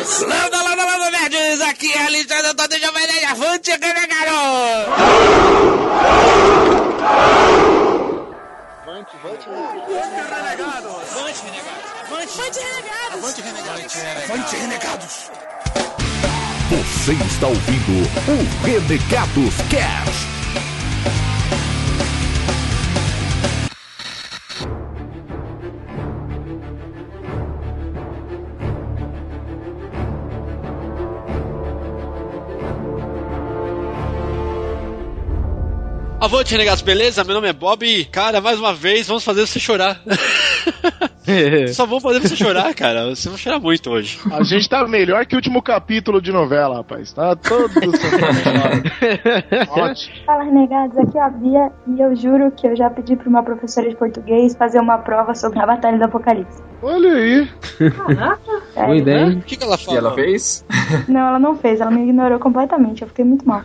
Landa, landa, landa, nerds! Aqui é a lista do Todo Jovem Nerd. Avante, renegado! Avante, avante, renegados! Avante, renegados! Avante, renegados! Avante, renegados! Avante, renegados! Você está ouvindo o Renegados Cast. Avante, renegados, beleza? Meu nome é Bob e, cara, mais uma vez, vamos fazer você chorar. Só vamos fazer você chorar, cara. Você vai chorar muito hoje. A gente tá melhor que o último capítulo de novela, rapaz. Tá todo Ótimo. Fala, renegados. Aqui é a Bia e eu juro que eu já pedi pra uma professora de português fazer uma prova sobre a Batalha do Apocalipse. Olha aí. Caraca. Boa ideia. O que, que ela falou? E ela fez? Não, ela não fez. Ela me ignorou completamente. Eu fiquei muito mal.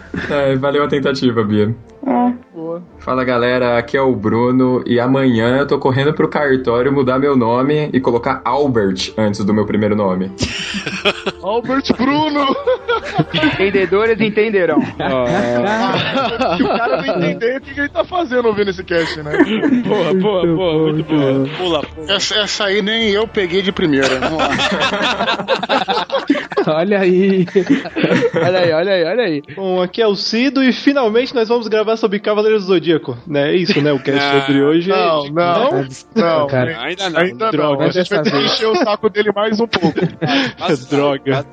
É, valeu a tentativa, Bia. É. Boa. Fala galera, aqui é o Bruno e amanhã eu tô correndo pro cartório mudar meu nome e colocar Albert antes do meu primeiro nome. Albert Bruno! Entendedores entenderão. Se o cara não entender, o que ele tá fazendo ouvindo esse cast, né? Boa, boa, boa, muito boa. Pula, pula. Essa, essa aí nem eu peguei de primeira. Vamos lá. Olha aí. Olha aí, olha aí, olha aí. Bom, aqui é o Cido e finalmente nós vamos gravar sobre Cavaleiros do Zodíaco, né? É isso, né? O cast Ah, sobre hoje. Não, não, não. Cara, Ainda não. Ainda não. Droga, A gente vai ter que encher o saco dele mais um pouco. Droga.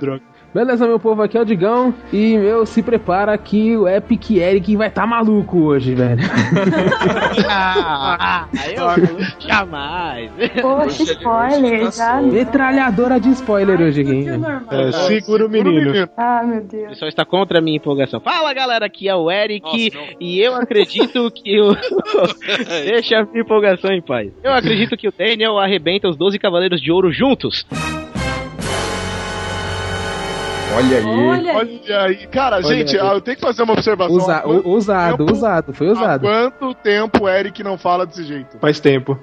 Droga. Beleza, meu povo, aqui é o Digão. E, meu, se prepara que o Epic Eric vai tá maluco hoje, velho. Ah, eu jamais. Poxa, spoiler, já. Metralhadora de spoiler hoje, aqui. É, segura o menino. Ah, meu O Deus. pessoal está contra a minha empolgação. Fala galera, aqui é o Eric Nossa, e eu acredito que o. Deixa a minha empolgação em paz. Eu acredito que o Daniel arrebenta os 12 Cavaleiros de Ouro juntos. Olha aí. Olha aí. Cara, Olha gente, aí. eu tenho que fazer uma observação. Usa- Há usado, tempo- usado, foi Há usado. quanto tempo o Eric não fala desse jeito? Faz tempo.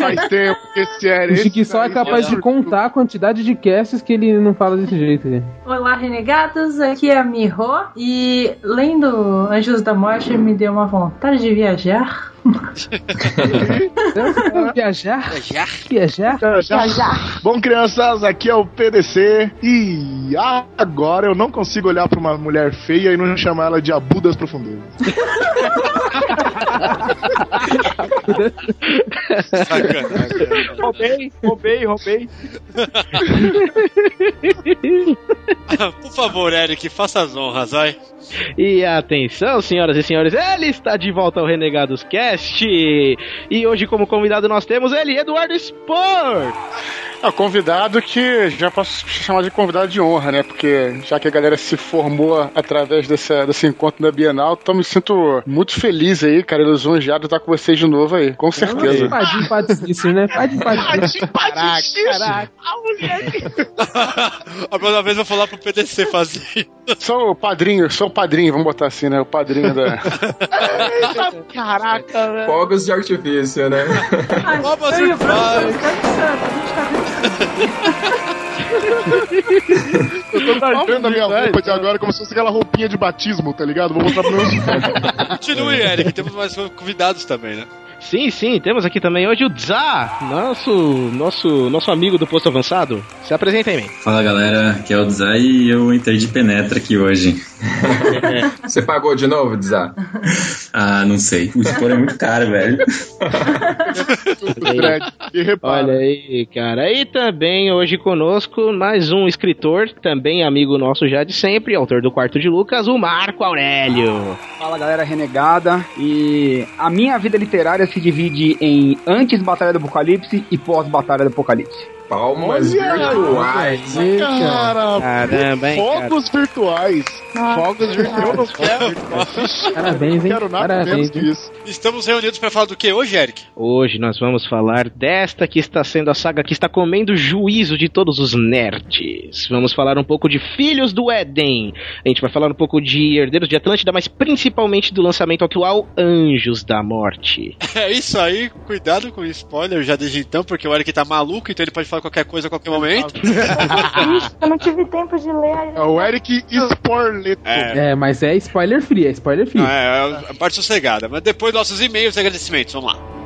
Faz tempo que esse Eric. O Chique só é capaz de contar a quantidade de casts que ele não fala desse jeito. Olá, renegados, aqui é a Miho e lendo Anjos da Morte me deu uma vontade de viajar. Viajar? Viajar? Já, já. Bom, crianças, aqui é o PDC e agora eu não consigo olhar pra uma mulher feia e não chamar ela de Abu das Profundezas. Sacanagem. Roubei, roubei, roubei. Por favor, Eric, faça as honras, vai. E atenção, senhoras e senhores, ele está de volta ao Renegados Cast. E hoje, como convidado, nós temos ele, Eduardo Sport. É, convidado que já posso chamar de convidado de honra, né? Porque já que a galera se formou através dessa, desse encontro da Bienal, então me sinto muito feliz aí, cara, lisonjeado de estar com vocês de novo aí, com certeza. Padim patício, né? Padim patício. Caraca, caraca. A próxima vez eu vou falar pro PDC fazer. Sou o padrinho, sou o padrinho, vamos botar assim, né? O padrinho da. Caraca, velho. Fogos de artifício, né? Ai, Vamos eu e o em Bruno, paz. Espírito Santo, a gente tá vendo Eu tô guardando a minha roupa de agora como se fosse aquela roupinha de batismo, tá ligado? Vou mostrar pro meus Continue, Eric, temos mais convidados também, né? Sim, sim, temos aqui também hoje o Dzá, nosso, nosso, nosso amigo do posto avançado. Se apresenta aí, man. Fala galera, aqui é o Dzai e eu entrei de penetra aqui hoje. Você pagou de novo, Dizá? Ah, não sei. O expor é muito caro, velho. E repara. Olha aí, cara. E também hoje conosco mais um escritor, também amigo nosso já de sempre, autor do Quarto de Lucas, o Marco Aurélio. Fala galera renegada, e a minha vida literária se divide em antes Batalha do Apocalipse e pós Batalha do Apocalipse. Palmas virtuais. Cara, Caramba, hein, fogos virtuais. Fogos virtuais. Eu não quero. Parabéns, hein? Não quero nada Parabéns, menos que hein? isso. Estamos reunidos pra falar do que hoje, Eric? Hoje nós vamos falar desta que está sendo a saga que está comendo o juízo de todos os nerds. Vamos falar um pouco de Filhos do Éden. A gente vai falar um pouco de Herdeiros de Atlântida, mas principalmente do lançamento atual Anjos da Morte. É isso aí, cuidado com o spoiler já desde então, porque o Eric tá maluco, então ele pode falar qualquer coisa a qualquer momento. Eu não tive tempo de ler. É o Eric Sporleto. É, É, mas é spoiler free, é spoiler free. não, é, é a parte sossegada. Mas depois nossos e-mails e agradecimentos, vamos lá.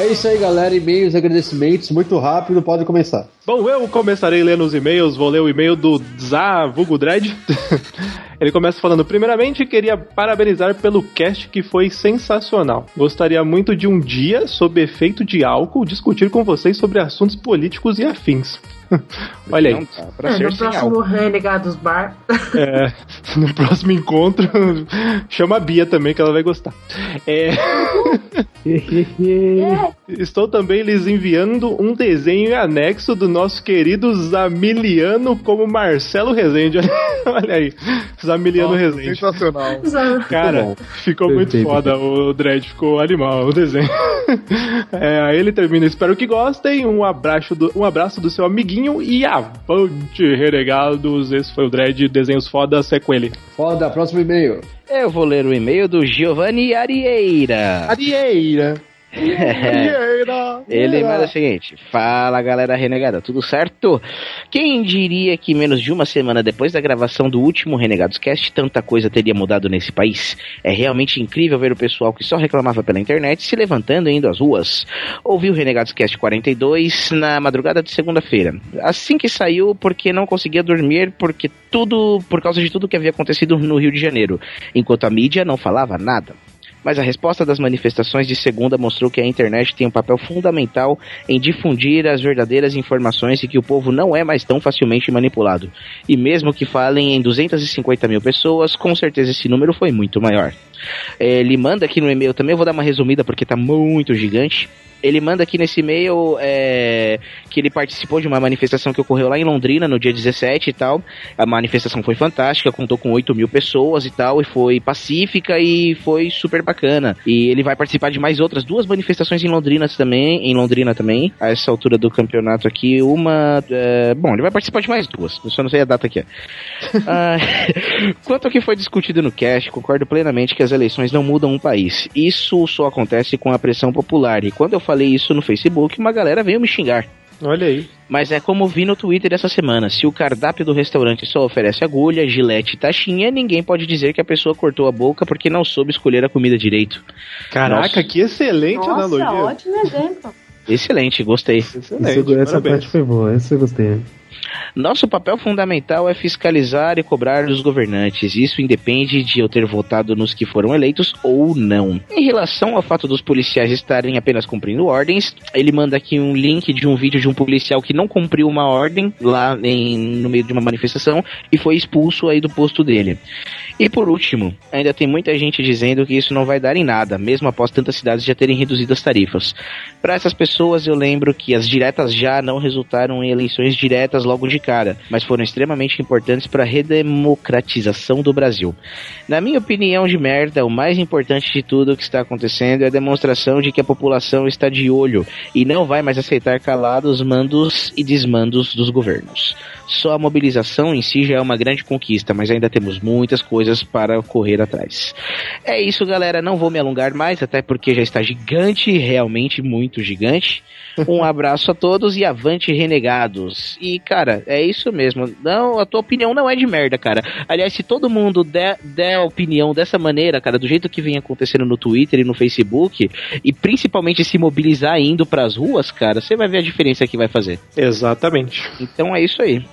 É isso aí, galera. E-mails, agradecimentos, muito rápido, pode começar. Bom, eu começarei lendo os e-mails, vou ler o e-mail do Zá Vulgo Dredd. Ele começa falando: Primeiramente, queria parabenizar pelo cast que foi sensacional. Gostaria muito de um dia, sob efeito de álcool, discutir com vocês sobre assuntos políticos e afins. Olha aí. Não tá pra É, ser no sem próximo. Renegados Bar. É, no próximo encontro, chama a Bia também, que ela vai gostar. É, estou também lhes enviando um desenho em anexo do nosso querido Zamiliano como Marcelo Rezende. Olha aí, Zamiliano Nossa, Rezende. Sensacional. Cara, bom. ficou muito Perfeito. foda o Dredd, ficou animal o desenho. É, aí ele termina, espero que gostem, um abraço do, um abraço do seu amiguinho e avante, renegados. Esse foi o Dredd, desenhos foda, é com ele. Foda, próximo e-mail. Eu vou ler o e-mail do Giovanni Arieira. Arieira. Ele manda o seguinte: Fala galera renegada, tudo certo? Quem diria que menos de uma semana depois da gravação do último Renegados Cast, tanta coisa teria mudado nesse país? É realmente incrível ver o pessoal que só reclamava pela internet se levantando e indo às ruas. Ouvi o Renegados Cast 42 na madrugada de segunda-feira. Assim que saiu, porque não conseguia dormir, porque tudo, por causa de tudo que havia acontecido no Rio de Janeiro, enquanto a mídia não falava nada. Mas a resposta das manifestações de segunda mostrou que a internet tem um papel fundamental em difundir as verdadeiras informações e que o povo não é mais tão facilmente manipulado. E mesmo que falem em 250 mil pessoas, com certeza esse número foi muito maior. É, Ele manda aqui no e-mail também, eu vou dar uma resumida porque tá muito gigante. Ele manda aqui nesse e-mail é, que ele participou de uma manifestação que ocorreu lá em Londrina no dia 17 e tal. A manifestação foi fantástica, contou com 8 mil pessoas e tal, e foi pacífica e foi super bacana. E ele vai participar de mais outras duas manifestações em Londrina também, em Londrina também, a essa altura do campeonato aqui. Uma. é, bom, ele vai participar de mais duas, eu só não sei a data aqui. Ah, quanto ao que foi discutido no cast, concordo plenamente que as eleições não mudam um país. Isso só acontece com a pressão popular. E quando eu falei isso no Facebook, uma galera veio me xingar. Olha aí. Mas é como vi no Twitter essa semana: se o cardápio do restaurante só oferece agulha, gilete e taxinha, ninguém pode dizer que a pessoa cortou a boca porque não soube escolher a comida direito. Caraca, Nossa. que excelente Nossa, analogia. ótimo exemplo. Excelente, gostei. Excelente, essa parabéns. parte foi boa, essa eu gostei. Nosso papel fundamental é fiscalizar e cobrar dos governantes. Isso independe de eu ter votado nos que foram eleitos ou não. Em relação ao fato dos policiais estarem apenas cumprindo ordens, ele manda aqui um link de um vídeo de um policial que não cumpriu uma ordem lá em- no meio de uma manifestação e foi expulso aí do posto dele. E por último, ainda tem muita gente dizendo que isso não vai dar em nada, mesmo após tantas cidades já terem reduzido as tarifas. Para essas pessoas, eu lembro que as diretas já não resultaram em eleições diretas logo de cara, mas foram extremamente importantes para a redemocratização do Brasil. Na minha opinião de merda, o mais importante de tudo que está acontecendo é a demonstração de que a população está de olho e não vai mais aceitar calados mandos e desmandos dos governos. Só a mobilização em si já é uma grande conquista, mas ainda temos muitas coisas para correr atrás. É isso, galera. Não vou me alongar mais, até porque já está gigante, realmente muito gigante. Um abraço a todos e avante renegados. E, cara, é isso mesmo. Não, a tua opinião não é de merda, cara. Aliás, se todo mundo der, der a opinião dessa maneira, cara, do jeito que vem acontecendo no Twitter e no Facebook, e principalmente se mobilizar indo pras ruas, cara, você vai ver a diferença que vai fazer. Exatamente. Então é isso aí.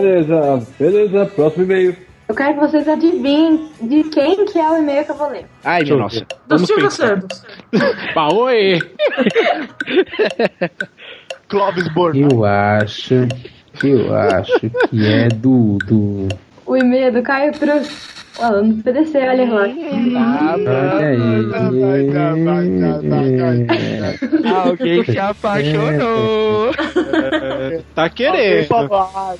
Beleza, beleza, próximo e-mail. Eu quero que vocês adivinhem de quem que é o e-mail que eu vou ler. Ai, minha nossa. Do Silvio Santos. Paoi! Clóvis Bornai. Eu acho. Eu acho que é do. do... O e-mail do Caio Cruz. O aluno do PDC, olha lá. Alguém se apaixonou. tá querendo.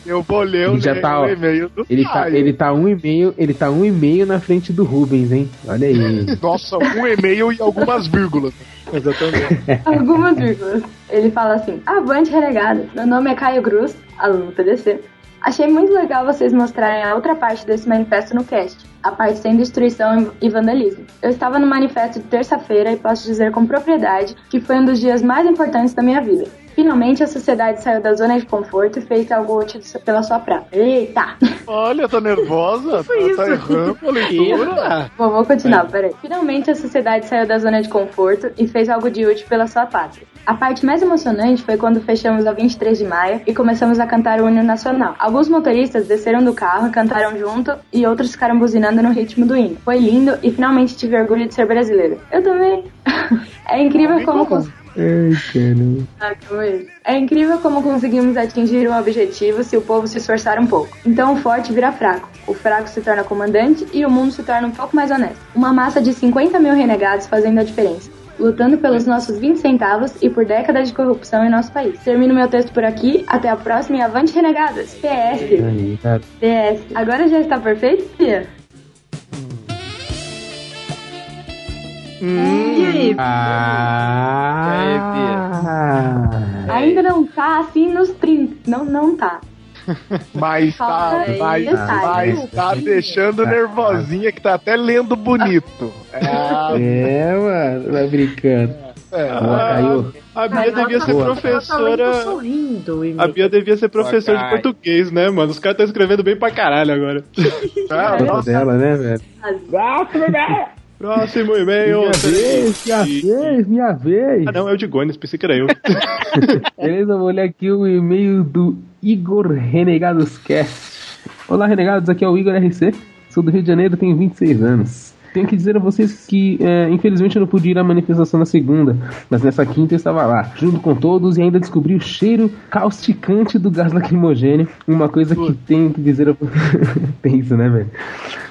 Eu vou ler o já tá, ó, e-mail do ele tá, Caio. ele tá um e-mail, ele tá um e-mail na frente do Rubens, hein? Olha aí. Nossa, um e-mail e algumas vírgulas. Exatamente. Algumas vírgulas. Ele fala assim: Avante renegado, meu nome é Caio Cruz, aluno do PDC. Achei muito legal vocês mostrarem a outra parte desse manifesto no cast, a parte sem destruição e vandalismo. Eu estava no manifesto de terça-feira e posso dizer com propriedade que foi um dos dias mais importantes da minha vida. Finalmente a sociedade saiu da zona de conforto e fez algo útil pela sua praia. Eita! Olha, tá nervosa? Tá, tá errando a leitura? Bom, vou continuar, peraí. Finalmente a sociedade saiu da zona de conforto e fez algo de útil pela sua pátria. A parte mais emocionante foi quando fechamos a 23 de maio e começamos a cantar o hino nacional. Alguns motoristas desceram do carro, cantaram junto e outros ficaram buzinando no ritmo do hino. Foi lindo e finalmente tive orgulho de ser brasileiro. Eu também. é incrível como... cons- Ai, ah. É incrível como conseguimos atingir um objetivo se o povo se esforçar um pouco. Então o forte vira fraco, o fraco se torna comandante e o mundo se torna um pouco mais honesto. Uma massa de 50 mil renegados fazendo a diferença. Lutando pelos nossos 20 centavos e por décadas de corrupção em nosso país. Termino meu texto por aqui. Até a próxima e avante, renegados! PS! PS. Agora já está perfeito, Fia? E aí? Ah, Ainda não tá assim nos 30. Não, não tá. Mas tá, mas, mas tá deixando nervosinha que tá até lendo bonito. É, é, mano, vai brincando. é. Boa, caiu. A Bia devia ser Boa. professora. Tá A Bia devia ser professora de português, né, mano? Os caras estão escrevendo bem pra caralho agora. Ah, dela, né, velho? Próximo e-mail. Minha vez, minha vez, minha vez. Ah, não, é o de Gones, pensei que era eu. Beleza, vou ler aqui o e-mail do Igor Renegados Cast. Olá, Renegados, aqui é o Igor RC. Sou do Rio de Janeiro, tenho 26 anos. Tenho que dizer a vocês que, é, infelizmente, eu não pude ir à manifestação na segunda, mas nessa quinta eu estava lá, junto com todos, e ainda descobri o cheiro causticante do gás lacrimogêneo. Uma coisa que tenho que dizer a Tem isso, né, velho?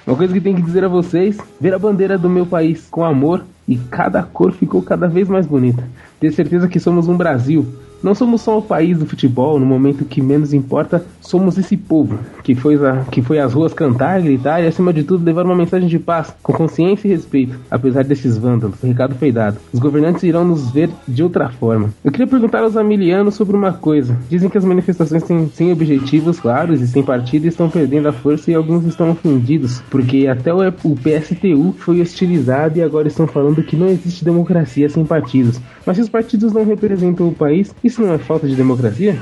Uma coisa que tenho que dizer a vocês: ver a bandeira do meu país com amor e cada cor ficou cada vez mais bonita. Ter certeza que somos um Brasil. Não somos só o país do futebol, no momento que menos importa, somos esse povo que foi, a, que foi às ruas cantar, gritar e, acima de tudo, levar uma mensagem de paz, com consciência e respeito, apesar desses vândalos. O recado foi dado. Os governantes irão nos ver de outra forma. Eu queria perguntar aos amilianos sobre uma coisa. Dizem que as manifestações têm, sem objetivos claros e sem partido estão perdendo a força e alguns estão ofendidos, porque até o, o PSTU foi hostilizado e agora estão falando que não existe democracia sem partidos. Mas se os partidos não representam o país, isso não é falta de democracia?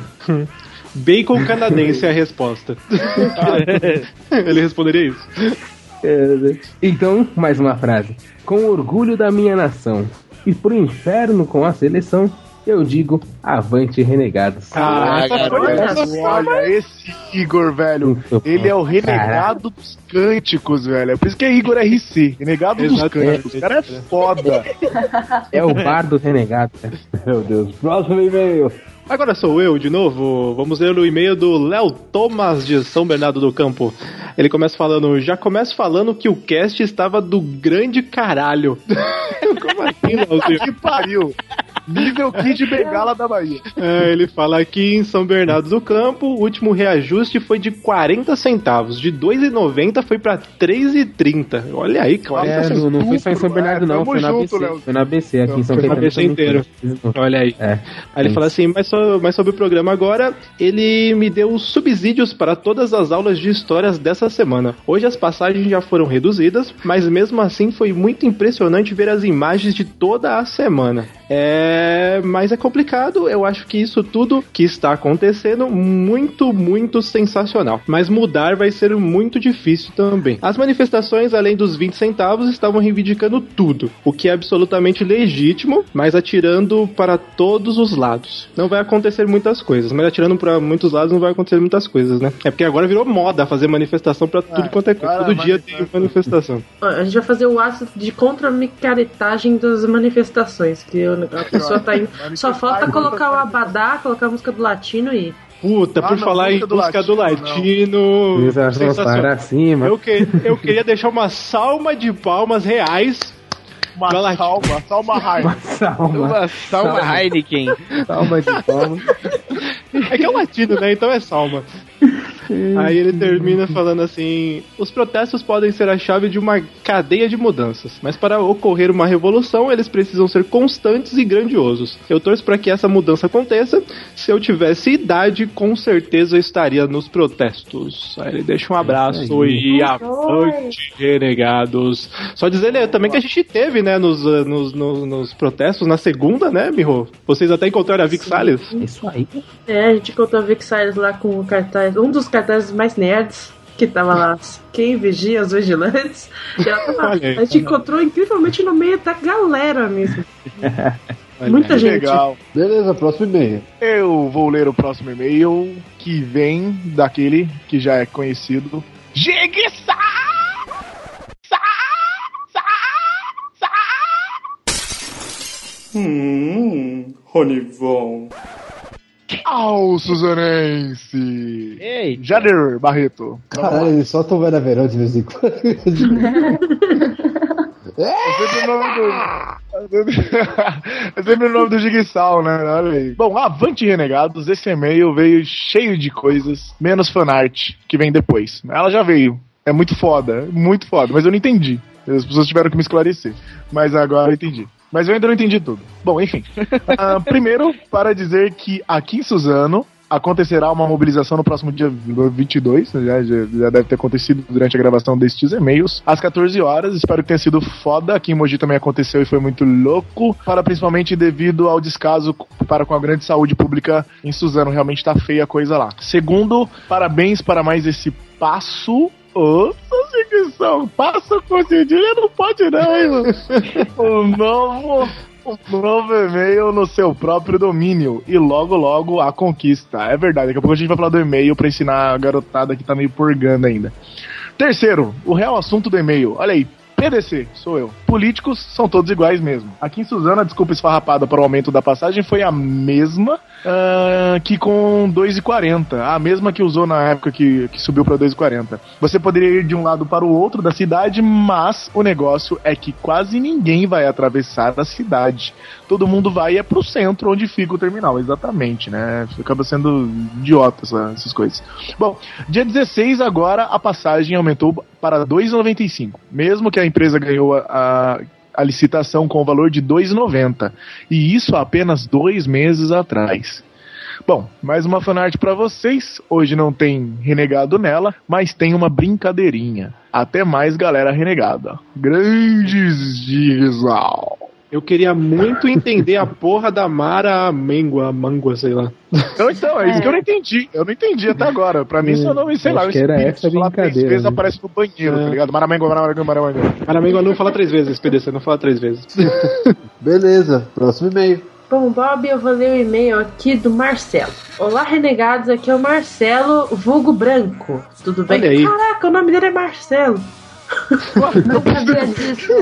Bacon canadense é a resposta. Ele responderia isso. É, Então, mais uma frase. Com orgulho da minha nação e pro inferno com a seleção, eu digo avante renegados. Ah, olha, olha, esse Igor, velho, ele é o renegado dos cânticos, velho. É por isso que é Igor RC, renegado dos cânticos. O cara é foda. É o bar do renegado. Meu Deus. Próximo e-mail. Agora sou eu de novo. Vamos ler o e-mail do Léo Thomas de São Bernardo do Campo. Ele começa falando, já começa falando que o cast estava do grande caralho. Como assim, Léozinho? que pariu. Nível Kid Bengala da Bahia. É, ele fala aqui em São Bernardo do Campo, o último reajuste foi de 40 centavos. De 2,90 foi pra 3,30. Olha aí, 40 É, não, não foi só em São Bernardo, não. tamo Foi na junto, ABC. Léo. Foi na ABC aqui em São Foi na. ABC inteiro. Olha aí. É. Aí ele fala assim, mas, so- mas sobre o programa agora, ele me deu subsídios para todas as aulas de histórias dessa semana. Hoje as passagens já foram reduzidas, mas mesmo assim foi muito impressionante ver as imagens de toda a semana. É, mas é complicado, eu acho que isso tudo que está acontecendo muito, muito sensacional. Mas mudar vai ser muito difícil também. As manifestações, além dos 20 centavos, estavam reivindicando tudo, o que é absolutamente legítimo, mas atirando para todos os lados. Não vai acontecer muitas coisas, mas atirando para muitos lados não vai acontecer muitas coisas, né? É porque agora virou moda fazer manifestação para tudo quanto é coisa. Todo dia tem manifestação. A gente vai fazer o ato de contra-micaretagem das manifestações. Que o, a pessoa tá indo. Só falta colocar o abadá, colocar a música do latino e. Puta, por Ah, não, falar em música do música do latino, latino. Para cima. Eu, que, eu queria deixar uma salma de palmas reais. Uma latino. salma, salma raiva. Salma. Uma salma Heineken. Salma de palma. É que é o latino, né? Então é salma. Aí ele termina falando assim: os protestos podem ser a chave de uma cadeia de mudanças, mas para ocorrer uma revolução, eles precisam ser constantes e grandiosos. Eu torço para que essa mudança aconteça. Se eu tivesse idade, com certeza eu estaria nos protestos. Aí ele deixa um abraço aí. e avante, renegados. Só dizer né, também que a gente teve, né, nos, uh, nos, nos, nos protestos na segunda, né, Miho? Vocês até encontraram a Vic Salles? Isso aí. É, a gente encontrou a Vic Salles lá com o cartaz, um dos cartazes mais nerds. Que tava lá, quem vigia os vigilantes. E ela tava, aí. a gente encontrou incrivelmente no meio da galera mesmo. Muita gente. Legal. Beleza, próximo e-mail. Eu vou ler o próximo e-mail que vem daquele que já é conhecido. Jigsaw! Hum, Ronivon. Ao Suzanense! Ei, Jader Barreto. Caralho, ele só tão velho verão de vez em quando. É sempre o nome do. É sempre o nome do Jigsaw, né? Olha aí. Bom, avante renegados, esse e-mail veio cheio de coisas, menos fanart, que vem depois. Ela já veio. É muito foda, muito foda, mas eu não entendi. As pessoas tiveram que me esclarecer. Mas agora eu entendi. Mas eu ainda não entendi tudo. Bom, enfim. Ah, primeiro, para dizer que aqui em Suzano acontecerá uma mobilização no próximo dia 22, já, já, já deve ter acontecido durante a gravação destes e-mails, às 14 horas. Espero que tenha sido foda. Aqui em Mogi também aconteceu e foi muito louco, para principalmente devido ao descaso para com a grande saúde pública em Suzano. Realmente tá feia a coisa lá. Segundo, parabéns para mais esse passo Ô, consecução, passo com cedilha não pode não, hein, mano. o novo, o novo e-mail no seu próprio domínio e logo, logo a conquista. É verdade, daqui a pouco a gente vai falar do e-mail pra ensinar a garotada que tá meio purgando ainda. Terceiro, o real assunto do e-mail. Olha aí, PDC, sou eu. Políticos são todos iguais mesmo. Aqui em Suzano, a desculpa esfarrapada para o aumento da passagem foi a mesma ah, que com 2,40. A mesma que usou na época que, que subiu para 2,40. Você poderia ir de um lado para o outro da cidade, mas o negócio é que quase ninguém vai atravessar a cidade. Todo mundo vai é pro centro onde fica o terminal, exatamente, né? Acaba sendo idiota essa- essas coisas. Bom, dia 16 agora a passagem aumentou para 2,95. Mesmo que a empresa ganhou a, a, a licitação com o valor de 2,90. E isso há apenas dois meses atrás. Bom, mais uma fanart pra vocês. Hoje não tem renegado nela, mas tem uma brincadeirinha. Até mais, galera renegada. Grandes Gisal. Eu queria muito entender a porra da Mara Mengua, Mangua, sei lá. Então, então, é isso que eu não entendi. Eu não entendi até agora. Pra mim, seu nome, sei Acho lá, que era essa lá, três vezes né? aparece no banheiro, tá ligado? Maramengo, Maramengo, Maramengo. Mara Mengua não fala três vezes, PDC, não fala três vezes. Beleza, próximo e-mail. Bom, Bob, eu vou ler o e-mail aqui do Marcelo. Olá, renegados, aqui é o Marcelo Vulgo Branco. Tudo bem? Olha aí. Caraca, o nome dele é Marcelo. Não sabia disso.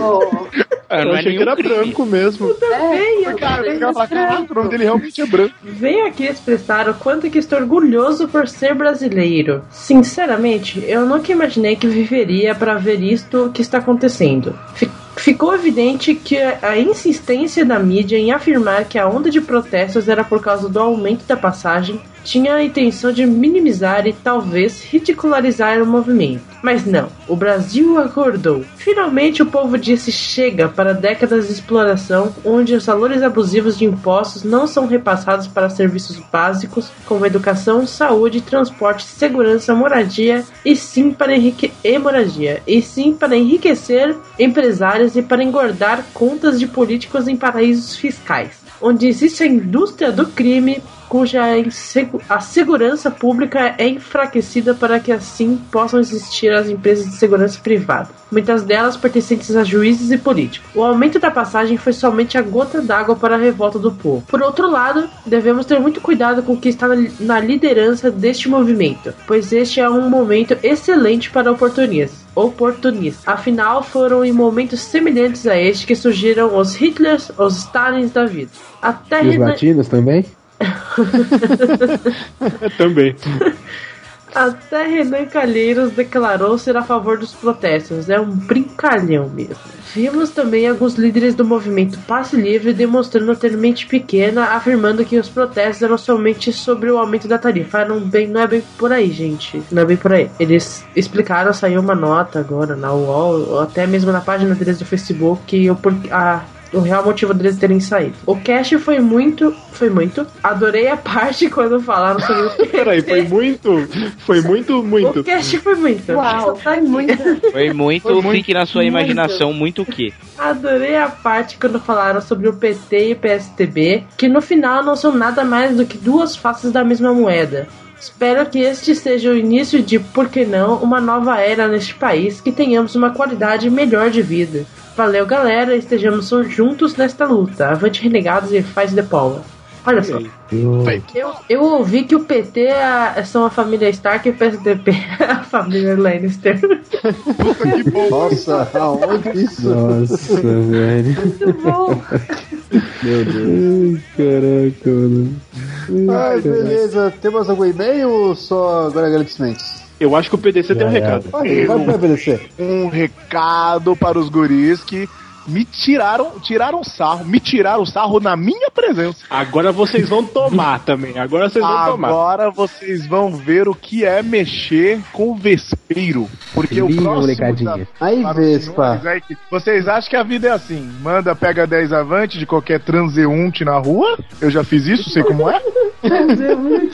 É, eu achei que era branco mesmo. Eu Cara, falei, eu falo, caraca, o nome dele realmente é branco. Venho aqui expressar o quanto que estou orgulhoso por ser brasileiro. Sinceramente, eu nunca imaginei que viveria para ver isto que está acontecendo. Fi- Ficou evidente que a insistência da mídia em afirmar que a onda de protestos era por causa do aumento da passagem tinha a intenção de minimizar e talvez ridicularizar o movimento. Mas não, o Brasil acordou. Finalmente o povo disse chega para décadas de exploração onde os valores abusivos de impostos não são repassados para serviços básicos como educação, saúde, transporte, segurança, moradia e sim para enrique... e moradia, e sim para enriquecer empresários e para engordar contas de políticos em paraísos fiscais onde existe a indústria do crime cuja insegu- a segurança pública é enfraquecida para que assim possam existir as empresas de segurança privada, muitas delas pertencentes a juízes e políticos. O aumento da passagem foi somente a gota d'água para a revolta do povo. Por outro lado, devemos ter muito cuidado com o que está na- liderança deste movimento, pois este é um momento excelente para oportunistas. Oportunistas. Afinal, foram em momentos semelhantes a este que surgiram os Hitlers, os Stalins da vida. Até E os Renan- latinos também? Também. Até Renan Calheiros declarou ser a favor dos protestos. É um brincalhão mesmo. Vimos também alguns líderes do movimento Passe Livre demonstrando ter mente pequena, afirmando que os protestos eram somente sobre o aumento da tarifa. Não, bem, não é bem por aí, gente. Não é bem por aí. Eles explicaram, saiu uma nota agora na UOL, ou até mesmo na página deles do Facebook, que a- o real motivo deles terem saído. O cast foi muito. Foi muito. Adorei a parte quando falaram sobre o Peraí, foi muito. Foi muito, muito. o cast foi muito. Uau, foi muito. Foi muito, Foi muito, fique na sua muito. imaginação, muito o quê? Adorei a parte quando falaram sobre o PT e o PSTB, que no final não são nada mais do que duas faces da mesma moeda. Espero que este seja o início de, por que não, uma nova era neste país, que tenhamos uma qualidade melhor de vida. Valeu, galera, estejamos juntos nesta luta. Avante renegados e faz de Paula. Olha só. Eu, eu ouvi que o PT é- são a família Stark e o PSDB é a família Lannister. Nossa, aonde isso? Nossa, velho. Muito bom. Meu Deus. Ai, caraca, mano. Ai, beleza. Temos algum e-mail ou só agora agradecimentos? Eu acho que o PDC tem um recado. Vai, vai pra PDC. Um recado para os guris que me tiraram, tiraram sarro, me tiraram sarro na minha presença. Agora vocês vão tomar também. Agora vocês vão tomar. Agora vocês vão ver o que é mexer com o vespeiro. Porque o Liga, próximo molecadinha. desafio Aí, Vespa. senhores é que vocês acham que a vida é assim? Manda, pega 10 avante de qualquer transeunte na rua. Eu já fiz isso, sei como é.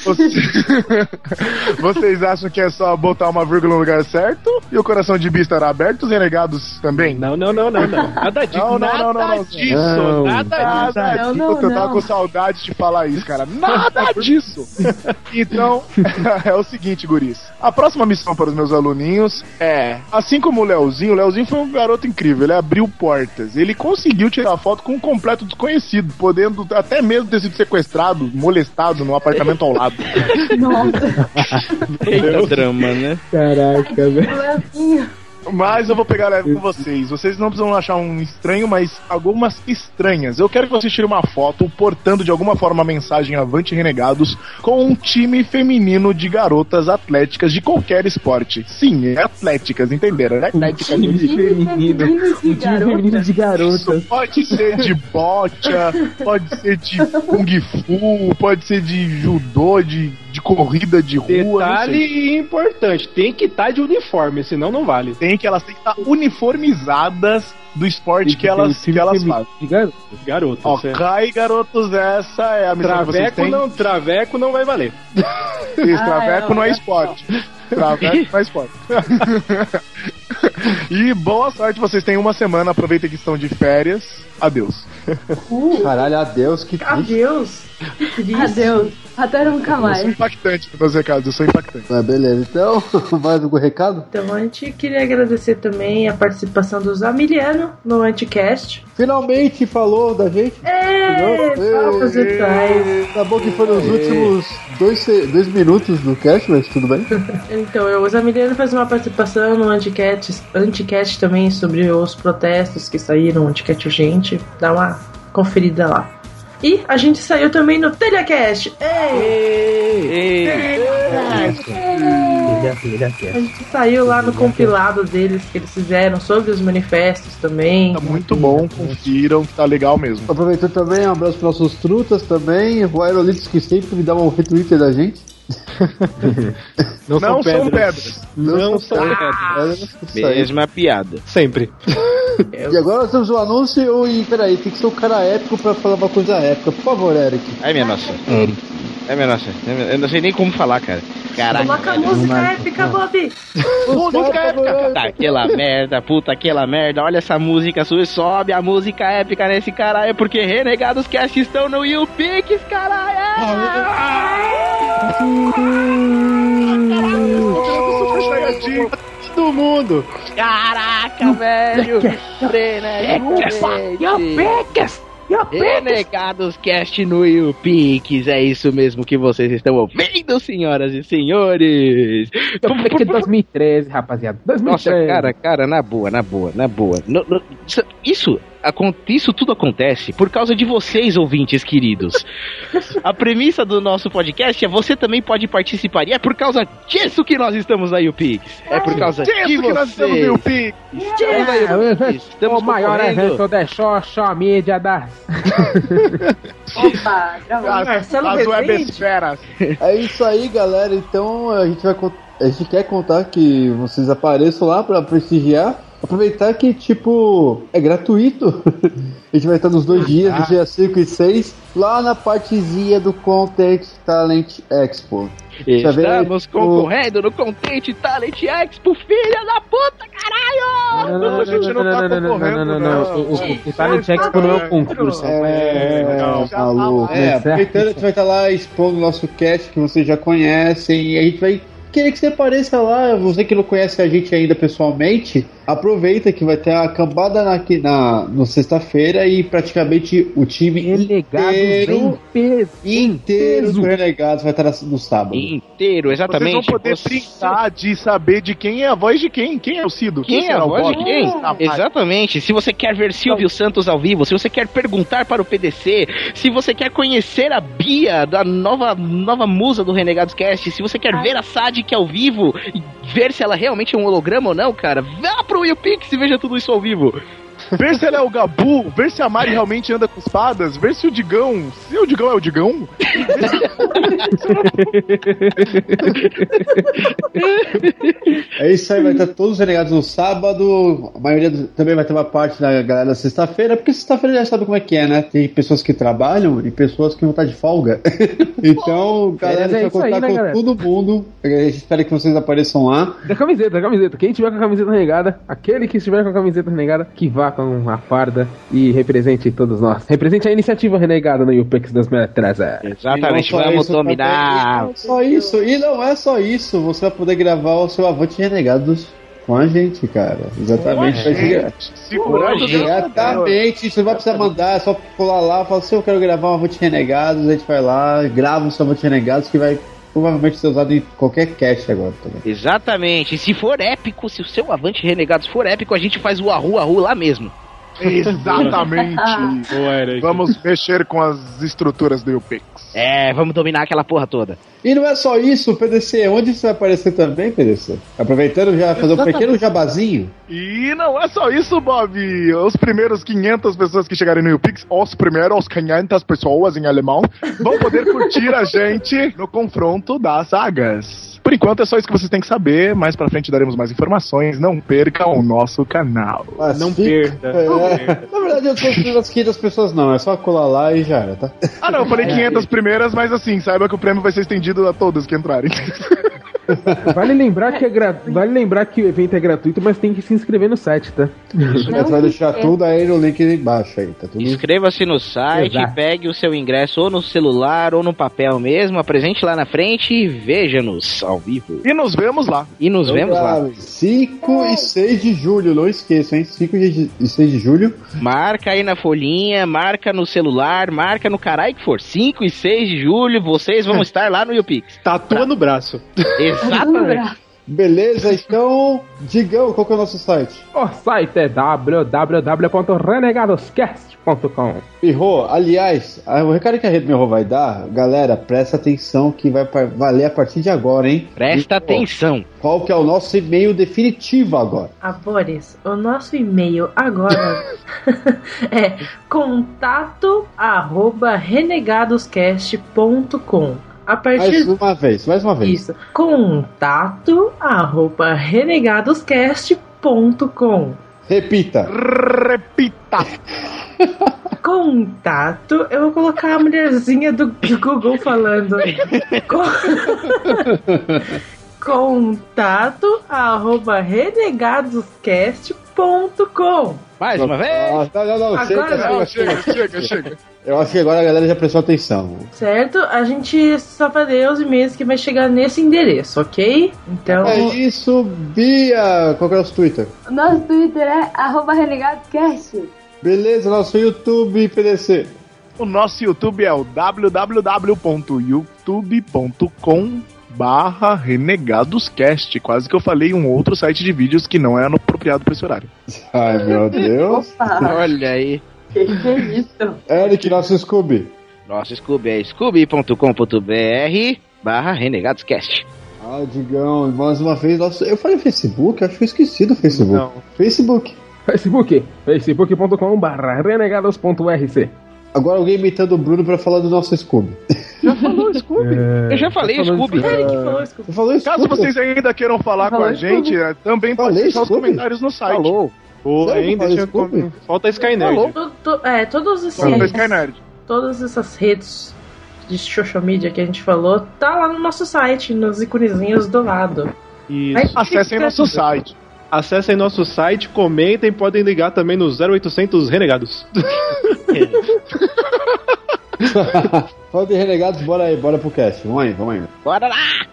Você- Vocês acham que é só botar uma vírgula no lugar certo? E o coração de bi estará aberto? Os renegados também? Não, não, não, não, não. Nada disso. Não, não, nada não, não, não. disso. Não. Nada disso. Nada Não, disso. não, eu tava com saudade de falar isso, cara. Nada disso. Então, é o seguinte, guris. A próxima missão para os meus aluninhos é, assim como o Leozinho, o Leozinho foi um garoto incrível, ele abriu portas. Ele conseguiu tirar foto com um completo desconhecido, podendo até mesmo ter sido sequestrado, molestado no apartamento ao lado. Nossa, Eita drama, né? Caraca, velho. Mas eu vou pegar leve com vocês. Vocês não precisam achar um estranho, mas algumas estranhas. Eu quero que vocês tirem uma foto portando de alguma forma a mensagem Avante Renegados com um time feminino de garotas atléticas de qualquer esporte. Sim, é atléticas, entenderam, né? Atléticas. Time feminino. Um time feminino de garotas. Pode ser de bocha, pode ser de kung fu, pode ser de judô, de, de corrida de rua. não sei. Detalhe importante: tem que estar de uniforme, senão não vale. Tem que elas têm que estar uniformizadas do esporte que elas, que elas fazem. De garotas. Garoto. Ok, garotos, essa é a missão que vocês Traveco têm. não, traveco não vai valer. Isso, Ah, traveco é, não é é. esporte. Traveco não é esporte. e boa sorte, vocês têm uma semana, aproveitem que estão de férias. Adeus. Caralho, adeus, que triste. Adeus. Que triste. Adeus. Até nunca Eu sou mais. impactante nos meus recados, eu sou impactante. Ah, beleza, então, mais algum recado? Então a gente queria agradecer também a participação do Zamiliano no Anticast. Finalmente falou da gente. É, virtuais. Tá bom que foi nos últimos dois, dois minutos do cast, mas tudo bem. Então, eu- o Zamiliano fez uma participação no Anticast, Anticast também sobre os protestos que saíram, Anticast Urgente. Dá uma conferida lá. E a gente saiu também no Telecast. Ei! A gente saiu lá no compilado deles que eles fizeram sobre os manifestos também. Tá muito bom, confiram que tá legal mesmo. Aproveitando também, um abraço para nossos trutas também, o Aerolitos que sempre me dá um retweet da gente. Não, Não são são pedras. pedras. Não, Não são são pedras. Isso aí. Mesma piada. Sempre. E agora nós temos o anúncio e peraí, tem que ser um cara épico pra falar uma coisa épica. Por favor, Eric. Ai, minha nossa. Eric. Ai, minha nossa. Eu não sei nem como falar, cara. Caraca. Coloca a música épica, Bob. Música épica. Tá, aquela merda, puta, aquela merda. Olha essa música sua, sobe a música épica nesse caralho, porque Renegados Cast estão no YouPix, caralho! Todo mundo! Caraca, velho! YouPix! Renegados Cast no YouPix, é isso mesmo que vocês estão ouvindo, senhoras e senhores! Porque 2013, rapaziada. 2013. Nossa, cara, cara, na boa, na boa, na boa. No- no- isso- isso, tudo acontece por causa de vocês, ouvintes queridos. A premissa do nosso podcast é você também pode participar. E é por causa disso que nós estamos na YouPix. É por causa Disso que nós estamos no vocês. YouPix. Estamos na YouPix. Estamos o maior evento da social media da. Opa, gravou. As, as webesferas. É isso aí, galera. Então a gente vai a gente quer contar que vocês apareçam lá pra prestigiar. Aproveitar que, tipo, é gratuito. a gente vai estar nos dois dias, ah. dia 5 e 6, lá na partezinha do Content Talent Expo. Estamos tipo, concorrendo no Content Talent Expo, filha da puta, caralho! Não, não, não, não, tá não, não, não, não, não. O, o, Talent Expo não é um concurso. É, é, não, maluco. Aproveitando, a gente vai estar lá expondo o nosso cast que vocês já conhecem e a gente vai querer que você apareça lá. Você que não conhece a gente ainda pessoalmente, aproveita que vai ter a cambada na, aqui na, no sexta-feira e praticamente o time inteiro, inteiro do Renegados vai estar no sábado. Inteiro, exatamente. Vocês vão poder brincar de saber de quem é a voz de quem. Quem é o Cido? Quem é será a voz de quem? Ah, Exatamente. Se você quer ver Silvio Santos ao vivo, se você quer perguntar para o PDC, se você quer conhecer a Bia, da nova, nova musa do Renegados Cast, se você quer ver a Sadik ao vivo e ver se ela realmente é um holograma ou não, cara, vá pro YouPix e veja tudo isso ao vivo. Ver se ela é o Gabu, ver se a Mari realmente anda com espadas, ver se o Digão. Se o Digão é o Digão. É isso aí, vai estar todos os renegados no sábado. A maioria do- também vai ter uma parte da galera na sexta-feira, porque sexta-feira já sabe como é que é, né? Tem pessoas que trabalham e pessoas que vão estar de folga. então, galera, é a gente isso vai aí, contar né, com galera? todo mundo. A gente espera que vocês apareçam lá. Da camiseta, da camiseta. Quem tiver com a camiseta renegada, aquele que estiver com a camiseta renegada, que vá com a farda e represente todos nós. Represente a iniciativa renegada no UPEX 2013. Exatamente, não vamos isso, dominar. também- Só isso, e não é só isso. Você vai poder gravar o seu Avante Renegados com a gente, cara. Exatamente. Com a gente, segurando. Exatamente. Você não vai precisar mandar, é só colar lá, falar assim, eu quero gravar um Avante Renegados, a gente vai lá, grava o seu Avante Renegados que vai provavelmente ser usado em qualquer cast agora também. Exatamente. E se for épico, se o seu Avante Renegados for épico, a gente faz o Arru Arru lá mesmo. Exatamente. Vamos mexer com as estruturas do UPix. É, vamos dominar aquela porra toda. E não é só isso, PDC, onde você vai aparecer também, PDC? Aproveitando já fazer um pequeno jabazinho. E não é só isso, Bob. Os primeiros 500 pessoas que chegarem no UPix, os primeiros 500 pessoas em alemão, vão poder curtir a gente no confronto das sagas. Por enquanto é só isso que vocês têm que saber. Mais pra frente daremos mais informações. Não percam o nosso canal. não perca. Na verdade, eu tô falando das 500 pessoas, não. É só colar lá e já era, tá? Ah, não, eu falei 500 primeiras, mas assim, saiba que o prêmio vai ser estendido a todos que entrarem. Vale lembrar que é gra... vale lembrar que o evento é gratuito, mas tem que se inscrever no site, tá? Você vai deixar tudo aí no link embaixo aí, tá tudo Inscreva-se no site, Exato. pegue o seu ingresso ou no celular ou no papel mesmo, apresente lá na frente e veja-nos ao vivo. E nos vemos lá. E nos vemos lá. 5 e 6 de julho, não esqueçam, hein? 5 e 6 de julho. Marca aí na folhinha, marca no celular, marca no caralho que for. 5 e 6 de julho, vocês vão estar lá no YouPix. Tatua no braço. Exatamente. Beleza, então, Digão, qual que é o nosso site? O site é www.renegadoscast.com Pirro, aliás, a- o recado que a Rede Mirro vai dar, galera, presta atenção que vai valer a partir de agora, hein? Presta atenção. Qual que é o nosso e-mail definitivo agora? Amores, o nosso e-mail agora é contato arroba renegadoscast.com. A Mais partir uma vez, mais uma vez. Isso. Contato arroba renegadoscast.com. Repita. Repita. contato, eu vou colocar a mulherzinha do Google falando. contato arroba renegadoscast.com Mais uma vez? Ah, não, não, não, Agora chega, não. chega, chega, chega. Eu acho que agora a galera já prestou atenção. Certo? A gente só vai ler os e-mails que vai chegar nesse endereço, ok? Então. É isso, Bia! Qual que é o nosso Twitter? Nosso Twitter é arroba renegadoscast. Beleza, nosso YouTube PDC. O nosso YouTube é o www.youtube.com barra renegadoscast. Quase que eu falei um outro site de vídeos que não é apropriado para esse horário. Ai, meu Deus. Olha aí. Que que é isso? Eric, nosso Scooby. Nosso Scooby é scooby.com.br barra renegadoscast. Ah, Digão, mais uma vez, nosso... eu falei Facebook, acho que eu esqueci do Facebook. Não. Facebook. Facebook, facebook.com barra renegados.rc Agora alguém imitando o Bruno pra falar do nosso Scooby. Já falou, Scooby? Eu já falei falando Scooby. de- Eric falou. Você falou Caso Scooby? vocês ainda queiram falar com a gente, é, também pode deixar os Scooby? comentários no site. Falou. Sério, ainda tinha Scooby? como- Falta a Skynet. To- to- é, todos esses, Falou da Skynerd. todas essas redes de social media que a gente falou, tá lá no nosso site, nos iconezinhos do lado. Isso. Acessem nosso site. Acessem nosso site, comentem, podem ligar também no 0800 Renegados. Fala de renegados, bora aí, bora pro cast. Vamos aí, vamos aí. Bora lá!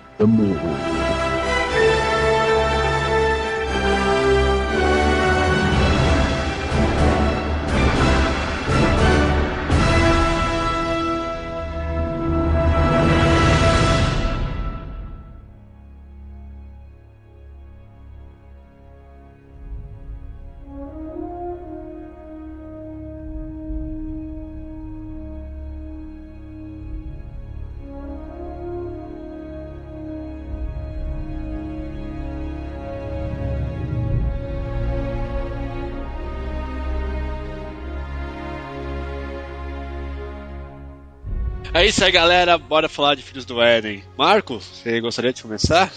É isso aí, galera. Bora falar de Filhos do Éden. Marco, você gostaria de começar?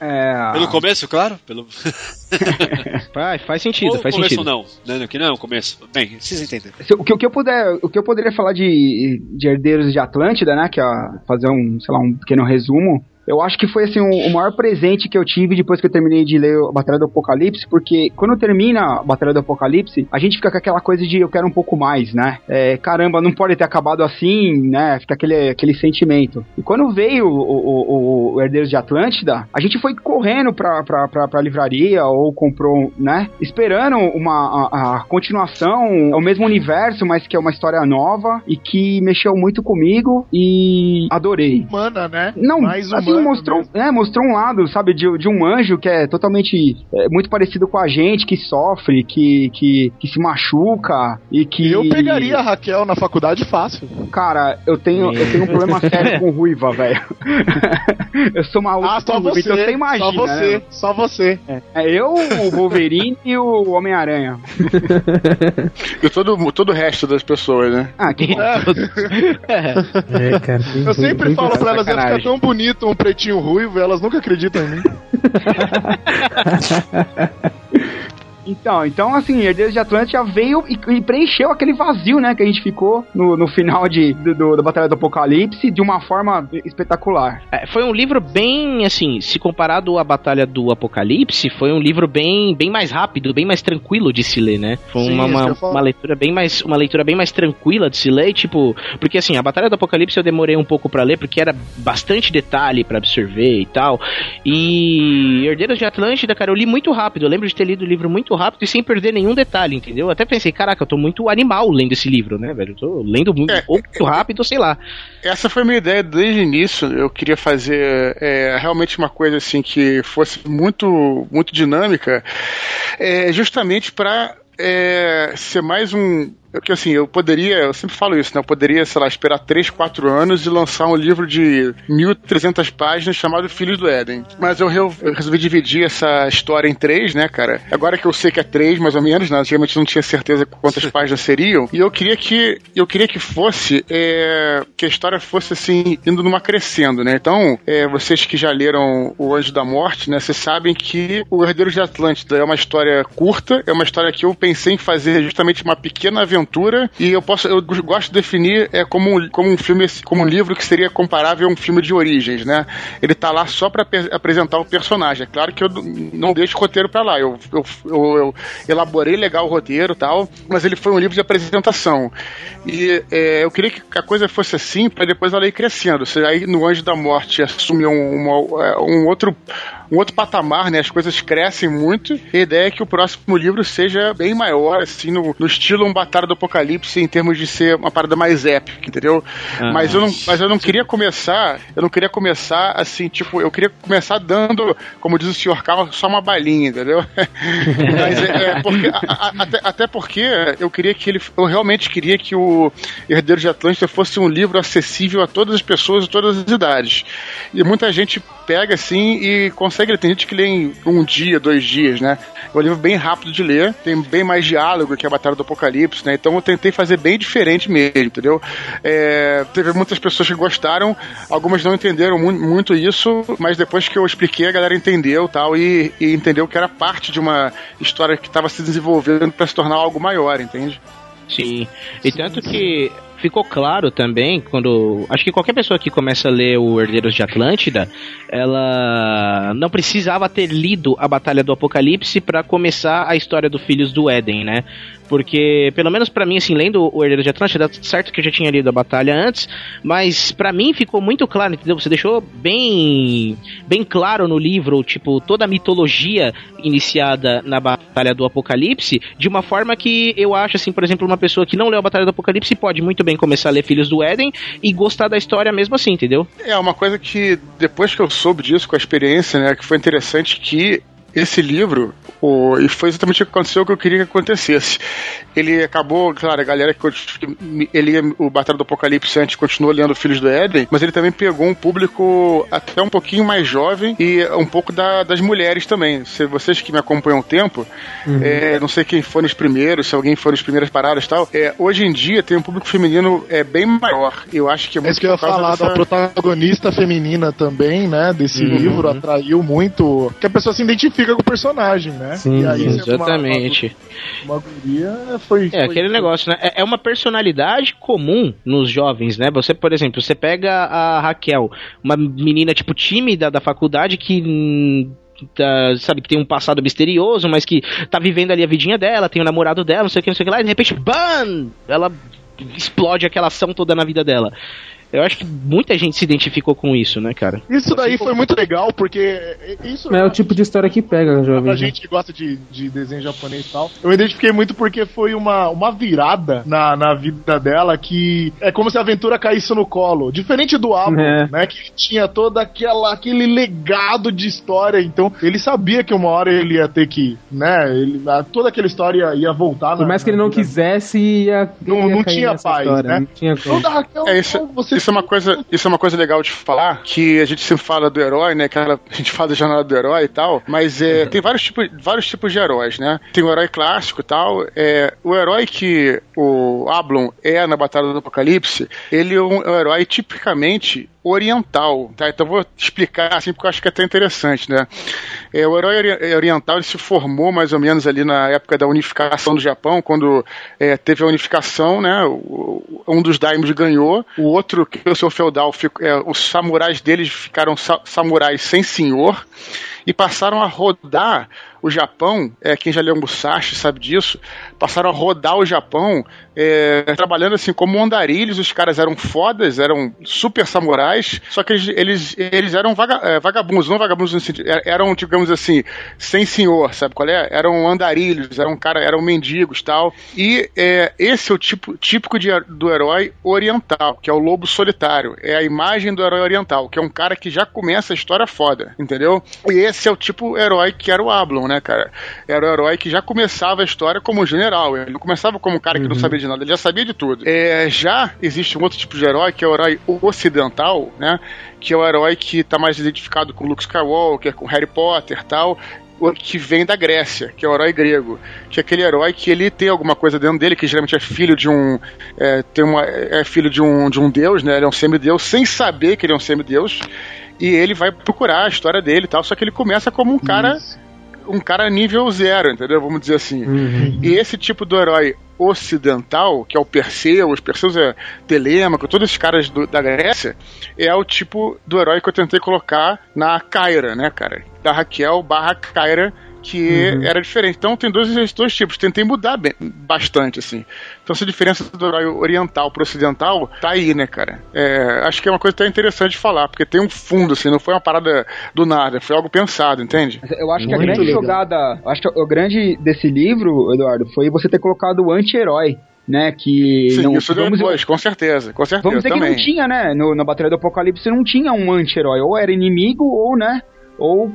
É. Pelo começo, claro? Pelo... Vai, faz sentido, Ou faz começo sentido. não. Não, que não, começo. Bem, vocês entendem. O que, o que eu puder, o que eu poderia falar de, de Herdeiros de Atlântida, né, que é fazer um, sei lá, um pequeno resumo. Eu acho que foi assim o, o maior presente que eu tive depois que eu terminei de ler a Batalha do Apocalipse, porque quando termina a Batalha do Apocalipse, a gente fica com aquela coisa de eu quero um pouco mais, né? É, caramba, não pode ter acabado assim, né? Fica aquele, aquele sentimento. E quando veio o, o, o- o Herdeiros de Atlântida, a gente foi correndo pra, pra, pra, pra livraria ou comprou, né? Esperando uma a, a continuação, é o mesmo universo, mas que é uma história nova e que mexeu muito comigo e adorei. Humana, né? Não, Mais assim, humana mostrou, é, mostrou um lado, sabe, de, de um anjo que é totalmente é, muito parecido com a gente, que sofre, que, que, que se machuca e que. Eu pegaria a Raquel na faculdade fácil. Cara, eu tenho, eu tenho um problema sério com ruiva, velho. eu sou maluco Ah, só com ruiva, você. então você imagina. só você. né? Só você. É eu, o Wolverine e o Homem-Aranha. E todo, todo o resto das pessoas, né? Ah, que É, cara. tem- Eu sempre falo pra elas, ia ficar tão bonito um pretinho ruivo, elas nunca acreditam em mim. Então, então assim, Herdeiros de Atlântia veio e, e preencheu aquele vazio, né, que a gente ficou no, no final de, do, do- da Batalha do Apocalipse de uma forma espetacular. É, foi um livro bem, assim, se comparado à Batalha do Apocalipse, foi um livro bem, bem mais rápido, bem mais tranquilo de se ler, né? Foi Sim, uma, uma, uma leitura bem mais, uma leitura bem mais tranquila de se ler, e, tipo, porque assim, a Batalha do Apocalipse eu demorei um pouco pra ler porque era bastante detalhe pra absorver e tal. E Herdeiros de Atlântida, cara, eu li muito rápido. Eu lembro de ter lido o livro muito rápido e sem perder nenhum detalhe, entendeu? Eu até pensei, caraca, eu tô muito animal lendo esse livro, né, velho? Eu tô lendo muito, É. ou muito rápido, sei lá. Essa foi a minha ideia desde o início. Eu queria fazer é, realmente uma coisa assim que fosse muito, muito dinâmica, é, justamente para ser mais um. Porque assim, eu poderia, eu sempre falo isso, né? Eu poderia, sei lá, esperar 3, 4 anos e lançar um livro de 1.300 páginas chamado Filhos do Éden. Mas eu, eu resolvi dividir essa história em três, né, cara? Agora que eu sei que é três, mais ou menos, né? Antigamente eu não tinha certeza quantas páginas seriam. E eu queria que eu queria que fosse é, que a história fosse assim indo numa crescendo, né? Então, é, vocês que já leram O Anjo da Morte, né? Vocês sabem que o Herdeiro de Atlântida é uma história curta, é uma história que eu pensei em fazer justamente uma pequena aventura aventura e eu posso eu gosto de definir é como um, como um filme como um livro que seria comparável a um filme de origens, né? Ele tá lá só para apresentar o personagem. É claro que eu não deixo o roteiro para lá. Eu, eu, eu, eu, elaborei legal o roteiro, tal, mas ele foi um livro de apresentação. E é, eu queria que a coisa fosse assim para depois ela ir crescendo. Você aí no Anjo da Morte assume um, é, um outro um outro patamar, né? As coisas crescem muito. E a ideia é que o próximo livro seja bem maior, assim, no, no estilo Um Batalha do Apocalipse, em termos de ser uma parada mais épica, entendeu? Ah. Mas, eu não, mas eu não queria começar, eu não queria começar assim, tipo, eu queria começar dando, como diz o Sr. Carlos, só uma balinha, entendeu? mas é, é porque, a, a, até, até porque eu queria que ele, eu realmente queria que o Herdeiro de Atlântida fosse um livro acessível a todas as pessoas de todas as idades. E muita gente pega assim e consegue. Tem gente que lê em um dia, dois dias, né? É um livro bem rápido de ler, tem bem mais diálogo que a Batalha do Apocalipse, né? Então eu tentei fazer bem diferente mesmo, entendeu? É, teve muitas pessoas que gostaram, algumas não entenderam mu muito isso, mas depois que eu expliquei, a galera entendeu tal, e, e entendeu que era parte de uma história que estava se desenvolvendo para se tornar algo maior, entende? Sim. E tanto que ficou claro também quando. Acho que qualquer pessoa que começa a ler o Herdeiros de Atlântida, ela não precisava ter lido a Batalha do Apocalipse para começar a história do Filhos do Éden, né? Porque, pelo menos para mim, assim, lendo o Herdeiro de Atlântida, certo que eu já tinha lido a batalha antes, mas para mim ficou muito claro, entendeu? Você deixou bem, bem claro no livro, tipo, toda a mitologia iniciada na Batalha do Apocalipse, de uma forma que eu acho, assim, por exemplo, uma pessoa que não leu a Batalha do Apocalipse pode muito bem começar a ler Filhos do Éden e gostar da história mesmo assim, entendeu? É, uma coisa que depois que eu soube disso com a experiência, né, que foi interessante que esse livro, o, e foi exatamente o que aconteceu o que eu queria que acontecesse. Ele acabou, claro, a galera que ele o Batalha do Apocalipse antes continuou lendo Filhos do Éden, mas ele também pegou um público até um pouquinho mais jovem e um pouco da, das mulheres também. Se vocês que me acompanham um tempo, uhum. é, não sei quem foi nos primeiros, se alguém foi nas primeiras paradas e tal, é, hoje em dia tem um público feminino é, bem maior. Eu acho que é muito é isso que eu ia falar dessa... da protagonista feminina também, né, desse uhum. livro, atraiu muito que a pessoa se identifica identifica com o personagem, né? Sim, aí, exatamente. Uma, uma guria foi. É, foi, aquele negócio, né? É, é uma personalidade comum nos jovens, né? Você, por exemplo, você pega a Raquel, uma menina, tipo, tímida da faculdade que Tá, sabe, que tem um passado misterioso, mas que tá vivendo ali a vidinha dela, tem o namorado dela, não sei o que, não sei o que lá, e de repente, BAM! Ela explode aquela ação toda na vida dela. Eu acho que muita gente se identificou com isso, né, cara? Isso daí foi muito legal, porque isso. É o tipo de história que pega, jovem. Pra gente que gosta de, de desenho japonês e tal. Eu me identifiquei muito porque foi uma, uma virada na, na vida dela que é como se a aventura caísse no colo. Diferente do álbum, é. né? Que tinha todo aquela, aquele legado de história. Então, ele sabia que uma hora ele ia ter que, né? Ele, toda aquela história ia voltar. Por mais que ele não quisesse, ia. Não, ia não tinha paz, história, né? Não tinha como. Toda Raquel, é isso. Você isso é uma coisa, isso é uma coisa legal de falar, que a gente sempre fala do herói, né? Que a gente fala da jornada do herói e tal, mas é, uhum. tem vários tipos, vários tipos de heróis, né? Tem o herói clássico e tal. É, o herói que o Ablon é na Batalha do Apocalipse, ele é um, é um herói tipicamente oriental, tá? Então vou explicar assim porque eu acho que é até interessante, né? É, o herói oriental ele se formou mais ou menos ali na época da unificação do Japão, quando é, teve a unificação, né? Um dos daimos ganhou, o outro que o seu feudal, ficou, é, os samurais deles ficaram sa samurais sem senhor e passaram a rodar o Japão, é, quem já leu Musashi sabe disso, passaram a rodar o Japão é, trabalhando assim como andarilhos, os caras eram fodas, eram super samurais, só que eles, eles, eles eram vaga, é, vagabundos, não vagabundos no sentido, é, eram, digamos assim, sem senhor, sabe qual é? Eram andarilhos, eram cara, eram mendigos tal. E é, esse é o tipo típico de, do herói oriental, que é o lobo solitário. É a imagem do herói oriental, que é um cara que já começa a história foda, entendeu? E esse é o tipo herói que era o Ablon, né, cara? Era o herói que já começava a história como general. Ele não começava como um cara que uhum. não sabia de nada, ele já sabia de tudo. É, já existe um outro tipo de herói, que é o herói ocidental, né? Que é o herói que está mais identificado com Luke Skywalker, com Harry Potter tal, que vem da Grécia, que é o herói grego, que é aquele herói que ele tem alguma coisa dentro dele, que geralmente é filho de um é, tem uma, é filho de um, de um deus, né? Ele é um semideus, sem saber que ele é um semideus, e ele vai procurar a história dele e tal, só que ele começa como um cara Isso. Um cara nível zero, entendeu? Vamos dizer assim. Uhum. E esse tipo do herói ocidental, que é o Perseu, os Perseus é Telêmaco, todos esses caras do, da Grécia, é o tipo do herói que eu tentei colocar na Kyra, né, cara? Da Raquel barra Kyra, que uhum. era diferente. Então tem dois, dois tipos. Tentei mudar bem, bastante, assim. Então essa diferença do herói oriental pro ocidental tá aí, né, cara? É, acho que é uma coisa até interessante de falar, porque tem um fundo, assim, não foi uma parada do nada, foi algo pensado, entende? Eu acho que Muito a grande legal. jogada, acho que o grande desse livro, Eduardo, foi você ter colocado o anti-herói né? Que Sim, não, isso vamos, depois, com certeza, com certeza. Vamos dizer também. que não tinha, né? No, na Batalha do Apocalipse não tinha um anti-herói, ou era inimigo, ou, né? Ou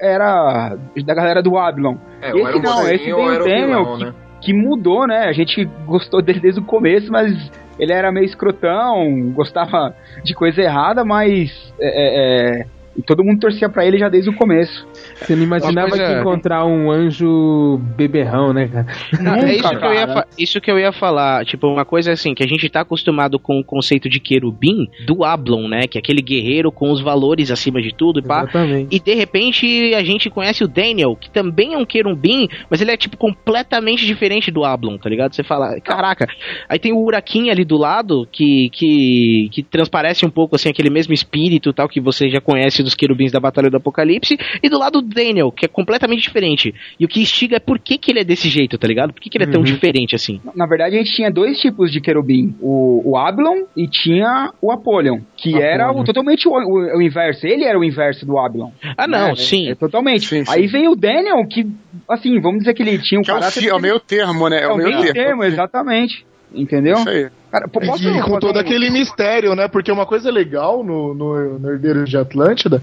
era da galera do Ablon. É, esse não, esse tem o Daniel, que, né? que mudou, né? A gente gostou dele desde o começo, mas ele era meio escrotão, gostava de coisa errada, mas é, é, e todo mundo torcia para ele já desde o começo. Você não imaginava coisa... que encontrar um anjo beberrão, né, cara? Nunca, é isso que, eu ia isso que eu ia falar. Tipo, uma coisa assim, que a gente tá acostumado com o conceito de querubim do Ablon, né? Que é aquele guerreiro com os valores acima de tudo. E, pá. Exatamente. e de repente a gente conhece o Daniel, que também é um querubim, mas ele é, tipo, completamente diferente do Ablon, tá ligado? Você fala, caraca. Aí tem o Urakin ali do lado, que, que, que transparece um pouco, assim, aquele mesmo espírito tal que você já conhece dos querubins da Batalha do Apocalipse, e do lado do Daniel, que é completamente diferente. E o que instiga é por que, que ele é desse jeito, tá ligado? Por que, que ele é tão uhum. diferente assim? Na verdade, a gente tinha dois tipos de querubim: o, o Ablon e tinha o Apollyon, que Apollyon. era o, totalmente o, o, o, inverso. Ele era o inverso do Ablon. Ah, não, né? sim. É, é, totalmente. Sim, sim. Aí vem o Daniel, que, assim, vamos dizer que ele tinha um que caráter. É o, é o meio termo, né? É, é o meio termo, termo exatamente. Entendeu? Isso aí. Cara, posso e com todo um... aquele mistério, né? Porque uma coisa legal no, no, no Herdeiro de Atlântida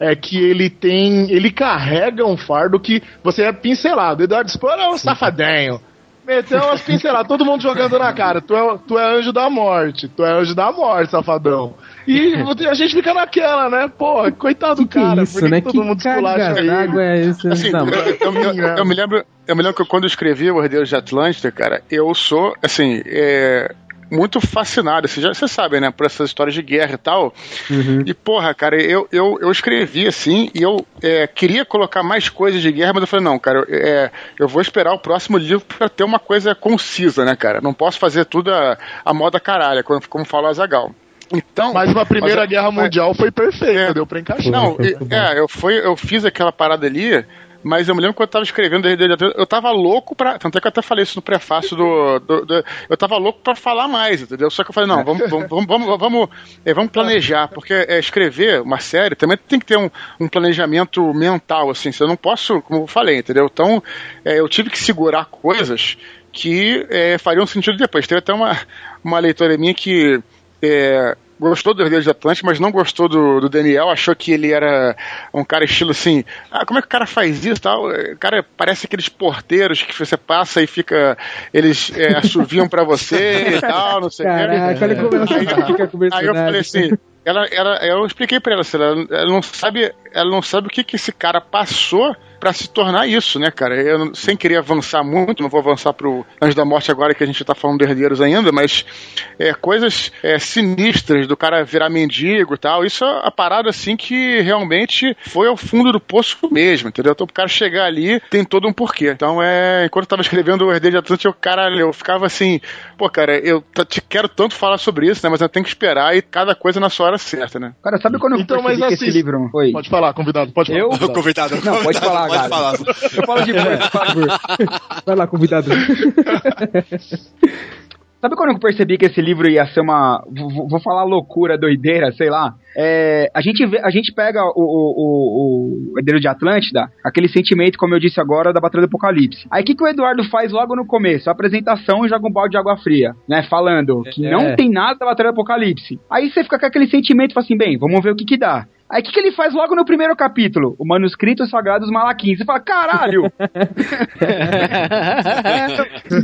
é que ele tem. Ele carrega um fardo que você é pincelado. Eduardo Spor é um safadinho. Meteu umas pinceladas, todo mundo jogando na cara. Tu é, tu é anjo da morte, tu é anjo da morte, safadão. E a gente fica naquela, né? Pô, coitado do cara. Que isso, né? todo que mundo esculacha água é esse? Assim, eu, eu, eu, eu, me lembro, eu me lembro que quando eu escrevi o Herdeiro de Atlântida, cara, eu sou, assim, é, muito fascinado, vocês, já, vocês sabem, né, por essas histórias de guerra e tal. Uhum. E, porra, cara, eu, eu, eu escrevi assim, e eu é, queria colocar mais coisas de guerra, mas eu falei, não, cara, é, eu vou esperar o próximo livro pra ter uma coisa concisa, né, cara? Não posso fazer tudo a, a moda caralho, como, como fala o Azagal. Então, mas uma Primeira mas, Guerra Mundial foi perfeita, é, deu pra encaixar. Não, é, eu, fui, eu fiz aquela parada ali mas eu me lembro quando eu tava escrevendo eu tava louco pra. Tanto é que eu até falei isso no prefácio do. do, do eu tava louco pra falar mais, entendeu? Só que eu falei, não, vamos, vamos, vamos, vamos, vamos, é, vamos planejar, porque é, escrever uma série também tem que ter um, um planejamento mental, assim. Eu não posso, como eu falei, entendeu? Então, é, eu tive que segurar coisas que é, fariam sentido depois. Teve até uma, uma leitora minha que. É, gostou do Herdeiro de Atlântico, mas não gostou do, do, Daniel, achou que ele era um cara estilo assim, ah, como é que o cara faz isso tal? O cara parece aqueles porteiros que você passa e fica, eles é, assoviam para você e tal, não sei o que. Aí, aí eu falei assim, ela, ela, eu expliquei para ela, assim, ela, ela não sabe, ela não sabe o que, que esse cara passou para se tornar isso, né, cara? Eu, sem querer avançar muito, não vou avançar pro Anjo da Morte agora que a gente tá falando de herdeiros ainda, mas é, coisas é, sinistras do cara virar mendigo e tal, isso é a parada assim que realmente foi ao fundo do poço mesmo, entendeu? Então o cara chegar ali tem todo um porquê. Então é, enquanto eu tava escrevendo o Herdeiro de Atlântico, eu, cara, eu ficava assim, pô, cara, eu te quero tanto falar sobre isso, né, mas eu tenho que esperar e cada coisa na sua hora certa, né? Cara, sabe quando eu então, mas assim, esse livro... Oi. Pode falar, convidado, pode falar. Eu? Convidado. Não, pode falar, Pode falar. Eu falo de por favor. Vai lá, convidado. Sabe quando eu percebi que esse livro ia ser uma. Vou, falar loucura, doideira, sei lá. É, a, gente vê, a gente pega o, o, o, Herdeiro de Atlântida, aquele sentimento, como eu disse agora, da Batalha do Apocalipse. Aí o que, que o Eduardo faz logo no começo? A apresentação e joga um balde de água fria, né? Falando que é. não tem nada da Batalha do Apocalipse. Aí você fica com aquele sentimento e fala assim: bem, vamos ver o que, que dá. Aí o que, que ele faz logo no primeiro capítulo? O manuscrito sagrado dos Malaquins. Você fala, caralho!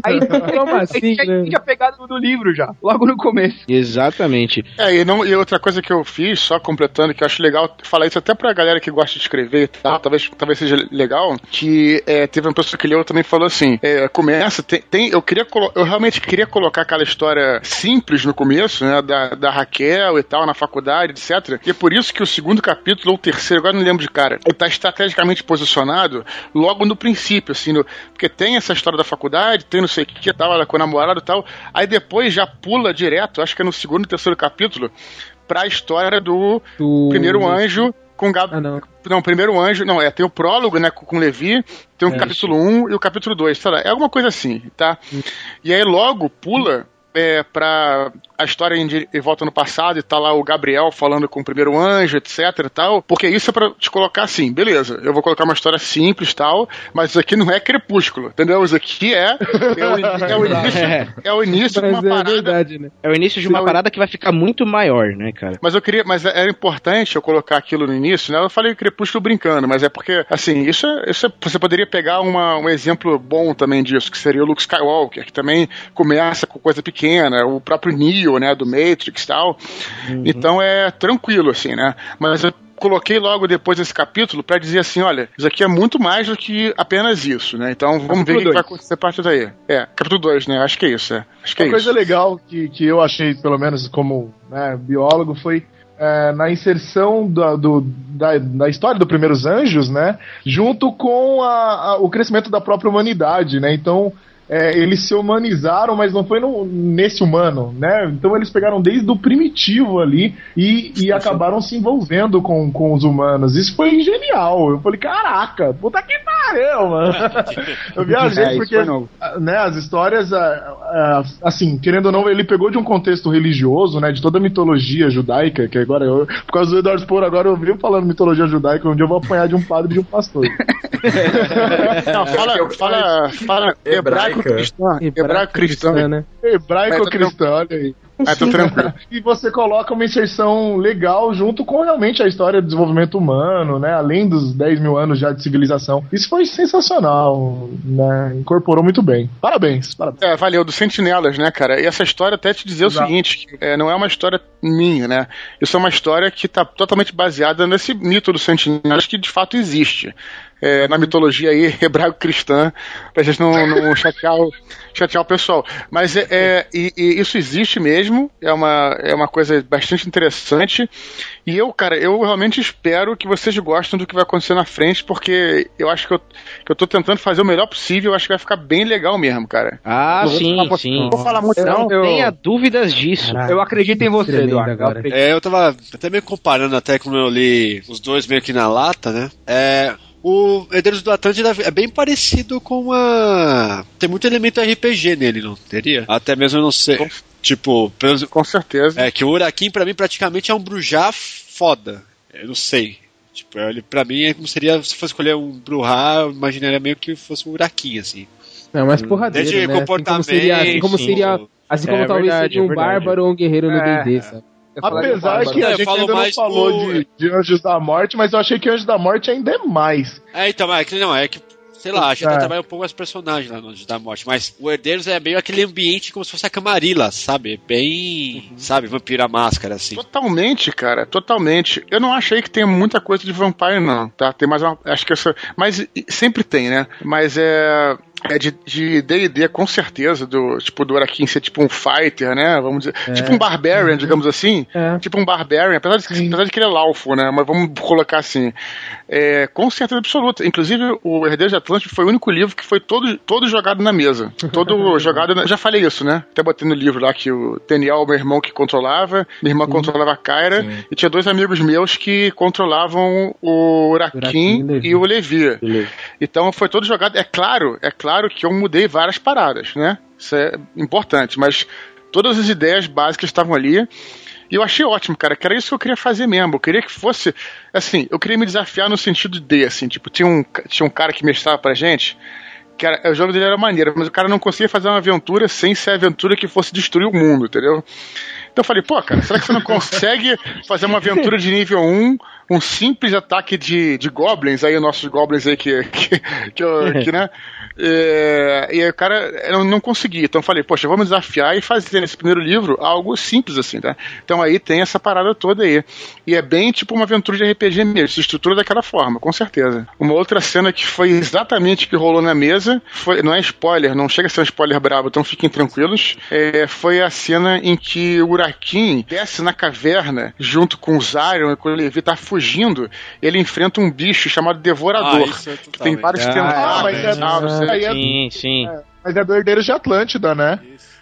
aí como assim, aí, né? tinha pegado do livro já, logo no começo. Exatamente. É, e, não, e outra coisa que eu fiz, só completando, que eu acho legal falar isso até pra galera que gosta de escrever e tal, talvez, talvez seja legal, que é, teve uma pessoa que leu também falou assim, é, começa, tem, tem, eu queria eu realmente queria colocar aquela história simples no começo, né, da, da Raquel e tal, na faculdade, etc. E é por isso que o segundo segundo capítulo ou terceiro, agora não lembro de cara. Ele tá estrategicamente posicionado logo no princípio, assim, no, porque tem essa história da faculdade, tem não sei o que, tava com o namorado e tal. Aí depois já pula direto, acho que é no segundo e terceiro capítulo, pra história do, do... primeiro anjo com Gab... Ah, não. não, primeiro anjo, não, é, tem o prólogo, né, com Levi, tem o é, capítulo 1 e o capítulo 2, sei lá, é alguma coisa assim, tá? E aí logo pula é, pra a história em, volta no passado e tá lá o Gabriel falando com o primeiro anjo, etc e tal, porque isso é pra te colocar assim, beleza, eu vou colocar uma história simples e tal, mas isso aqui não é crepúsculo, entendeu? Isso aqui é, é, o, é o, início, é o início de uma é parada. Verdade, né? É o início de uma parada que vai ficar muito maior, né, cara? Mas eu queria, mas era importante eu colocar aquilo no início, né? Eu falei crepúsculo brincando, mas é porque, assim, isso, é, isso é, você poderia pegar uma, um exemplo bom também disso, que seria o Luke Skywalker, que também começa com coisa pequena, o próprio Neo, né, do Matrix e tal. Uhum. Então é tranquilo, assim, né? Mas eu coloquei logo depois desse capítulo para dizer assim, olha, isso aqui é muito mais do que apenas isso, né? Então vamos capítulo ver o que vai acontecer a partir daí. É, capítulo 2, né? Acho que é isso, é. Acho que Uma é coisa isso. legal que, que eu achei, pelo menos como né, biólogo, foi é, na inserção do, do, da, da, história dos primeiros anjos, né? Junto com a, a, o crescimento da própria humanidade, né? Então é, eles se humanizaram, mas não foi no, nesse humano, né? Então eles pegaram desde o primitivo ali e, e acabaram se envolvendo com, com os humanos. Isso foi genial. Eu falei, caraca, puta que pariu, mano. Eu viajei é, porque né, as histórias, assim, querendo ou não, ele pegou de um contexto religioso, né? De toda a mitologia judaica, que agora eu, por causa do Eduardo Spor, agora eu vivo falando mitologia judaica, onde eu vou apanhar de um padre e de um pastor. não, fala, fala, fala hebraico hebraico-cristã. Hebraico-cristã, né? Hebraico-cristã, olha aí. Ah, tô tranquilo. E você coloca uma inserção legal junto com realmente a história do desenvolvimento humano, né? Além dos 10 mil anos já de civilização. Isso foi sensacional, né? Incorporou muito bem. Parabéns. parabéns. É, valeu, dos sentinelas, né, cara? E essa história até te dizer Exato. o seguinte: é, não é uma história minha, né? Isso é uma história que tá totalmente baseada nesse mito dos sentinelas que de fato existe é, na mitologia aí hebraico-cristã, pra gente não, não chatear, o, chatear o pessoal. Mas é, é e, e isso existe mesmo, é uma, é uma coisa bastante interessante. E eu, cara, eu realmente espero que vocês gostem do que vai acontecer na frente, porque eu acho que eu, que eu tô tentando fazer o melhor possível, eu acho que vai ficar bem legal mesmo, cara. Ah, não sim, vou, sim. Não vou falar muito, eu, não. Eu... Tenha dúvidas disso. Caraca, eu acredito em você, Eduardo. Eu é, eu tava até meio comparando até como eu li os dois meio que na lata, né? É, o Herdeiros do Atlântida é bem parecido com a. Tem muito elemento RPG nele, não teria? Até mesmo eu não sei. Com... Tipo, pelo... com certeza. É que o Urakin, pra mim, praticamente é um Brujá foda. Eu não sei. Tipo, ele, pra mim, é como seria se fosse escolher um Bruhá, eu imaginaria meio que fosse um Urakin, assim. É mais porradeiro, Desde né? comportamento. Assim como seria, assim como, seria, assim como é, talvez verdade, seria um é bárbaro ou um guerreiro no D&D, sabe? Apesar que a gente ainda não falou de, de, Anjos da Morte, mas eu achei que Anjos da Morte ainda é mais. É, então, é que não, é que, sei lá, acho que é. trabalha um pouco mais personagens lá no Anjos da Morte, mas o Herdeiros é meio aquele ambiente como se fosse a Camarilla, sabe? Bem, uhum. sabe, vampira máscara, assim. Totalmente, cara, totalmente. Eu não achei que tenha muita coisa de vampire, não, tá? Tem mais uma, acho que essa, mas sempre tem, né? Mas é, é de D&D, com certeza, do tipo do Arakin ser tipo um fighter, né? Vamos dizer, é. tipo um barbarian, uhum. digamos assim. É. Tipo um barbarian, apesar de, apesar de que ele é laufo, né? Mas vamos colocar assim. É, com certeza absoluta. Inclusive, o Herdeiro de Atlântico foi o único livro que foi todo, todo jogado na mesa. Todo jogado. Na, já falei isso, né? Até botei no livro lá que o Daniel, meu irmão, que controlava, minha irmã controlava a Kyra, Sim. e tinha dois amigos meus que controlavam o Urakin e o Levi. Então foi todo jogado. É claro, é claro claro que eu mudei várias paradas, né? Isso é importante, mas todas as ideias básicas estavam ali. E eu achei ótimo, cara, que era isso que eu queria fazer mesmo. Eu queria que fosse, assim, eu queria me desafiar no sentido de, assim, tipo, tinha um, tinha um cara que mestrava pra gente, que era, o jogo dele era maneiro, mas o cara não conseguia fazer uma aventura sem ser aventura que fosse destruir o mundo, entendeu? Então eu falei, pô, cara, será que você não consegue fazer uma aventura de nível 1, um simples ataque de, de goblins, aí, nossos goblins aí que, que, que, que né? É, e aí o cara não, não conseguia. Então eu falei, poxa, vamos desafiar e fazer nesse primeiro livro algo simples assim, tá? Então aí tem essa parada toda aí. E é bem tipo uma aventura de RPG mesmo, se estrutura daquela forma, com certeza. Uma outra cena que foi exatamente o que rolou na mesa, foi, não é spoiler, não chega a ser um spoiler brabo, então fiquem tranquilos. É, foi a cena em que o Urakin desce na caverna junto com o Zion e com o Levi, tá fugindo fugindo, ele enfrenta um bicho chamado Devorador. Ah, isso é que tem vários Ah, mas é- não sei. aí é- Sim, sim. Mas é do Herdeiros de Atlântida, né?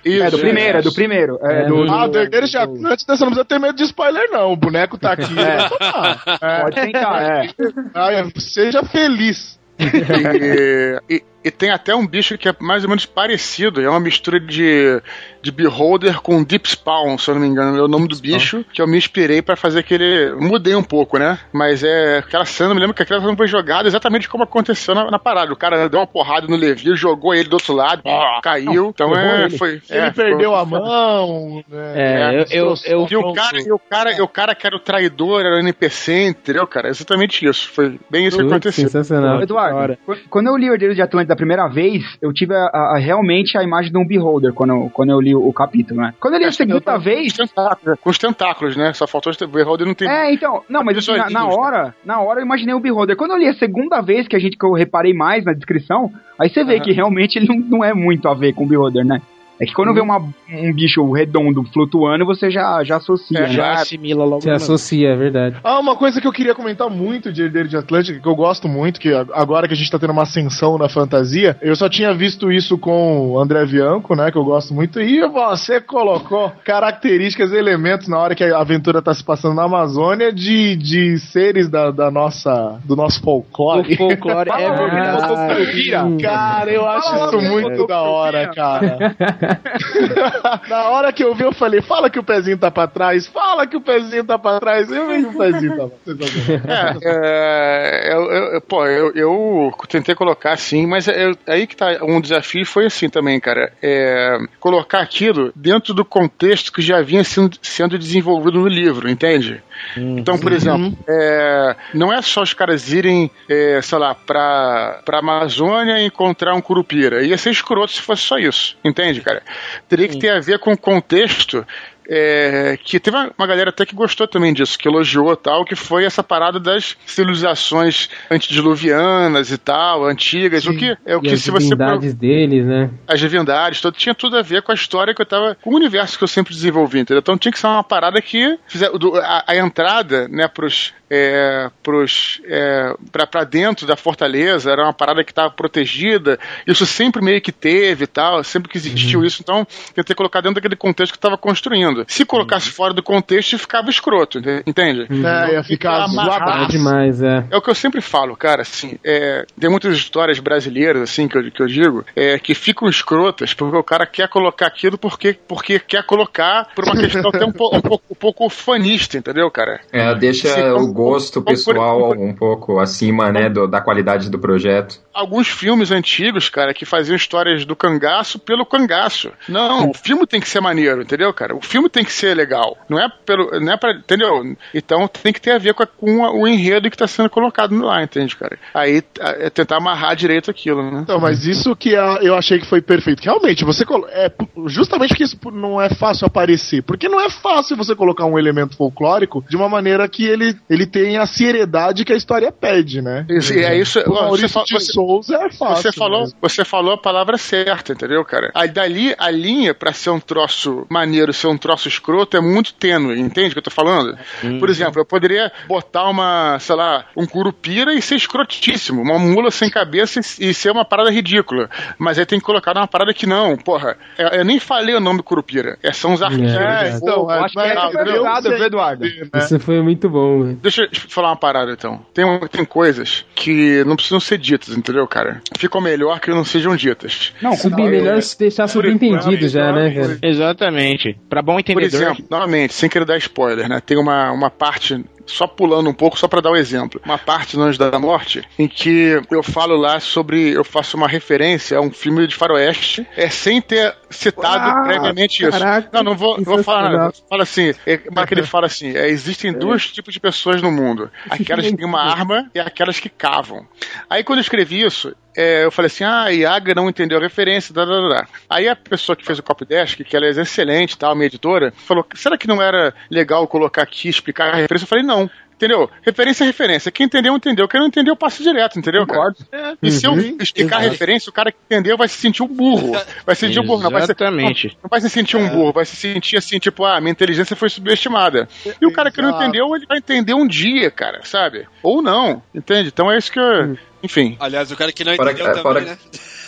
É do primeiro, é do primeiro. É do, Ah, do- Herdeiros de Atlântida, você não precisa ter medo de spoiler, não. O boneco tá aqui. É. É. Pode tentar, é. Ah, seja feliz. e, e- e tem até um bicho que é mais ou menos parecido. É uma mistura de, de Beholder com Deep Spawn, se eu não me engano. É o nome do bicho que eu me inspirei pra fazer aquele. Mudei um pouco, né? Mas é. Aquela cena, eu me lembro que aquela cena foi jogada exatamente como aconteceu na, na parada. O cara deu uma porrada no Levi, jogou ele do outro lado, caiu. Então é. ele. Foi, Ele é, perdeu foi- a mão. Né? É, eu, eu, eu, e o cara, e o cara, e o cara que era o traidor, era o NPC, entendeu, cara? É exatamente isso. Foi bem isso que aconteceu. sensacional. Eduardo, qu- quando eu li o Herdeiro de Atlântida da primeira vez, eu tive a- a- realmente a imagem de um Beholder quando eu, quando eu li o, o capítulo, né? Quando eu li a segunda vez. Com os tentáculos, com os tentáculos, né? Só faltou o Beholder não tem. É, então, não, mas assim, na, na hora, na hora eu imaginei o Beholder. Quando eu li a segunda vez que a gente que eu reparei mais na descrição, aí você vê Aham. que realmente ele não, não é muito a ver com o Beholder, né? É que quando vê uma, um bicho redondo flutuando, você já, já associa. né? já assimila logo. Se associa, é verdade. Ah, uma coisa que eu queria comentar muito de Herdeiro de Atlântica, que eu gosto muito, que agora que a gente tá tendo uma ascensão na fantasia, eu só tinha visto isso com o André Bianco, né, que eu gosto muito, e você colocou características e elementos na hora que a aventura tá se passando na Amazônia de, de seres da, da nossa, do nosso folclore. O folclore é verdade. Cara, eu acho isso muito da hora, cara. Na hora que eu vi, eu falei: fala que o pezinho tá pra trás, fala que o pezinho tá pra trás. Eu vi que o pezinho tá pra trás. É, é, eu, eu- pô, eu, eu tentei colocar assim, mas é, é aí que tá um desafio foi assim também, cara. É, colocar aquilo dentro do contexto que já vinha sendo, sendo desenvolvido no livro, entende? Então, por exemplo, é, não é só os caras irem, é, sei lá, pra, pra Amazônia e encontrar um curupira. Ia ser escroto se fosse só isso, entende, cara? Teria que ter a ver com o contexto é, que teve uma, uma galera até que gostou também disso, que elogiou tal, que foi essa parada das civilizações antediluvianas e tal, antigas, o que é o E que as se você pro- divindades deles, né? as divindades, tudo, tinha tudo a ver com a história que eu tava. com o universo que eu sempre desenvolvi, entendeu? Então tinha que ser uma parada que. fizer- a, a entrada, né, pros. É, pros é, pra, pra dentro da fortaleza era uma parada que estava protegida isso sempre meio que teve e tal sempre que existiu Uhum. isso então tentei colocar dentro daquele contexto que estava construindo se colocasse fora do contexto ficava escroto ente- entende É, ia ficar amarrado. É demais, é. É o que eu sempre falo, cara, assim, é, tem muitas histórias brasileiras, assim, que eu, que eu digo, é, que ficam escrotas porque o cara quer colocar aquilo porque, porque quer colocar por uma questão até um, po- um pouco, um pouco fanista, entendeu, cara? É, deixa Sim, o gosto como- pessoal como- um pouco acima, né, do- da qualidade do projeto. Alguns filmes antigos, cara, que faziam histórias do cangaço pelo cangaço. Não, o filme tem que ser maneiro, entendeu, cara? O filme tem que ser legal. Não é pelo. Não é pra, entendeu? Então tem que ter a ver com, a- com a- o enredo que tá sendo colocado lá, entende, cara? Aí é tentar amarrar direito aquilo, né? Então, mas isso que a- eu achei que foi perfeito. Realmente, você é justamente porque isso não é fácil aparecer. Porque não é fácil você colocar um elemento folclórico de uma maneira que ele, ele tenha a seriedade que a história pede, né? Isso, é isso. O ó, fa- de Souza é fácil. Você falou, mesmo. você falou a palavra certa, entendeu, cara? Aí dali a linha pra ser um troço maneiro, ser um troço escroto é muito tênue, entende o que eu tô falando? Por exemplo, eu poderia botar uma, sei lá, um curupira e ser escrotíssimo, uma mula sem cabeça e, e ser uma parada ridícula. Mas aí tem que colocar uma parada que não, porra. Eu, eu nem falei o nome do curupira. É, são os arqueiros. É, então, é, acho que essa mas a eu jogada, sei viu, Eduardo? né? Isso foi muito bom. velho. Deixa eu falar uma parada então. Tem, tem coisas que não precisam ser ditas, entendeu, cara? Ficam melhor que não sejam ditas. Não, Sub, melhor se deixar subentendido já, né, cara? Exatamente. Pra bom Por entendedor. exemplo, novamente, sem querer dar spoiler, né? Tem uma, uma parte, só pulando um pouco, só pra dar um exemplo. Uma parte no Anjo da Morte, em que eu falo lá sobre. Eu faço uma referência a um filme de faroeste, é, sem ter citado Ah, previamente isso. caraca, Não, não vou, vou falar nada. Fala assim, é, mas que ele fala assim: é, existem dois tipos de pessoas no mundo: aquelas que têm uma arma e aquelas que cavam. Aí quando eu escrevi isso, é, eu falei assim, ah, Iaga não entendeu a referência, da, da, da. Aí a pessoa que fez o Copydesk, que ela é excelente, tal, minha editora, falou, será que não era legal colocar aqui, explicar a referência? Eu falei, não, entendeu? Referência é referência. Quem entendeu, entendeu. Quem não entendeu, passa direto, entendeu? Concordo. É. E se eu Uhum. explicar a referência, o cara que entendeu vai se sentir um burro. Vai se sentir um burro, não vai se, Exatamente. não, não vai se sentir um burro, vai se sentir assim, tipo, ah, minha inteligência foi subestimada. E o cara que não entendeu, ele vai entender um dia, cara, sabe? Ou não, entende? Então é isso que eu. Enfim. Aliás, o cara que não entendeu é, também, fora- né?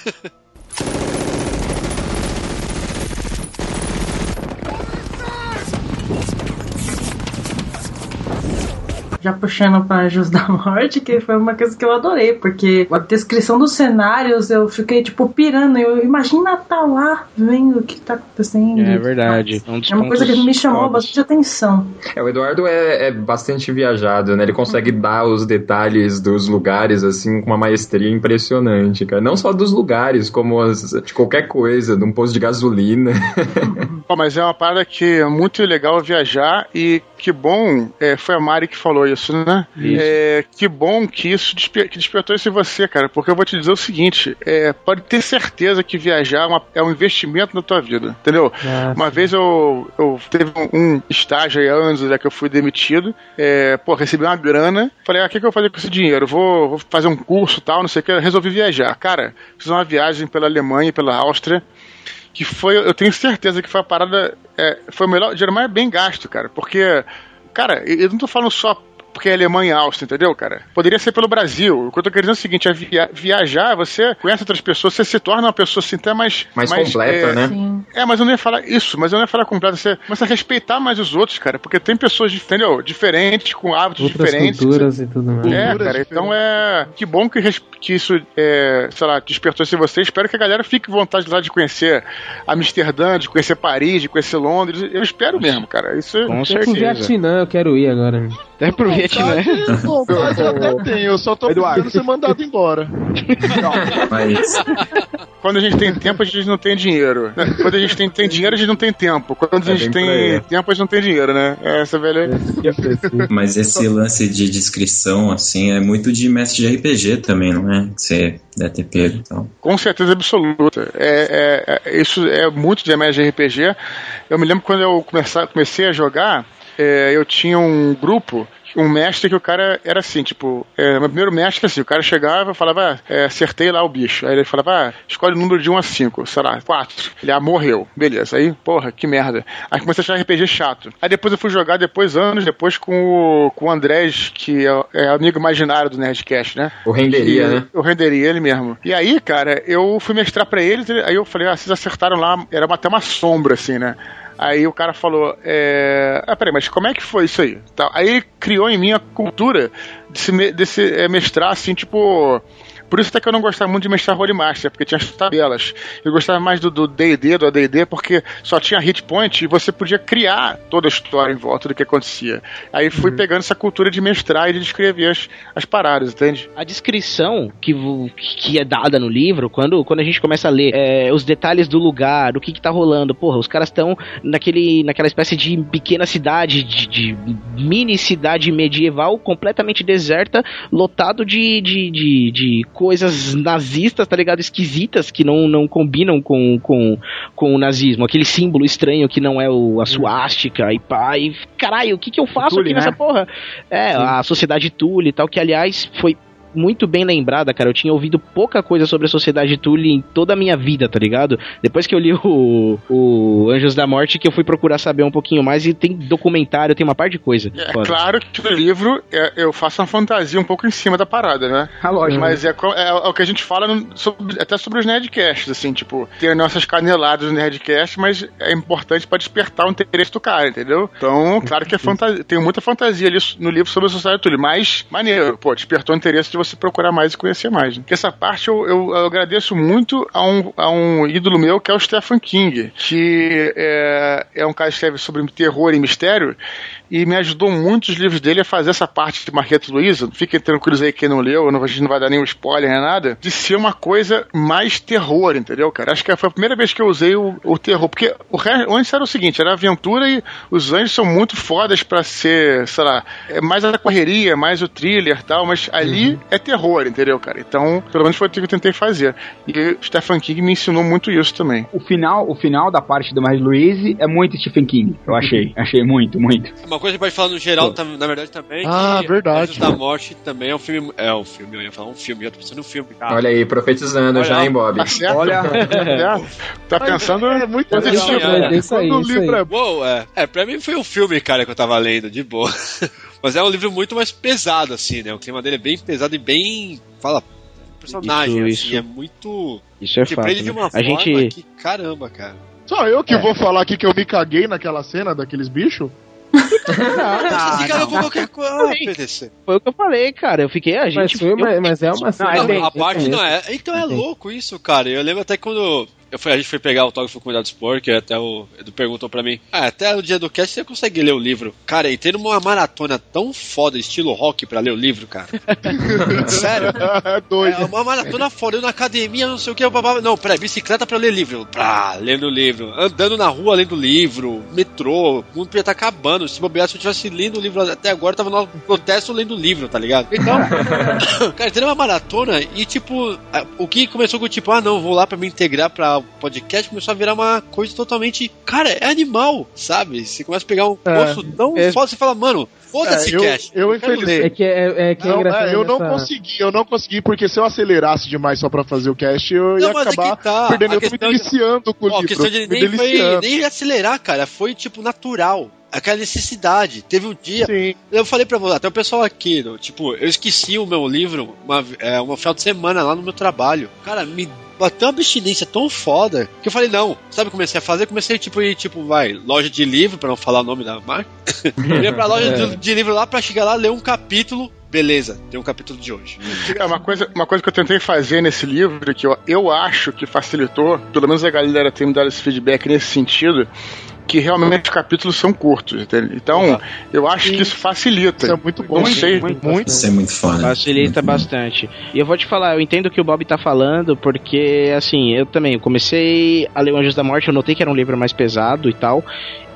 Já puxando para Anjos da Morte, que foi uma coisa que eu adorei, porque a descrição dos cenários eu fiquei tipo pirando. Eu imagina tá lá vendo o que tá acontecendo. É verdade. Um dos É uma coisa que me chamou bastante atenção. É, o Eduardo é, é bastante viajado, né? Ele consegue dar os detalhes dos lugares, assim, com uma maestria impressionante, cara. Não só dos lugares, como as, de qualquer coisa, de um posto de gasolina. Pô, mas é uma parada que é muito legal viajar e que bom, é, foi a Mari que falou isso, né? Isso. É, que bom que isso despe- que despertou isso em você, cara, porque eu vou te dizer o seguinte, é, pode ter certeza que viajar é, uma- é um investimento na tua vida, entendeu? Ah, uma vez eu, eu teve um, estágio aí anos né, que eu fui demitido, é, pô, recebi uma grana, falei, ah, o que, que eu vou fazer com esse dinheiro? Vou, vou fazer um curso tal, não sei o que, resolvi viajar. Cara, fiz uma viagem pela Alemanha pela Áustria, que foi, eu tenho certeza que foi a parada, é, foi o melhor, dinheiro mais bem gasto, cara, porque, cara, eu não tô falando só porque é Alemanha e Áustria, entendeu, cara? Poderia ser pelo Brasil. O que eu tô querendo é o seguinte, é via- viajar, você conhece outras pessoas, você se torna uma pessoa assim até mais... Mais completa, é, né? É, mas eu não ia falar isso, mas eu não ia falar completa. Você começa a respeitar mais os outros, cara, porque tem pessoas, entendeu? Diferentes, com hábitos Outras diferentes. culturas e tudo mais. É, cara, então é. Que bom que, res- que isso, é, sei lá, despertou isso em você. Espero que a galera fique com vontade lá de conhecer Amsterdã, de conhecer Paris, de conhecer Londres. Eu espero mesmo, cara. Isso Com Até pro Vietnã eu quero ir agora. Até pro Vietnã. Vontade eu até tenho, eu só tô Eduardo. precisando ser mandado embora. Mas Quando a gente tem tempo, a gente não tem dinheiro. Quando a gente tem, tem dinheiro, a gente não tem tempo. Quando a É gente tem tempo, a gente não tem dinheiro, né? Essa velha. Mas esse lance de descrição, assim, é muito de mestre de RPG também, não é? Você deve ter pego então. Com certeza absoluta. É, é- é- isso é muito de MSG RPG. Eu me lembro quando eu começar, comecei a jogar, é, eu tinha um grupo, um mestre que o cara era assim, tipo, é, meu primeiro mestre assim, o cara chegava e falava, ah, é, acertei lá o bicho. Aí ele falava, ah, escolhe o número de 1 a 5, sei lá, 4. Ele, ah, morreu. Beleza. Aí, porra, que merda. Aí comecei a achar RPG chato. Aí depois eu fui jogar, depois, anos depois, com o, com o Andrés, que é, é amigo imaginário do Nerdcast, né? O Renderia, Que- né? eu renderia ele mesmo. E aí, cara, eu fui mestrar pra eles, aí eu falei, ah, vocês acertaram lá, era até uma sombra, assim, né? Aí o cara falou, é... Ah, peraí, mas como é que foi isso aí? Aí ele criou em mim a cultura de se de se, é, mestrar, assim, tipo... Por isso até que eu não gostava muito de mestrar Holy Master, porque tinha as tabelas. Eu gostava mais do D&D, do AD&D, porque só tinha hit point e você podia criar toda a história em volta do que acontecia. Aí fui pegando essa cultura de mestrar e de descrever as, as paradas, entende? A descrição que, que é dada no livro, quando, quando a gente começa a ler é, os detalhes do lugar, o que, que tá rolando, porra, os caras estão naquele, naquela espécie de pequena cidade, de, de mini cidade medieval, completamente deserta, lotado de, de, de, de coisas nazistas, tá ligado? Esquisitas, que não, não combinam com, com, com o nazismo. Aquele símbolo estranho que não é o, a suástica e pá, e caralho, o que, que eu faço Tule, aqui nessa né? porra? É, a sociedade Tule e tal, que aliás foi muito bem lembrada, cara. Eu tinha ouvido pouca coisa sobre a Sociedade Tule em toda a minha vida, tá ligado? Depois que eu li o, o Anjos da Morte, que eu fui procurar saber um pouquinho mais e tem documentário, tem uma par de coisa. É Foda. claro que no livro é, eu faço uma fantasia um pouco em cima da parada, né? Ah, lógico. Mas é, é- é o que a gente fala sobre- até sobre os Nerdcasts, assim, tipo, tem as nossas caneladas no Nerdcast, mas é importante pra despertar o interesse do cara, entendeu? Então, claro que é fantasia, tem muita fantasia ali no livro sobre a Sociedade Tully, mas maneiro, pô, despertou o interesse de você procurar mais e conhecer mais. Né? Essa parte eu, eu- eu agradeço muito a um, a um ídolo meu que é o Stephen King, que é, é um cara que escreve sobre terror e mistério e me ajudou muito os livros dele a fazer essa parte de Marquete Luiza. Fiquem tranquilos aí quem não leu, não, a gente não vai dar nenhum spoiler nem nada, de ser uma coisa mais terror, entendeu, cara? Acho que foi a primeira vez que eu usei o, o terror, porque o resto, antes era o seguinte, era aventura e os anjos são muito fodas pra ser, sei lá, é mais a correria, mais o thriller e tal, mas ali é é terror, entendeu, cara? Então, pelo menos foi o que eu tentei fazer. E Stephen King me ensinou muito isso também. O final, o final da parte do Mais Louise é muito Stephen King, eu achei. Achei muito, muito. Uma coisa que pode falar no geral, tam- na verdade, também. Ah, que verdade. Anjos da Morte também é um filme. É um filme, eu ia falar um filme, eu tô pensando em um filme. cara. Olha aí, profetizando já, hein, Bob? Tá certo? Olha. Tá pensando. É muito positivo. legal, É, né? isso aí, Quando o isso livro aí. é Uou, é. É, pra mim foi um filme, cara, que eu tava lendo, de boa. Mas é um livro muito mais pesado, assim, né? O clima dele é bem pesado e bem. Fala. Personagem, Isso, assim, isso. é muito. Isso é fato. prende de né? uma A forma gente. que. Caramba, cara. Só eu que vou falar aqui que eu me caguei naquela cena daqueles bichos? Não. com qualquer coisa. PDC. Foi o que eu falei, cara. Eu fiquei, a gente. Mas, foi, eu- mas, mas é uma cena. é Não, a parte não é. Então é louco isso, cara. Eu lembro até quando eu fui, a gente foi pegar o autógrafo com o Cuidado Sport, que até o Edu perguntou pra mim: Ah, até o dia do cast você consegue ler o livro. Cara, entrei numa maratona tão foda, estilo rock, pra ler o livro, cara. Sério? É doido. É uma maratona foda, eu na academia, não sei o que, babá. Não, peraí, bicicleta pra ler livro. Pá, lendo o livro. Andando na rua lendo livro. Metrô. O mundo podia estar acabando. Se bobear, se eu tivesse lido o livro até agora, tava no protesto lendo o livro, tá ligado? Então, cara, teve uma maratona e, tipo, o que começou com, tipo, ah, não, vou lá pra me integrar pra podcast, começou a virar uma coisa totalmente. Cara, é animal, sabe? Você começa a pegar um É. gosto tão É. foda, você fala, mano, foda-se, É, eu- cast. eu, quero infelizmente-. É que é, é, que é Não, engraçado. é, eu não nessa- consegui, eu não consegui, porque se eu acelerasse demais só pra fazer o cast, eu ia Não, mas é acabar tá. perdendo. A Eu tô me questão de- deliciando com o Ó, a livro. questão de nem foi deliciando. nem acelerar, cara. Foi, tipo, natural. Aquela necessidade. Teve um dia. Sim. Eu falei pra você, até o pessoal aqui, tipo, eu esqueci o meu livro uma, é, uma final de semana lá no meu trabalho. Cara, me bateu uma abstinência tão foda que eu falei, não. Sabe o que eu comecei a fazer? Comecei, tipo, ir, tipo, vai, loja de livro, pra não falar o nome da marca. eu ia pra loja de, de livro lá pra chegar lá, ler um capítulo. Beleza, tem um capítulo de hoje. É uma coisa, uma coisa que eu tentei fazer nesse livro, que eu, eu acho que facilitou, pelo menos a galera tem me dado esse feedback nesse sentido, que realmente os capítulos são curtos? Então, eu acho que isso facilita. Isso é muito bom. Não sei. muito. Isso é muito foda. Facilita bastante. E eu vou te falar, eu entendo o que o Bob tá falando, porque, assim, eu também eu comecei a ler o Anjos da Morte, eu notei que era um livro mais pesado e tal.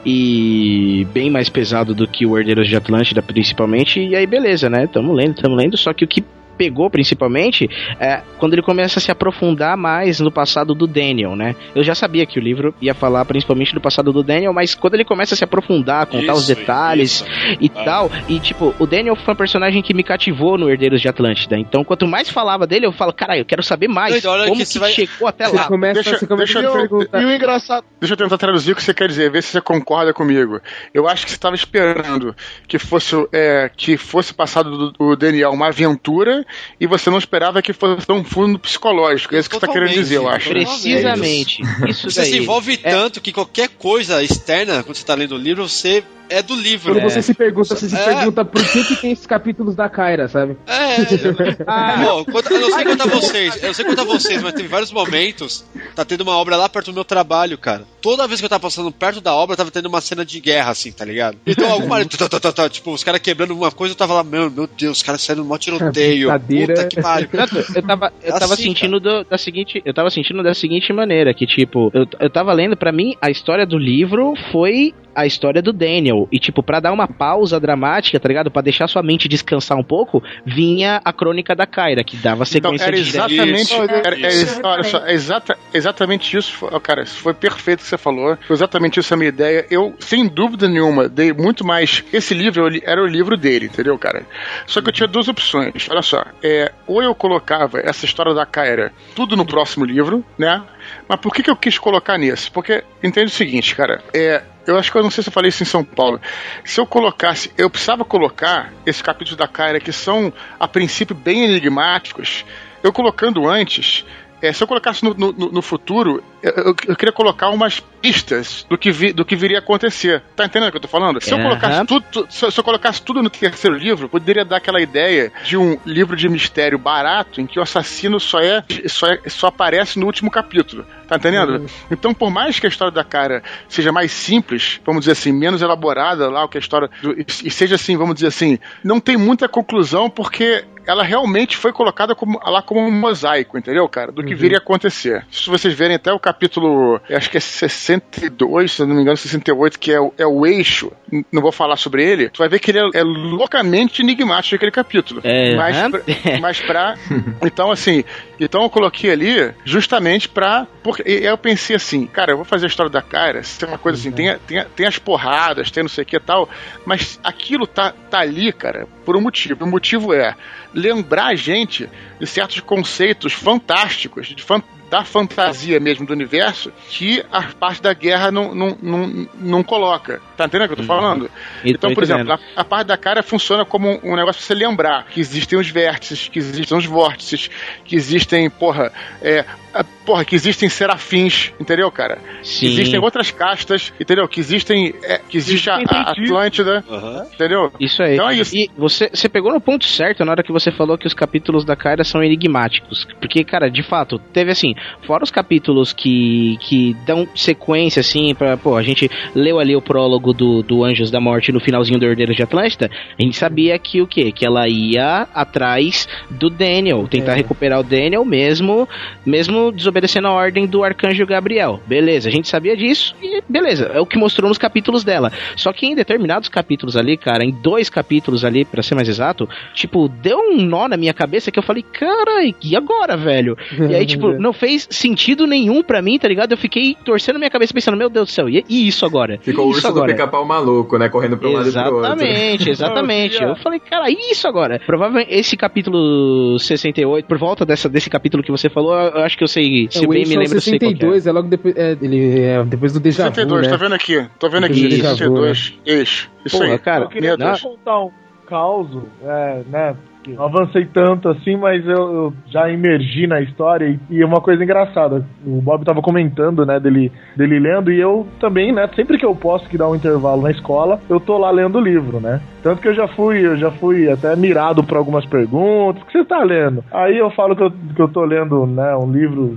E bem mais pesado do que o Herdeiros de Atlântida, principalmente. E aí, beleza, né? Tamo lendo, tamo lendo. Só que o que pegou principalmente é quando ele começa a se aprofundar mais no passado do Daniel, né? Eu já sabia que o livro ia falar principalmente do passado do Daniel, mas quando ele começa a se aprofundar, contar os Isso, detalhes isso. e Ah. tal, e tipo, o Daniel foi um personagem que me cativou no Herdeiros de Atlântida. Então, quanto mais falava dele, eu falo, caralho, eu quero saber mais. Como que que, vai- chegou até Você lá? começa, Deixa- você começa deixa a eu- perguntar. E o engraçado. Deixa eu tentar traduzir o que você quer dizer, ver se você concorda comigo. Eu acho que você estava esperando que fosse, é, que fosse passado do, do Daniel uma aventura e você não esperava que fosse tão fundo psicológico. É isso que você está querendo dizer, eu acho. né? Precisamente. Isso Você daí. se envolve É. tanto que qualquer coisa externa, quando você tá lendo o livro, você é do livro. Quando você se pergunta, você se É. pergunta por que, que tem esses capítulos da Kyra, sabe? É, Pô, conta- eu não sei contar vocês, eu não sei contar vocês, mas teve vários momentos. Tá tendo uma obra lá perto do meu trabalho, cara. Toda vez que eu tava passando perto da obra, tava tendo uma cena de guerra, assim, tá ligado? Então alguma. tipo, os caras quebrando uma coisa, eu tava lá, meu, meu Deus, os caras saíram no mó tiroteio. Puta que pariu. Eu tava, eu tava Assim, sentindo do- da seguinte, eu tava sentindo da seguinte maneira, que tipo, eu, eu tava lendo, pra mim, a história do livro foi a história do Daniel. E, tipo, pra dar uma pausa dramática, tá ligado? Pra deixar sua mente descansar um pouco, vinha a crônica da Kyra, que dava Então, sequência era de exatamente, Isso, era- é isso. olha só, é exata, exatamente isso, foi- ó, cara, foi perfeito o que você falou, foi exatamente isso a minha ideia. Eu, sem dúvida nenhuma, dei muito mais. Esse livro era o livro dele, entendeu, cara? Só que eu tinha duas opções. Olha só, é, ou eu colocava essa história da Kyra tudo no próximo livro, né? Mas por que, que eu quis colocar nesse? Porque entende o seguinte, cara, é. Eu acho que eu não sei se eu falei isso em São Paulo. Se eu colocasse, eu precisava colocar esses capítulos da Kyra que são, a princípio, bem enigmáticos. Eu colocando antes, é, se eu colocasse no, no, no futuro, eu, eu- eu queria colocar umas pistas do que, vi- do que viria a acontecer. Tá entendendo o que eu tô falando? Se eu Aham. colocasse tudo, tu- se, eu- se eu colocasse tudo no terceiro livro, poderia dar aquela ideia de um livro de mistério barato em que o assassino só é só, é- só aparece no último capítulo. Tá entendendo? Então, por mais que a história da cara seja mais simples, vamos dizer assim, menos elaborada lá, o que a história do- e, e seja assim, vamos dizer assim, não tem muita conclusão porque ela realmente foi colocada como, lá como um mosaico, entendeu, cara? Do que Uhum. viria a acontecer. Se vocês verem até o capítulo, acho que é 62, se não me engano, 68, que é o, é o eixo, não vou falar sobre ele, tu vai ver que ele é, é loucamente enigmático aquele capítulo. É, mas, aham. pra, mas pra. Então, assim, então eu coloquei ali justamente pra. Porque eu pensei assim, cara, eu vou fazer a história da Kyra, tem uma coisa assim, tem, tem, tem as porradas, tem não sei o que e tal, mas aquilo tá, tá ali, cara, por um motivo. O motivo é lembrar a gente de certos conceitos fantásticos, de fan- da fantasia mesmo do universo, que a parte da guerra não, não, não, não coloca. Tá entendendo o que eu tô falando? E Então, tô por exemplo, a, a parte da cara funciona como um, um negócio pra você lembrar que existem os vértices, que existem os vórtices, que existem, porra, é, porra, que existem serafins, entendeu, cara? Sim. Que existem outras castas, entendeu? Que existem, é, que existe a, a Atlântida, entendeu? Isso aí. Então é isso. E você, você pegou no ponto certo na hora que você falou que os capítulos da Kyra são enigmáticos. Porque, cara, de fato, teve assim, fora os capítulos que, que dão sequência, assim, pra. Pô, a gente leu ali o prólogo do, do Anjos da Morte no finalzinho do Herdeiros de Atlântida. A gente sabia que o quê? Que ela ia atrás do Daniel, tentar recuperar o Daniel mesmo, mesmo desobedecendo a ordem do Arcanjo Gabriel. Beleza, a gente sabia disso e beleza, é o que mostrou nos capítulos dela. Só que em determinados capítulos ali, cara, em dois capítulos ali, pra ser mais exato, tipo, deu um nó na minha cabeça que eu falei, cara, e agora, velho? E aí, tipo, não fez sentido nenhum pra mim, tá ligado? Eu fiquei torcendo minha cabeça pensando, meu Deus do céu, e, e isso agora? Ficou o urso do agora? pica-pau maluco, né? Correndo pro lado e pro outro. Exatamente, exatamente. Eu falei, cara, e isso agora? Provavelmente esse capítulo 68, por volta dessa, desse capítulo que você falou, eu eu acho que eu sei, se É, o bem me lembro, eu sei qual que é. 62, é logo depois. É, ele é depois do Deja Vu, 62, né? tá vendo aqui? Tô vendo Depois aqui, vu, 62, eixo. Isso Porra, aí. cara, Eu queria só contar um caos, é, né? Não avancei tanto assim, mas eu, eu já imergi na história e, e é uma coisa engraçada. O Bob tava comentando, né, dele, dele lendo, e eu também, né, sempre que eu posso que dá um intervalo na escola, eu tô lá lendo o livro, né? Tanto que eu já fui, eu já fui até mirado por algumas perguntas. O que você tá lendo? Aí eu falo que eu, que eu tô lendo, né, um livro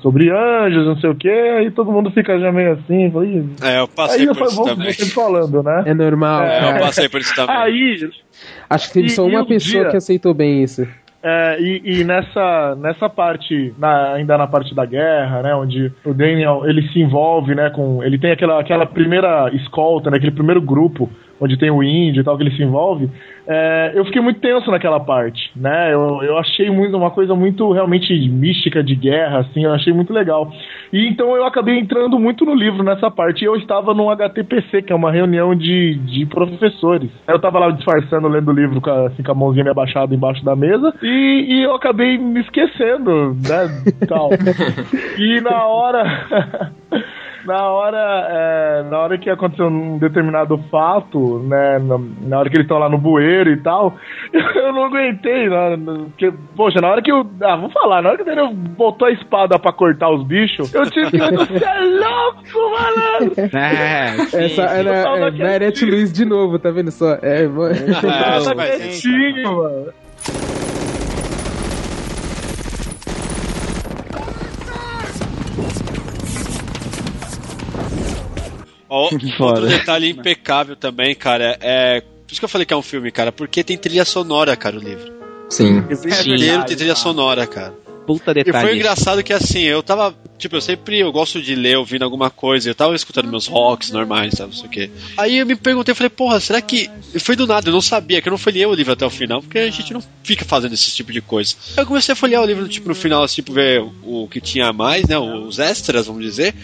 sobre anjos, não sei o que, aí todo mundo fica já meio assim, fala, "Ih". É, eu passei aí eu por falei, isso vamos também. você falando, né? É normal. É. Eu passei por isso também. Aí, Acho que teve E- só uma um pessoa dia- que aceitou bem isso. É, e, e nessa, nessa parte, na- ainda na parte da guerra, né, onde o Daniel ele se envolve, né, com ele tem aquela, aquela primeira escolta, né, aquele primeiro grupo onde tem o índio e tal que ele se envolve. é, eu fiquei muito tenso naquela parte, né? Eu, eu achei muito uma coisa muito realmente mística de guerra, assim, eu achei muito legal. E então eu acabei entrando muito no livro nessa parte. E eu estava num HTPC, que é uma reunião de, de professores. Eu tava lá disfarçando, lendo o livro com a, assim, com a mãozinha meio abaixada embaixo da mesa. E, e eu acabei me esquecendo, né? Tal. e na hora. Na hora, é, na hora que aconteceu um determinado fato, né, na, na hora que eles estão lá no bueiro e tal, eu não aguentei, né, porque, poxa, na hora que eu, ah, vou falar, na hora que o Daniel botou a espada pra cortar os bichos, eu tive que, você é louco, malandro! É, Essa era é, Luiz de novo, tá vendo só? É, mano. Eu tava quietinho, mano. Ó, outro detalhe impecável também, cara, é. Por isso que eu falei que é um filme, cara, porque tem trilha sonora, cara, o livro. Sim. O livro inteiro tem trilha sonora, cara. Puta E detalhe. foi engraçado que assim, eu tava. Tipo, eu sempre eu gosto de ler ouvindo alguma coisa, eu tava escutando meus rocks normais, sabe, não sei o quê. Aí eu me perguntei, eu falei, porra, será que. E foi do nada, eu não sabia, que eu não folhei o livro até o final, porque a gente não fica fazendo esse tipo de coisa. Aí eu comecei a folhear o livro, tipo, no final, assim, tipo, ver o, o que tinha a mais, né? Os extras, vamos dizer.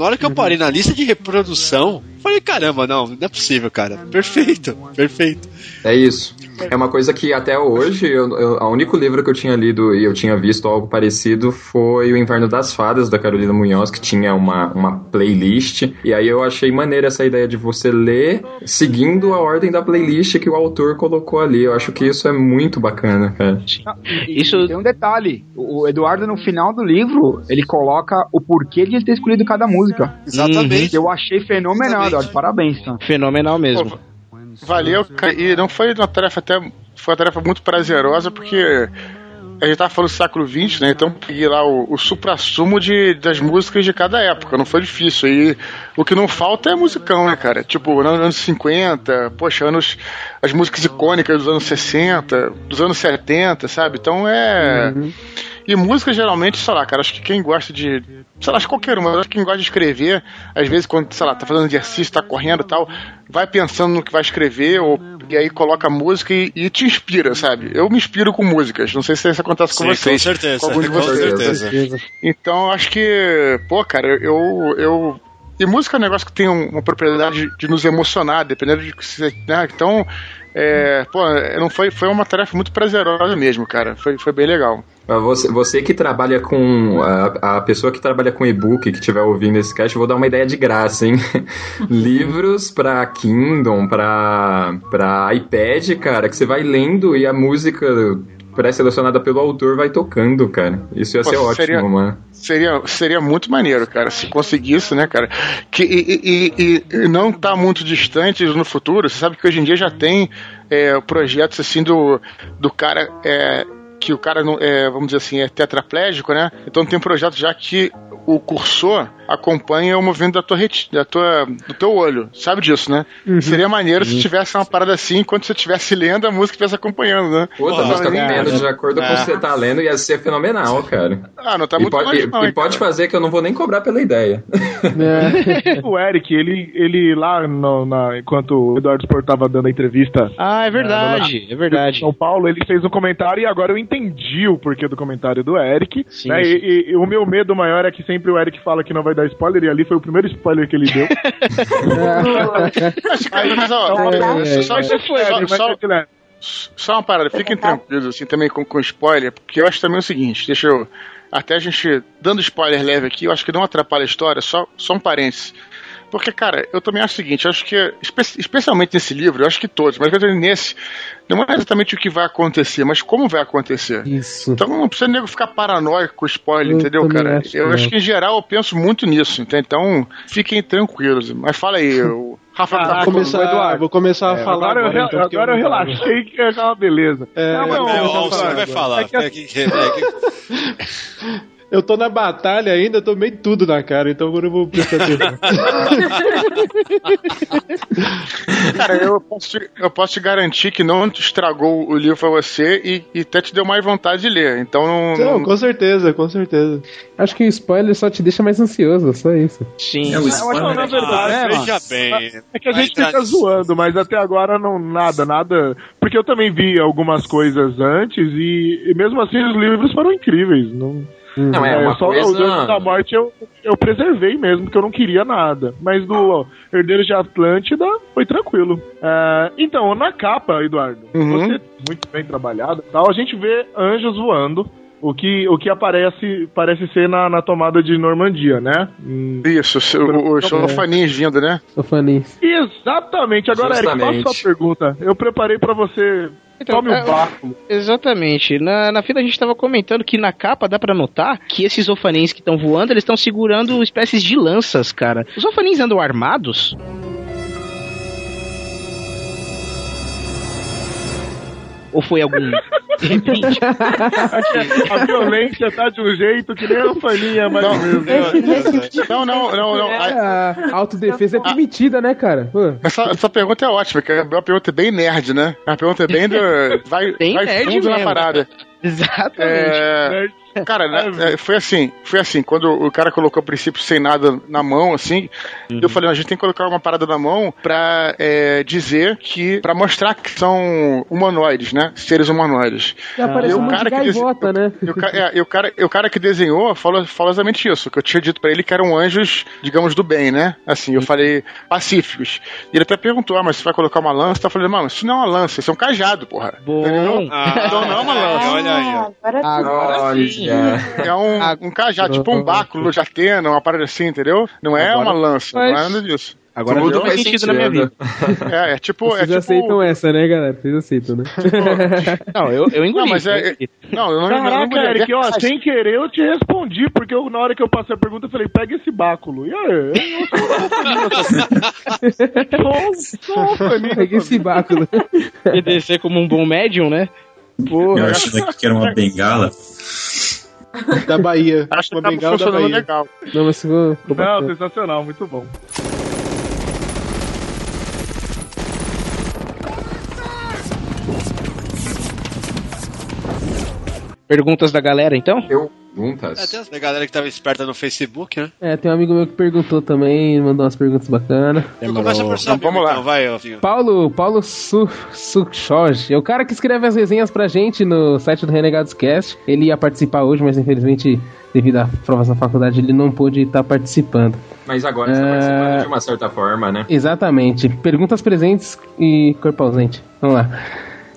Na hora que eu parei na lista de reprodução, falei, caramba, não, não é possível, cara. Perfeito, perfeito. É isso. É uma coisa que até hoje, eu, eu, o único livro que eu tinha lido e eu tinha visto algo parecido foi O Inverno das Fadas, da Carolina Munhoz, que tinha uma, uma playlist. E aí eu achei maneira essa ideia de você ler seguindo a ordem da playlist que o autor colocou ali. Eu acho que isso é muito bacana, cara. Isso... Tem um detalhe. O Eduardo, no final do livro, ele coloca o porquê de ele ter escolhido cada música. Exatamente. Eu achei fenomenal, Eduardo. Parabéns, tá? Fenomenal mesmo. Valeu, cara. E não foi uma tarefa até. Foi uma tarefa muito prazerosa, porque a gente tava falando do século XX, né? Então peguei lá o, o supra-sumo de, das músicas de cada época. Não foi difícil. E o que não falta é musicão, né, cara? Tipo, nos anos 50, poxa, anos, as músicas icônicas dos anos 60, dos anos 70, sabe? Então é. Uhum. E música, geralmente, sei lá, cara, acho que quem gosta de. Sei lá, acho que qualquer uma, acho que quem gosta de escrever, às vezes, quando, sei lá, tá fazendo exercício, tá correndo e tal, vai pensando no que vai escrever, ou, e aí coloca música e, e te inspira, sabe? Eu me inspiro com músicas, não sei se isso acontece com Sim, vocês. com certeza. Com Com vocês. certeza. Então, acho que, pô, cara, eu. eu e música é um negócio que tem um- uma propriedade de nos emocionar, dependendo de que você. Né? Então, é, pô, não foi, foi uma tarefa muito prazerosa mesmo, cara. Foi, foi bem legal. Você, você que trabalha com. A, a pessoa que trabalha com e-book, que estiver ouvindo esse cast, vou dar uma ideia de graça, hein? Livros pra Kindle, pra, pra iPad, cara, que você vai lendo e a música pré-selecionada pelo autor vai tocando, cara. Isso ia Pô, ser ótimo, seria- mano. Seria, seria muito maneiro, cara, se conseguisse, né, cara? Que, e, e- e- e não tá muito distante no futuro. Você sabe que hoje em dia já tem é, projetos assim do, do cara. é, que o cara, não, é, vamos dizer assim, é tetraplégico, né? Então tem projetos já que o cursor acompanha o movimento da tua, reti- da tua do teu olho. Sabe disso, né? Seria maneiro se tivesse uma parada assim, enquanto você estivesse lendo, a música estivesse acompanhando, né? Puta, a música Não, lendo de acordo com o que você tá lendo ia ser fenomenal, cara. Ah, não tá e muito pode, longe e- não, e pode fazer que eu não vou nem cobrar pela ideia. o Eric, ele, ele lá no- na, enquanto o Eduardo Sport tava dando a entrevista. Ah, é verdade, é verdade. Em São Paulo, ele fez um comentário e agora eu entendi o porquê do comentário do Eric. Sim, né? sim. E, e o meu medo maior é que sempre o Eric fala que não vai dar spoiler, e ali foi o primeiro spoiler que ele deu. Aí, mas, ó, É, só, é, é. é só uma parada, fiquem tranquilos assim também com, com spoiler, porque eu acho também o seguinte, deixa eu. Até a gente, dando spoiler leve aqui, eu acho que não atrapalha a história, só, só um parênteses. Porque, cara, eu também acho o seguinte, eu acho que, espe- especialmente nesse livro, eu acho que todos, mas nesse, não é exatamente o que vai acontecer, mas como vai acontecer. Isso. Então não precisa nego ficar paranoico com spoiler, Eu entendeu, cara? acho, eu né? acho que em geral eu penso muito nisso, entende? então fiquem tranquilos. Mas fala aí, o Rafa tá vou começar, Eduardo. vou começar a É, falar agora, eu, agora, então, agora eu não tava. relaxei que é uma beleza. É, Não, eu- mas, eu- ó, eu- você vai falar. É que, É que- é que- Eu tô na batalha ainda, eu tomei tudo na cara, então agora eu vou prestar atenção. Cara, eu posso, te, eu posso te garantir que não estragou o livro pra você e, e até te deu mais vontade de ler. Então não. Não, com certeza, com certeza. Acho que o spoiler só te deixa mais ansioso, só isso. Sim. É, o Eu acho que, na verdade, Ah, é, veja mano, bem. É que a gente fica zoando, mas até agora não nada, nada. Porque eu também vi algumas coisas antes e, e mesmo assim os livros foram incríveis. Não, Não, é uma só coisa- o Deus da Morte eu, eu preservei mesmo, porque eu não queria nada. Mas do ó, Herdeiros de Atlântida foi tranquilo. É, então, na capa, Eduardo, Uhum. você muito bem trabalhado e tal, a gente vê anjos voando. O que, o que aparece parece ser na, na tomada de Normandia, né? Hum, Isso, o- os sofaninhos vindo, né? Sou fanis. Exatamente. Agora, Eric, Justamente. faça sua pergunta. Eu preparei pra você. Tome é, o báculo. Exatamente. Na, na fila a gente estava comentando que na capa dá pra notar que esses ofanins que estão voando, eles estão segurando espécies de lanças, cara. Os ofanins andam armados? Ou foi algum repente? A violência tá de um jeito que nem a faninha, mas Não, não, não, não. É, a autodefesa é permitida, né, cara? Essa, essa pergunta é ótima, que é uma pergunta bem nerd, né? A pergunta é bem do. Vai, Bem vai nerd fundo na mesmo. parada. Exatamente. É, cara, né, é, foi assim, foi assim, quando o cara colocou o princípio sem nada na mão, assim, eu falei, a gente tem que colocar uma parada na mão pra é, dizer que, pra mostrar que são humanoides, né? Seres humanoides. Apareceu E um o monte de cara que né? E o, ca- é, cara, o cara que desenhou falou, falou exatamente isso, que eu tinha dito pra ele que eram anjos, digamos, do bem, né? Assim, eu falei pacíficos. E ele até perguntou, ah, mas você vai colocar uma lança? Eu falei, mano, isso não é uma lança, isso é um cajado, porra. Bom. Ah, Então não é uma lança. olha aí. ó. Agora É um, um cajado, tipo um báculo de Atena, uma parada assim, entendeu? Não é Agora uma lança, faz- não é nada disso. Agora Tudo faz faz sentido na minha vida. É, é tipo. Vocês é aceitam tipo... essa, né, galera? Vocês aceitam, né? Não, eu, eu engoli. Não, mas é. é- Não, eu não, eu não Caraca, Eric, ó, sem querer eu te respondi, porque eu, na hora que eu passei a pergunta eu falei, pega esse báculo. E aí? Eu sou faninha Pega esse báculo. Obedecer como um bom médium, né? Eu achando que era uma bengala. Da Bahia. Acho que uma tá bengala da Bahia. legal. Não, mas ficou, Não, bacana. sensacional, muito bom. Perguntas da galera, então? Perguntas. É, tem a galera que tava esperta no Facebook, né? É, tem um amigo meu que perguntou também, mandou umas perguntas bacanas. Eu começo por saber, vamos lá. então, vai, Alvinho. Paulo, Paulo Su, Sukshoji, é o cara que escreve as resenhas pra gente no site do Renegados Cast. Ele ia participar hoje, mas infelizmente, devido a provas na faculdade, ele não pôde estar participando. Mas agora você tá É. participando de uma certa forma, né? Exatamente. Perguntas presentes e corpo ausente. Vamos lá.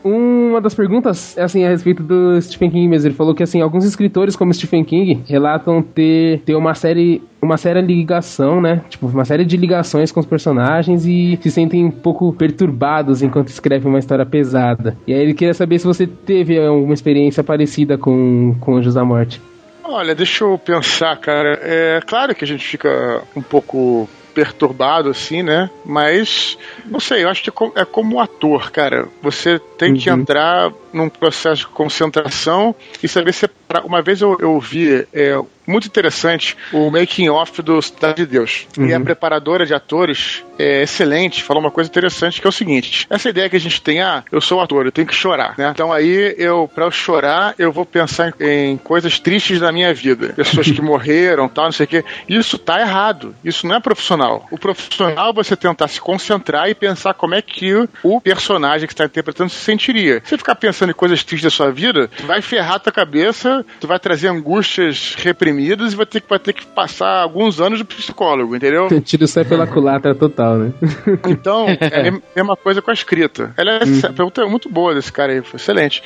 Uma das perguntas é assim a respeito do Stephen King mesmo. Ele falou que assim alguns escritores como Stephen King relatam ter, ter uma série uma séria ligação, né? Tipo, uma série de ligações com os personagens e se sentem um pouco perturbados enquanto escrevem uma história pesada. E aí ele queria saber se você teve alguma experiência parecida com, com Anjos da Morte. Olha, deixa eu pensar, cara. É claro que a gente fica um pouco perturbado, assim, né? Mas, não sei, eu acho que é é como um ator, cara. Você tem que entrar num processo de concentração e saber Uma vez eu, eu vi, é, muito interessante, o making off do Cidade de Deus. E a Uhum. preparadora de atores é excelente, falou uma coisa interessante que é o seguinte: essa ideia que a gente tem, ah, eu sou ator, eu tenho que chorar, né? Então aí eu, pra eu chorar, eu vou pensar em, em coisas tristes da minha vida, pessoas que morreram, tal, não sei o quê. Isso tá errado. Isso não é profissional. O profissional é você tentar se concentrar e pensar como é que o- personagem que está interpretando se sentiria. Se você ficar pensando em coisas tristes da sua vida, vai ferrar tua cabeça, tu vai trazer angústias reprimidas e vai ter que, vai ter que passar alguns anos de psicólogo, entendeu? Tiro sai pela culatra total, né? Então, é a mesma coisa com a escrita. Ela é a pergunta é muito boa desse cara aí, foi excelente.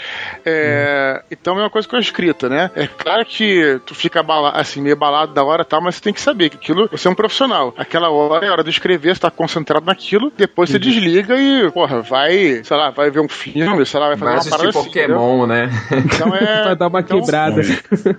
É, Então, a mesma coisa com a escrita, né? É claro que tu fica abala- assim, meio abalado da hora e tal, mas você tem que saber que aquilo, você é um profissional. Aquela hora é hora de escrever, você tá concentrado naquilo, depois você desliga e, porra, vai, sei lá, vai ver um filme, sei lá, vai fazer Vai uma parada assim, entendeu? Pokémon, né? Então é. Vai dar uma então- quebrada.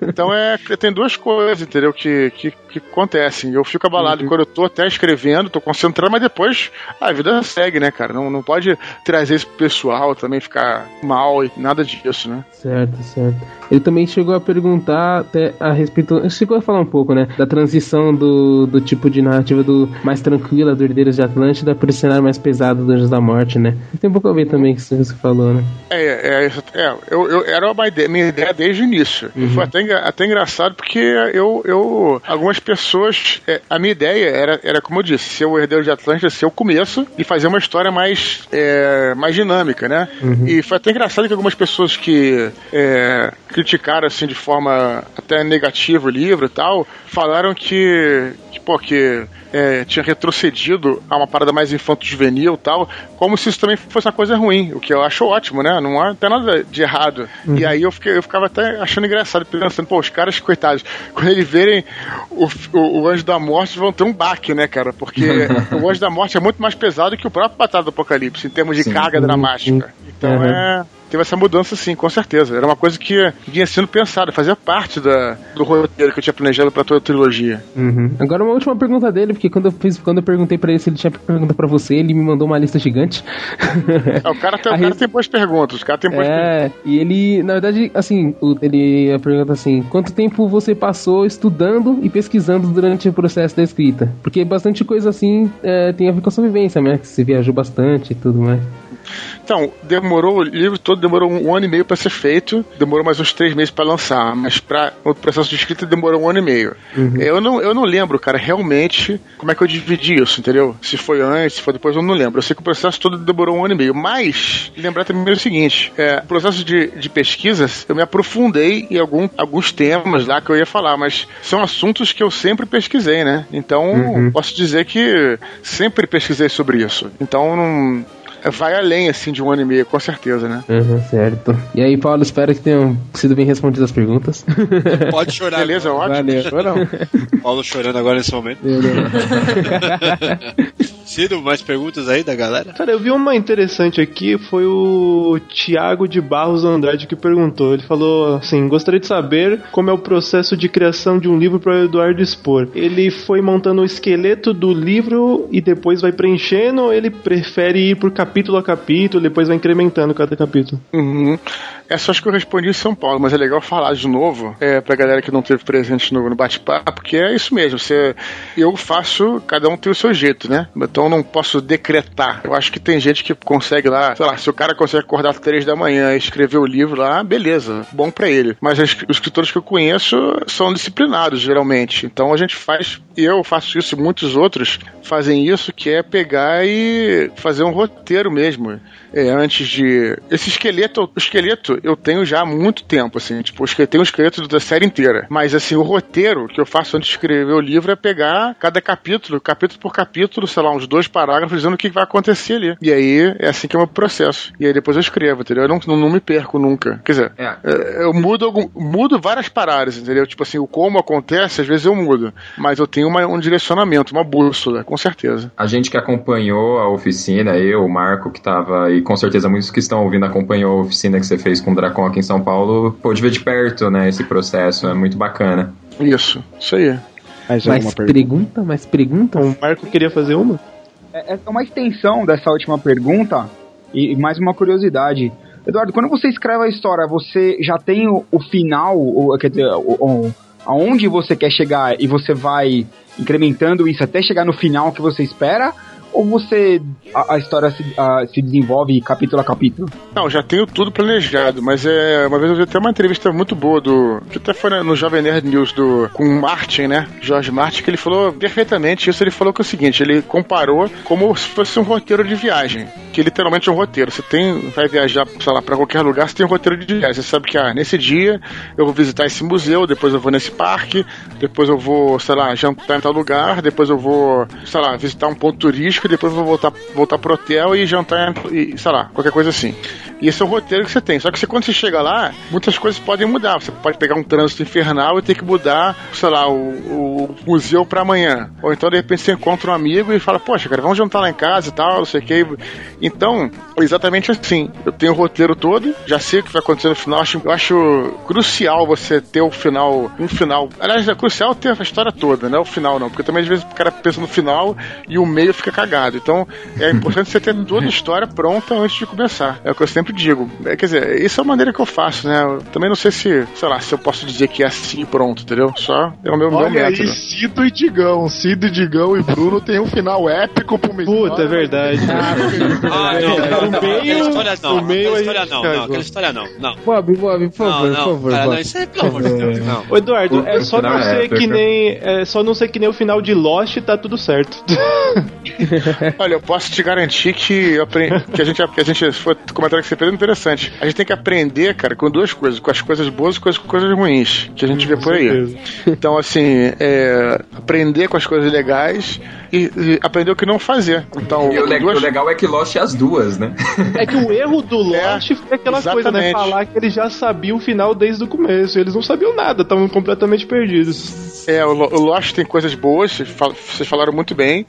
Então é. Tem duas coisas, entendeu? Que, que, que acontecem. Eu fico abalado quando eu tô até escrevendo, tô concentrando, mas depois a vida segue, né, cara? Não, não pode trazer isso pro pessoal também ficar mal e nada disso, né? Certo, certo. Ele também chegou a perguntar até a respeito. Chegou a falar um pouco, né? Da transição do, do tipo de narrativa do mais tranquila do Herdeiros de Atlântida esse cenário mais pesado do Anjos da Morte, né? Tem um pouco a ver também com isso que você falou, né? É, é, é eu, eu, era uma ideia, minha ideia desde o início. E foi até, até engraçado porque eu, eu algumas pessoas, é, a minha ideia era, era, como eu disse, ser o herdeiro de Atlântida, ser o começo e fazer uma história mais, é, mais dinâmica, né? E foi até engraçado que algumas pessoas que é, criticaram assim de forma até negativa o livro e tal, falaram que, que pô, que é, tinha retrocedido a uma parada mais infanto-juvenil e tal, como se isso também fosse uma coisa ruim, o que eu acho ótimo, né? Não há até nada de errado. E aí eu, fiquei, eu ficava até achando engraçado, pensando, pô, os caras, coitados, quando eles verem o, o, o Anjo da Morte, vão ter um baque, né, cara? Porque o Anjo da Morte é muito mais pesado que o próprio Batalha do Apocalipse, em termos de Sim. carga dramática. Então Uhum. é. Teve essa mudança sim, com certeza. Era uma coisa que vinha sendo pensada, fazia parte da, do roteiro que eu tinha planejado pra toda a trilogia. Uhum. Agora uma última pergunta dele, porque quando eu, fiz, quando eu perguntei pra ele se ele tinha pergunta pra você, ele me mandou uma lista gigante. É, o cara, tem, o cara tem boas perguntas, o cara tem boas perguntas. É, e ele, na verdade, assim, ele pergunta assim: quanto tempo você passou estudando e pesquisando durante o processo da escrita? Porque bastante coisa assim é, tem a ver com a sua vivência, né? Que você viajou bastante e tudo mais. Então, demorou, o livro todo demorou um ano e meio pra ser feito, demorou mais uns três meses pra lançar, mas para o processo de escrita demorou um ano e meio. Eu, não, eu não lembro, cara, realmente como é que eu dividi isso, entendeu? Se foi antes, se foi depois, eu não lembro. Eu sei que o processo todo demorou um ano e meio, mas lembrar também o seguinte: é, o processo de, de pesquisas, eu me aprofundei em algum, alguns temas lá que eu ia falar, mas são assuntos que eu sempre pesquisei, né? Então, Uhum. posso dizer que sempre pesquisei sobre isso. Então, não vai além assim de um ano e meio, com certeza, né? Uhum, certo. E aí, Paulo, espero que tenham sido bem respondidas as perguntas. Pode chorar. Beleza, ótimo. Valeu. Chorão. Paulo chorando agora nesse momento. Ciro, mais perguntas aí da galera? Cara, eu vi uma interessante aqui, foi o Tiago de Barros Andrade que perguntou. Ele falou assim: gostaria de saber como é o processo de criação de um livro para o Eduardo expor. Ele foi montando o esqueleto do livro e depois vai preenchendo, ou ele prefere ir por capítulo a capítulo, depois vai incrementando cada capítulo? Uhum. Essa acho que eu respondi em São Paulo, mas é legal falar de novo é, pra galera que não teve presente no, no bate-papo, porque é isso mesmo. Você, eu faço, cada um tem o seu jeito, né? Então não posso decretar. Eu acho que tem gente que consegue lá, sei lá, se o cara consegue acordar às três da manhã e escrever o livro lá, beleza, bom para ele. Mas os escritores que eu conheço são disciplinados, geralmente. Então a gente faz, eu faço isso e muitos outros fazem isso, que é pegar e fazer um roteiro mesmo é, antes de. Esse esqueleto, o esqueleto eu tenho já há muito tempo, assim, tipo, eu tenho o esqueleto da série inteira. Mas assim, o roteiro que eu faço antes de escrever o livro é pegar cada capítulo, capítulo por capítulo, sei lá, uns dois parágrafos dizendo o que vai acontecer ali. E aí é assim que é o meu processo. E aí depois eu escrevo, entendeu? Eu não, não, me perco nunca. Quer dizer, é. é eu mudo, algum, mudo várias paradas, entendeu? Tipo assim, o como acontece, às vezes eu mudo. Mas eu tenho uma, um direcionamento, uma bússola, com certeza. A gente que acompanhou a oficina, eu, o Marco, que tava aí com certeza muitos que estão ouvindo acompanhou a oficina que você fez com o Dracon aqui em São Paulo, pôde ver de perto, né, esse processo, é muito bacana. Isso, isso aí. Mais, mais pergunta? pergunta? Mais pergunta? O Marco queria fazer uma? É, é uma extensão dessa última pergunta e mais uma curiosidade. Eduardo, quando você escreve a história, você já tem o, o final, o, quer dizer, o, o, aonde você quer chegar e você vai incrementando isso até chegar no final que você espera? Ou você a, a história se, a, se, desenvolve capítulo a capítulo? Não, já tenho tudo planejado, mas é uma vez eu vi até uma entrevista muito boa do que até foi no Jovem Nerd News do com o Martin, né? Jorge Martin, que ele falou perfeitamente isso. Ele falou que é o seguinte, ele comparou como se fosse um roteiro de viagem, que literalmente é um roteiro. Você tem vai viajar, sei lá, para qualquer lugar, você tem um roteiro de viagem. Você sabe que ah, nesse dia eu vou visitar esse museu, depois eu vou nesse parque, depois eu vou, sei lá, jantar em tal lugar, depois eu vou, sei lá, visitar um ponto turístico e depois vou voltar, voltar pro hotel e jantar, e, sei lá, qualquer coisa assim. E esse é o roteiro que você tem. Só que você, quando você chega lá, muitas coisas podem mudar. Você pode pegar um trânsito infernal e ter que mudar, sei lá, o, o museu para amanhã. Ou então, de repente, você encontra um amigo e fala, poxa, cara, vamos jantar lá em casa e tal, não sei o que. Então, exatamente assim. Eu tenho o roteiro todo, já sei o que vai acontecer no final. Acho, eu acho crucial você ter o final, um final. Aliás, é crucial ter a história toda, não é o final não. Porque também às vezes o cara pensa no final e o meio fica cagado. Então, é importante você ter toda a história pronta antes de começar. É o que eu sempre digo. É, quer dizer, isso é a maneira que eu faço, né? Eu também não sei se, sei lá, se eu posso dizer que é assim pronto, entendeu? Só é o meu, Olha meu método. Aí, Cido e Digão. Cido, Digão e Bruno tem um final épico pro meio. Puta, é verdade. ah, não, não, não, aquela história não. Aquela história não, não, aquela história não. Não. Bob, Bob, por favor, por favor. Cara, não, isso é pelo amor de Deus, não. Eduardo, é só não ser que nem. É só não ser que nem o final de Lost e tá tudo certo. Olha, eu posso te garantir que, aprendi, que a gente, que a gente foi comentário que você fez é interessante. A gente tem que aprender, cara, com duas coisas, com as coisas boas e com as coisas ruins, que a gente hum, vê por aí. Então, assim, é, aprender com as coisas legais e, e, aprender o que não fazer. Então, e o, le duas... o legal é que Lost é as duas, né? É que o erro do é, Lost é, foi aquela exatamente. coisa, né? Falar que eles já sabiam o final desde o começo. Eles não sabiam nada, estavam completamente perdidos. É, o, o Lost tem coisas boas, vocês falaram muito bem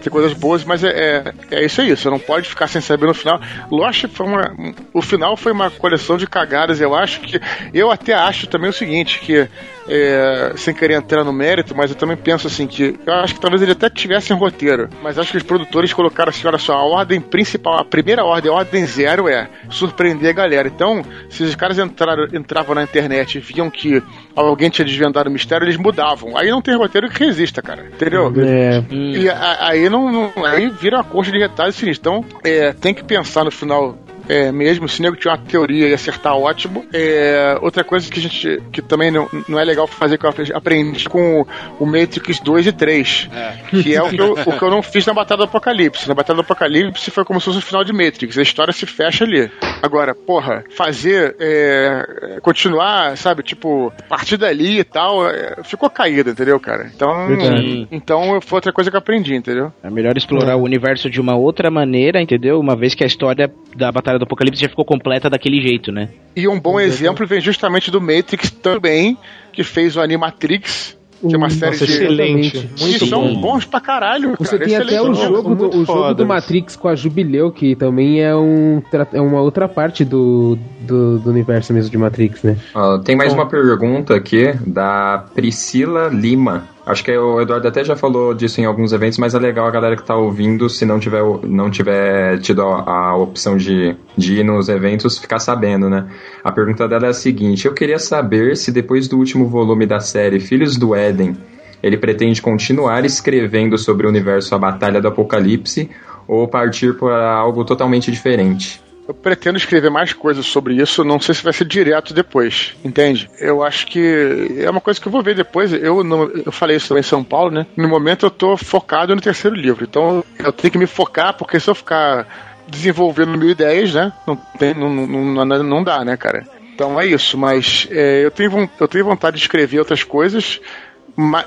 tem coisas boas, mas é, é, é, isso aí, você não pode ficar sem saber no final. Lost foi uma. O final foi uma coleção de cagadas, eu acho que. Eu até acho também o seguinte, que é, sem querer entrar no mérito, mas eu também penso assim que eu acho que talvez ele até tivesse um roteiro, mas acho que os produtores colocaram assim, olha só, a ordem principal, a primeira ordem, a ordem zero é surpreender a galera. Então, se os caras entraram, entravam na internet e viam que alguém tinha desvendado o mistério, eles mudavam. Aí não tem roteiro que resista, cara. Entendeu? É. E a, aí não, não, aí vira uma coxa de retalho sinistro. Então, é, tem que pensar no final é, mesmo. Se o nego tinha uma teoria e acertar, ótimo. É, outra coisa que a gente que também não, não é legal fazer, que eu aprendi com o Matrix 2 e 3. É. Que é o que, eu, o que eu não fiz na Batalha do Apocalipse. Na Batalha do Apocalipse foi como se fosse o final de Matrix. A história se fecha ali. Agora, porra, fazer. É, continuar, sabe, tipo, partir dali e tal, é, ficou caído, entendeu, cara? Então. Verdade. Então foi outra coisa que eu aprendi, entendeu? É melhor explorar o universo de uma outra maneira, entendeu? Uma vez que a história da Batalha do Apocalipse já ficou completa daquele jeito, né? E um bom exemplo vem justamente do Matrix também, que fez o Animatrix, que é uma série Nossa, de. excelente. Muito são bom. bons pra caralho. Você cara, tem até o excelente. jogo, do, o jogo do Matrix com a Jubileu, que também é, um, é uma outra parte do, do, do universo mesmo de Matrix, né? Ó, tem mais uma pergunta aqui da Priscila Lima. Acho que o Eduardo até já falou disso em alguns eventos, mas é legal a galera que tá ouvindo, se não tiver, não tiver tido a, a opção de, de ir nos eventos, ficar sabendo, né? A pergunta dela é a seguinte: Eu queria saber se depois do último volume da série Filhos do Éden, ele pretende continuar escrevendo sobre o universo A Batalha do Apocalipse ou partir para algo totalmente diferente. Eu pretendo escrever mais coisas sobre isso, não sei se vai ser direto depois, entende? Eu acho que é uma coisa que eu vou ver depois. Eu, não, eu falei isso também em São Paulo, né? No momento eu tô focado no terceiro livro, então eu tenho que me focar, porque se eu ficar desenvolvendo mil ideias, né? Não, tem, não, não, não, não dá, né, cara? Então é isso, mas é, eu, tenho, eu tenho vontade de escrever outras coisas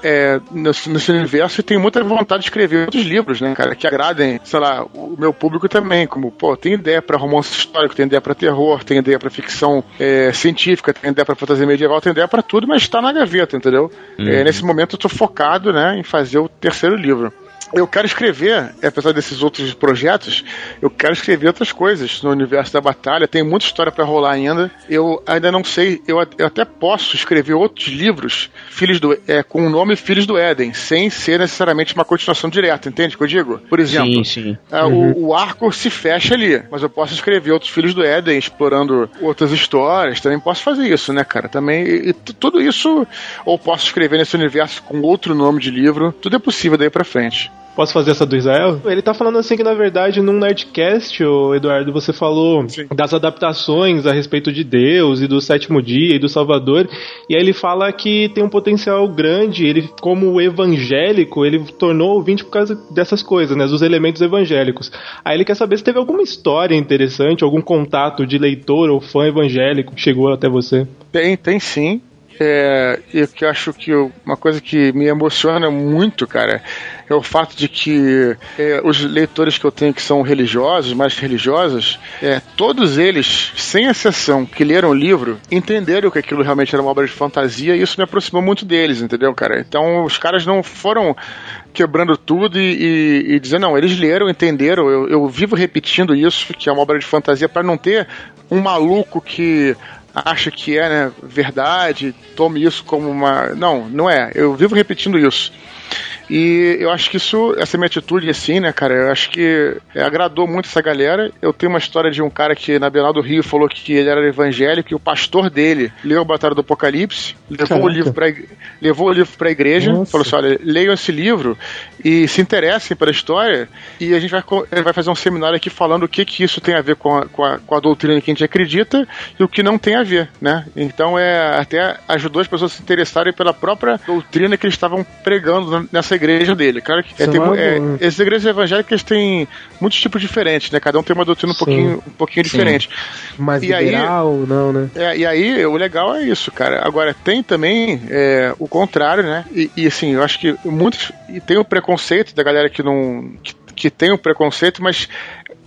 é, nesse, nesse universo e tenho muita vontade de escrever outros livros, né, cara, que agradem, sei lá, o meu público também, como, pô, tem ideia pra romance histórico, tem ideia pra terror, tem ideia pra ficção é, científica, tem ideia pra fantasia medieval, tem ideia pra tudo, mas tá na gaveta, entendeu? Uhum. É, nesse momento eu tô focado, né, em fazer o terceiro livro. Eu quero escrever, apesar desses outros projetos, eu quero escrever outras coisas no universo da batalha. Tem muita história pra rolar ainda. Eu ainda não sei, eu, até posso escrever outros livros, filhos do, é, com o nome Filhos do Éden, sem ser necessariamente uma continuação direta, entende o que eu digo? Por exemplo, Sim, sim. é, o, o arco se fecha ali, mas eu posso escrever outros Filhos do Éden, explorando outras histórias, também posso fazer isso, né, cara? Também, e, e tudo isso, ou posso escrever nesse universo com outro nome de livro, tudo é possível daí pra frente. Posso fazer essa do Israel? Ele tá falando assim que, na verdade, num Nerdcast, ô Eduardo, você falou das adaptações a respeito de Deus e do sétimo dia e do Salvador. E aí ele fala que tem um potencial grande. Ele, como evangélico, ele tornou ouvinte por causa dessas coisas, né? Dos elementos evangélicos. Aí ele quer saber se teve alguma história interessante, algum contato de leitor ou fã evangélico que chegou até você. Tem, tem sim. É, e o que eu acho que eu- uma coisa que me emociona muito, cara, é o fato de que é, os leitores que eu tenho que são religiosos, mais religiosos, é, todos eles, sem exceção, que leram o livro, entenderam que aquilo realmente era uma obra de fantasia e isso me aproximou muito deles, entendeu, cara? Então os caras não foram quebrando tudo e, e, e dizendo, não, eles leram, entenderam, eu, eu vivo repetindo isso, que é uma obra de fantasia, para não ter um maluco que acha que é né, verdade, tome isso como uma. Não, não é. Eu vivo repetindo isso. E eu acho que isso, essa minha atitude assim, né, cara, eu acho que agradou muito essa galera. Eu tenho uma história de um cara que na Bienal do Rio falou que ele era evangélico e o pastor dele leu a Batalha do Apocalipse, levou Caraca. o livro pra, levou o livro pra igreja, Nossa. falou assim: olha, leiam esse livro e se interessem pela história e a gente vai, vai fazer um seminário aqui falando o que, que isso tem a ver com a, com, a, com a doutrina que a gente acredita e o que não tem a ver, né? Então é até ajudou as pessoas a se interessarem pela própria doutrina que eles estavam pregando nessa igreja dele. Claro que é, tem é é, essas igrejas evangélicas têm muitos tipos diferentes, né? Cada um tem uma doutrina um pouquinho, um pouquinho Sim. diferente. Mais E aí- liberal ou não, né? É, e aí, o legal é isso, cara. Agora, tem também é, o contrário, né? E, e, assim, eu acho que muitos. E tem o preconceito da galera que não. que, que tem o preconceito, mas.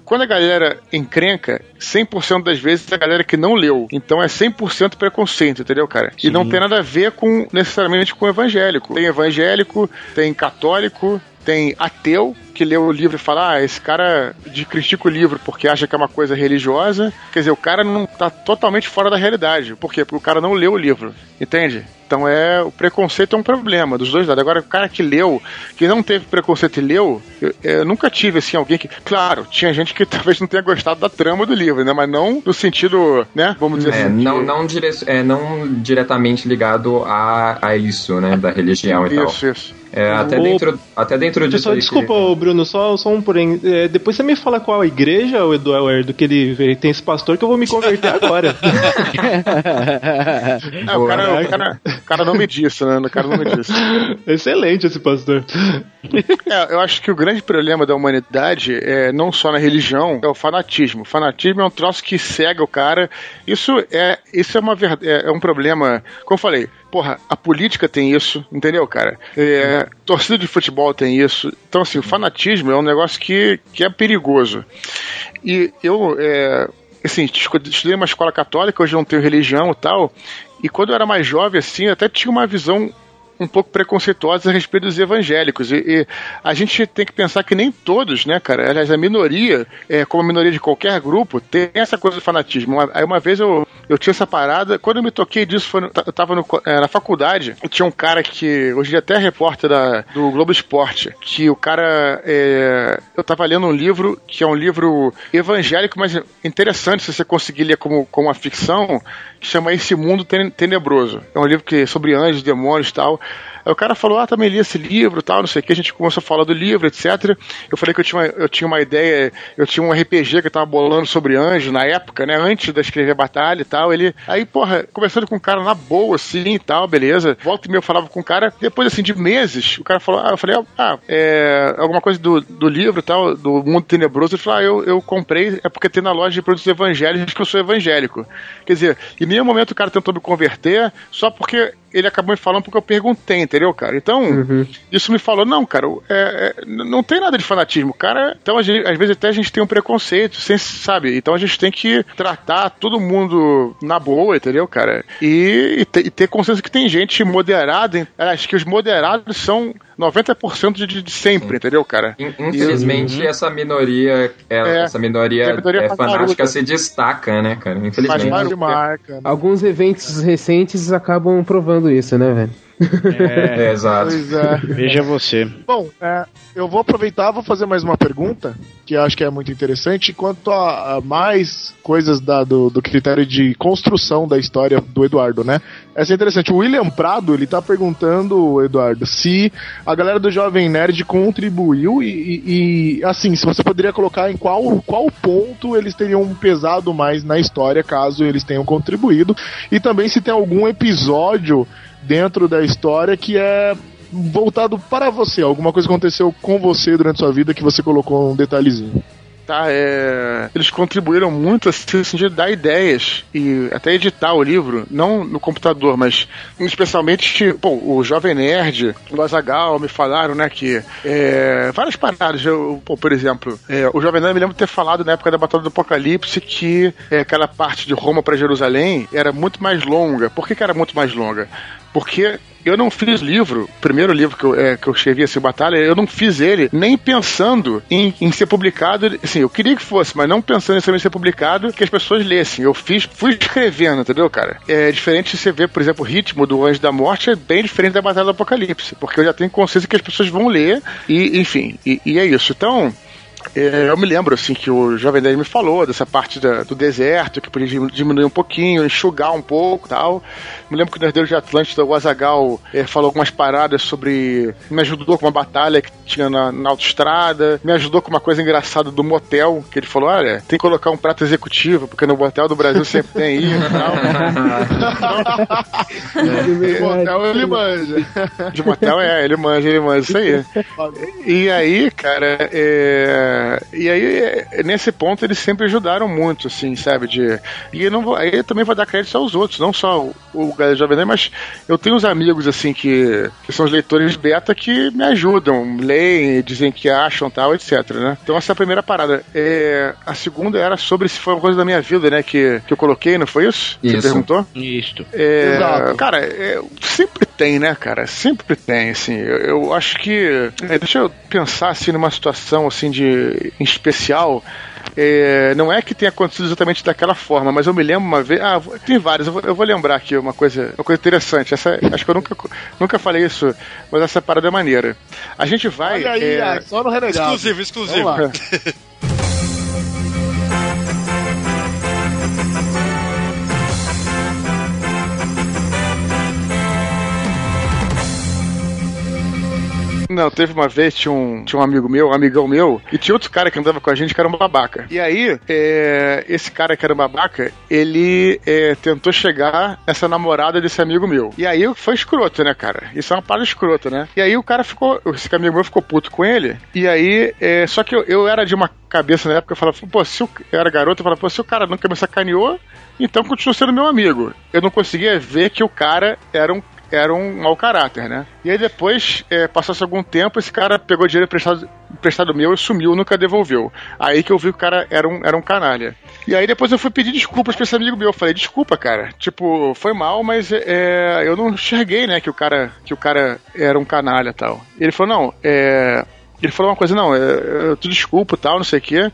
Quando a galera encrenca, 100% das vezes é a galera que não leu. Então é 100% preconceito, entendeu, cara? E não tem nada a ver com necessariamente com evangélico. Tem evangélico, tem católico, tem ateu que lê o livro e fala: Ah, esse cara de critica o livro porque acha que é uma coisa religiosa. Quer dizer, o cara não tá totalmente fora da realidade. Por quê? Porque o cara não leu o livro. Entende? Então é o preconceito é um problema dos dois lados. Agora, o cara que leu, que não teve preconceito e leu, eu, eu nunca tive assim alguém que. Claro, tinha gente que talvez não tenha gostado da trama do livro, né? Mas não no sentido, né? Vamos dizer É, assim. não, que- não, dire... é, não diretamente ligado a, a isso, né? Da religião e tal. Isso, isso. É, até, Ô, dentro, até dentro disso que- desculpa, ô, Bruno, só, só um porém. É, depois você me fala qual igreja, o Eduardo, que ele tem esse pastor que eu vou me converter agora. É, o, cara, o, cara, o cara não me disse, né? O cara não me disse. Excelente esse pastor. É, eu acho que o grande problema da humanidade é não só na religião, é o fanatismo. O fanatismo é um troço que cega o cara. Isso é, isso é uma verdade, é, é um problema. Como eu falei, porra, a política tem isso, entendeu, cara? É, torcida de futebol tem isso. Então, assim, o fanatismo é um negócio que, que é perigoso. E eu, é, assim, estudei uma escola católica, hoje não tenho religião e tal. E quando eu era mais jovem, assim, até tinha uma visão um pouco preconceituosas a respeito dos evangélicos. E, e, a gente tem que pensar que nem todos, né, cara? Aliás, a minoria, é, como a minoria de qualquer grupo, tem essa coisa do fanatismo. Aí uma vez eu, eu tinha essa parada, quando eu me toquei disso, foi no, eu tava no, é, na faculdade, tinha um cara que, hoje dia até é repórter da, do Globo Esporte, que o cara. É, eu tava lendo um livro que é um livro evangélico, mas interessante se você conseguir ler como, como uma ficção, que chama Esse Mundo Tenebroso. É um livro que, sobre anjos, demônios e tal. Aí o cara falou, ah, também li esse livro tal, não sei o que, a gente começou a falar do livro, etc. Eu falei que eu tinha, uma, eu tinha uma ideia, eu tinha um RPG que eu tava bolando sobre anjo na época, né, antes de escrever Batalha e tal, ele, aí, porra, conversando com um cara na boa, assim, e tal, beleza, volta e meia eu falava com o cara, depois, assim, de meses, o cara falou, ah, eu falei, ah, é, alguma coisa do, do livro e tal, do Mundo Tenebroso, ele falou, ah, eu, eu comprei, é porque tem na loja de produtos evangélicos que eu sou evangélico. Quer dizer, em nenhum momento o cara tentou me converter, só porque ele acabou me falando porque eu perguntei, entendeu, cara? Então, uhum. isso me falou, não, cara, é, é, não tem nada de fanatismo. Cara, então gente, às vezes até a gente tem um preconceito, sem, sabe? Então a gente tem que tratar todo mundo na boa, entendeu, cara? E, e, ter, e ter consciência que tem gente moderada, acho que os moderados são 90% de, de sempre, entendeu, cara? Infelizmente, e, essa minoria, é, é, essa minoria, minoria é fanática se destaca, né, cara? Infelizmente. Faz de marca, né? Alguns eventos recentes acabam provando isso, né, velho? É, é exato. É. Veja você. Bom, é, eu vou aproveitar, vou fazer mais uma pergunta, que eu acho que é muito interessante, quanto a, a mais coisas da, do, do, critério de construção da história do Eduardo, né? Essa é interessante. O William Prado, ele tá perguntando, Eduardo, se a galera do Jovem Nerd contribuiu e, e, e, assim, se você poderia colocar em qual, qual ponto eles teriam pesado mais na história, caso eles tenham contribuído, e também se tem algum episódio dentro da história que é voltado para você, alguma coisa aconteceu com você durante sua vida que você colocou um detalhezinho. Tá, é... Eles contribuíram muito assim, no sentido de dar ideias e até editar o livro, não no computador, mas especialmente, o Jovem Nerd, o Azagal me falaram, né, que é... várias paradas, eu, pô, por exemplo, é... o Jovem Nerd me lembro de ter falado na época da Batalha do Apocalipse que é, aquela parte de Roma para Jerusalém era muito mais longa. Por que, que era muito mais longa? Porque eu não fiz livro, o primeiro livro que eu, é, que eu escrevi, assim, Batalha, eu não fiz ele nem pensando em, em ser publicado. Assim, eu queria que fosse, mas não pensando em ser publicado que as pessoas lessem. Eu fiz, fui escrevendo, entendeu, cara? É diferente de você ver, por exemplo, o ritmo do Anjo da Morte é bem diferente da Batalha do Apocalipse, porque eu já tenho consciência que as pessoas vão ler e, enfim, e, e é isso. Então, é, eu me lembro, assim, que o Jovem Nerd me falou dessa parte da, do deserto, que podia diminuir um pouquinho, enxugar um pouco tal. Me lembro que o Nerdeiro de Atlântida, o Azagal, é, falou algumas paradas sobre. Me ajudou com uma batalha que tinha na, na autoestrada, me ajudou com uma coisa engraçada do motel, que ele falou: olha, tem que colocar um prato executivo, porque no motel do Brasil sempre tem isso e tal. de motel ele manja. De motel é, ele manja, ele manja, isso aí. E aí, cara, é... e aí, nesse ponto, eles sempre ajudaram muito, assim, sabe? De... E eu não vou... aí eu também vou dar crédito aos outros, não só o Galera Jovem Nerd, mas eu tenho uns amigos, assim, que, que são os leitores beta que me ajudam, leem, dizem que acham tal, etc, né? Então essa é a primeira parada. É... A segunda era sobre se foi uma coisa da minha vida, né, que, que eu coloquei, não foi isso? Isso. Você perguntou? Isso. É... Exato. Cara, é... sempre tem, né, cara? Sempre tem, assim. Eu, eu acho que... É, deixa eu pensar, assim, numa situação, assim, de... em especial... É, não é que tenha acontecido exatamente daquela forma, mas eu me lembro uma vez. Ah, tem várias, eu vou, eu vou lembrar aqui uma coisa, uma coisa interessante. Essa, acho que eu nunca, nunca falei isso, mas essa parada é maneira. A gente vai. Olha aí, é... Só no Renegado. Exclusivo, exclusivo. Não, teve uma vez, tinha um, tinha um amigo meu, um amigão meu, e tinha outro cara que andava com a gente que era um babaca. E aí, é, esse cara que era um babaca, ele é, tentou chegar nessa namorada desse amigo meu. E aí foi escroto, né, cara? Isso é uma parada escrota, né? E aí o cara ficou, esse amigo meu ficou puto com ele, e aí, é, só que eu, eu era de uma cabeça na época, eu falava, pô, se eu, eu era garoto, eu falava, pô, se o cara nunca me sacaneou, então continua sendo meu amigo. Eu não conseguia ver que o cara era um era um mau caráter, né? E aí depois, é, passasse algum tempo, esse cara pegou dinheiro emprestado, emprestado meu e sumiu, nunca devolveu. Aí que eu vi que o cara era um, era um canalha. E aí depois eu fui pedir desculpas pra esse amigo meu. Eu falei, desculpa, cara. Tipo, foi mal, mas é, eu não enxerguei, né, que o cara, que o cara era um canalha e tal. E ele falou, não, é. Ele falou uma coisa, não, é, eu te desculpo tal, não sei o quê.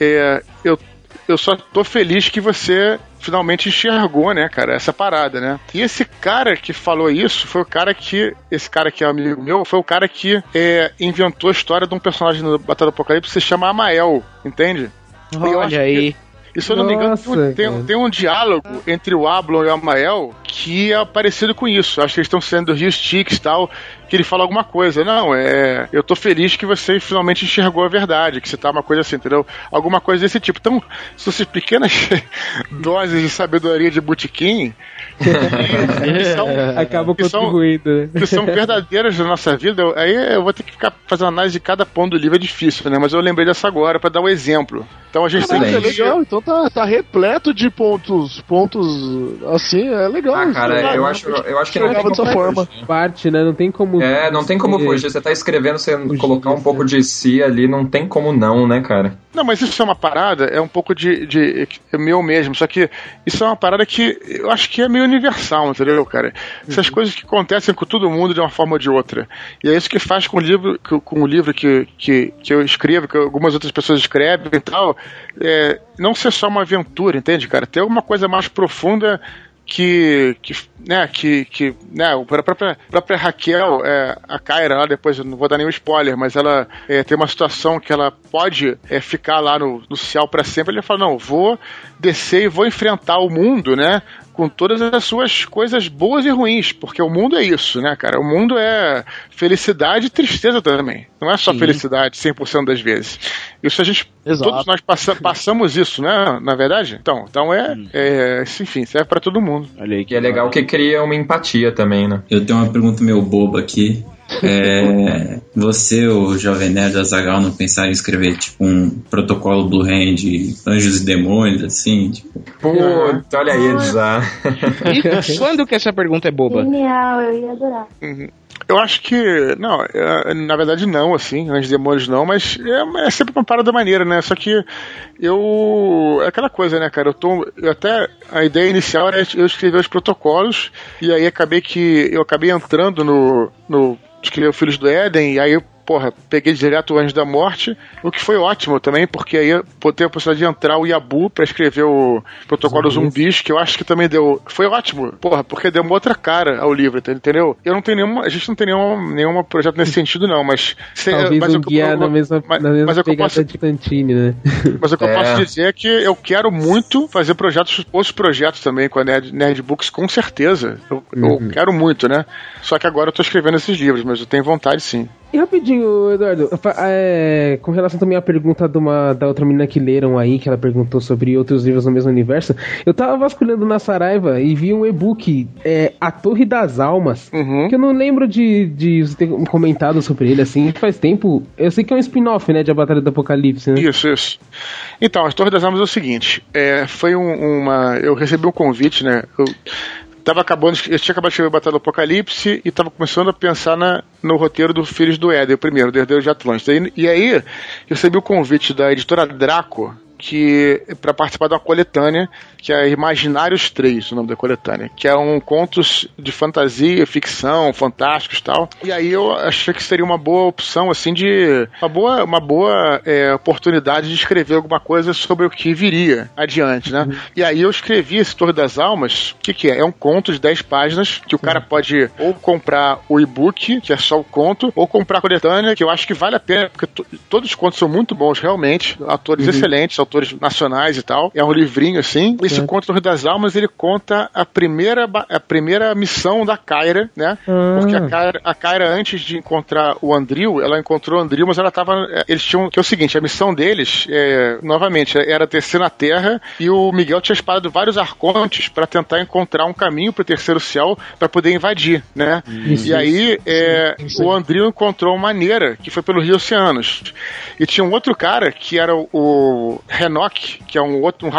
É, eu, eu só tô feliz que você finalmente enxergou, né, cara, essa parada, né? E esse cara que falou isso foi o cara que. Esse cara que é amigo meu, foi o cara que é, inventou a história de um personagem no Batalha do Apocalipse que se chama Amael, entende? Olha aí. Que, e se eu não me engano, tem, tem, tem, um diálogo entre o Ablon e o Amael que é parecido com isso. Acho que eles estão sendo Rio Sticks e tal, que ele fala alguma coisa. Não, é. Eu tô feliz que você finalmente enxergou a verdade, que você tá uma coisa assim, entendeu? Alguma coisa desse tipo. Então, se essas pequenas doses de sabedoria de botequim que são, acabam contribuindo. Que são verdadeiras na nossa vida. Aí eu vou ter que ficar fazendo análise de cada ponto do livro, é difícil, né? Mas eu lembrei dessa agora para dar um exemplo. Então a gente Caraca, tem que... é legal. Então tá, tá repleto de pontos, pontos assim, é legal. Ah, cara, eu acho, eu acho que não tem dessa forma. Parte, né? Não tem como. É, não tem como fugir. Você tá escrevendo, você fugir, colocar um pouco de si ali, não tem como não, né, cara? Não, mas isso é uma parada, é um pouco de, de é meu mesmo. Só que isso é uma parada que eu acho que é meio universal, entendeu, cara? Essas uhum. coisas que acontecem com todo mundo de uma forma ou de outra. E é isso que faz com o livro, com o livro que, que, que eu escrevo, que algumas outras pessoas escrevem e tal, é, não ser só uma aventura, entende, cara? Ter alguma coisa mais profunda que, que né, que, que né, a própria, a própria Raquel, é, a Kyra lá depois, não vou dar nenhum spoiler, mas ela é, tem uma situação que ela pode é, ficar lá no, no céu para sempre, ele fala, não, vou descer e vou enfrentar o mundo, né, com todas as suas coisas boas e ruins, porque o mundo é isso, né, cara? O mundo é felicidade e tristeza também. Não é só Sim. felicidade 100% das vezes. Isso a gente. Exato. Todos nós passa, passamos isso, né? Na verdade? Então, então é, é enfim, serve para todo mundo. Olha aí, que é legal que cria uma empatia também, né? Eu tenho uma pergunta meio boba aqui. É, você, o Jovem Nerd Azagal, não pensar em escrever tipo um protocolo Blue Hand, anjos e demônios, assim? Tipo... Puta, olha aí, já. E quando que essa pergunta é boba? Genial, eu ia adorar. Uhum. Eu acho que, não, é, na verdade não, assim, anjos e demônios não, mas é, é, sempre uma parada maneira, né? Só que eu. É aquela coisa, né, cara? Eu tô. Eu até. A ideia inicial era eu escrever os protocolos, e aí acabei que. Eu acabei entrando no, no escrever Filhos do Éden, e aí porra, peguei direto o Anjo da Morte, o que foi ótimo também, porque aí eu ter a possibilidade de entrar o Yabu para escrever o protocolo zumbis. zumbis, que eu acho que também deu. Foi ótimo, porra, porque deu uma outra cara ao livro, entendeu? Eu não tenho nenhuma. A gente não tem nenhum, nenhum projeto nesse sentido, não, mas. Talvez mas um guia na mesma, mas, na mesma mas pegada posso, de Tantine, né? Mas o que é. eu posso dizer é que eu quero muito fazer projetos, outros projetos também com a Nerd, Nerd Books, com certeza. Eu, uhum. eu quero muito, né? Só que agora eu tô escrevendo esses livros, mas eu tenho vontade sim. E rapidinho, Eduardo, é, com relação também à pergunta de uma, da outra menina que leram aí, que ela perguntou sobre outros livros no mesmo universo, eu tava vasculhando na Saraiva e vi um e-book, é, A Torre das Almas, uhum. que eu não lembro de, de ter comentado sobre ele, assim, faz tempo. Eu sei que é um spin-off, né, de A Batalha do Apocalipse, né? Isso, isso. Então, A Torre das Almas é o seguinte, é, foi um, uma... Eu recebi um convite, né, eu tava acabando, eu tinha acabado de escrever Batalha do Apocalipse e tava começando a pensar na, no roteiro do Filhos do Éden, o primeiro, do Herdeiro de Atlântida. E, e aí, eu recebi o convite da editora Draco, que para participar de uma coletânea que é Imaginários 3, o nome da coletânea, que é um contos de fantasia, ficção, fantásticos e tal. E aí eu achei que seria uma boa opção, assim, de. Uma boa, uma boa é, oportunidade de escrever alguma coisa sobre o que viria adiante, né? Uhum. E aí eu escrevi esse Torre das Almas, o que, que é? É um conto de 10 páginas que o cara pode ou comprar o e-book, que é só o conto, ou comprar a coletânea, que eu acho que vale a pena, porque todos os contos são muito bons, realmente. Atores uhum. excelentes, autores nacionais e tal. É um livrinho assim. Esse conto do Rio das Almas ele conta a primeira, a primeira missão da Kyra, né? Ah. Porque a Kyra, a Kyra, antes de encontrar o Andril, ela encontrou o Andril, mas ela tava. É, eles tinham. Que é o seguinte, a missão deles, é, novamente, era descer na Terra e o Miguel tinha espalhado vários arcontes para tentar encontrar um caminho pro terceiro céu para poder invadir, né? Isso, e aí é, isso, o Andril encontrou uma maneira que foi pelo Rio Oceanos. E tinha um outro cara que era o, o Renok, que é um outro, um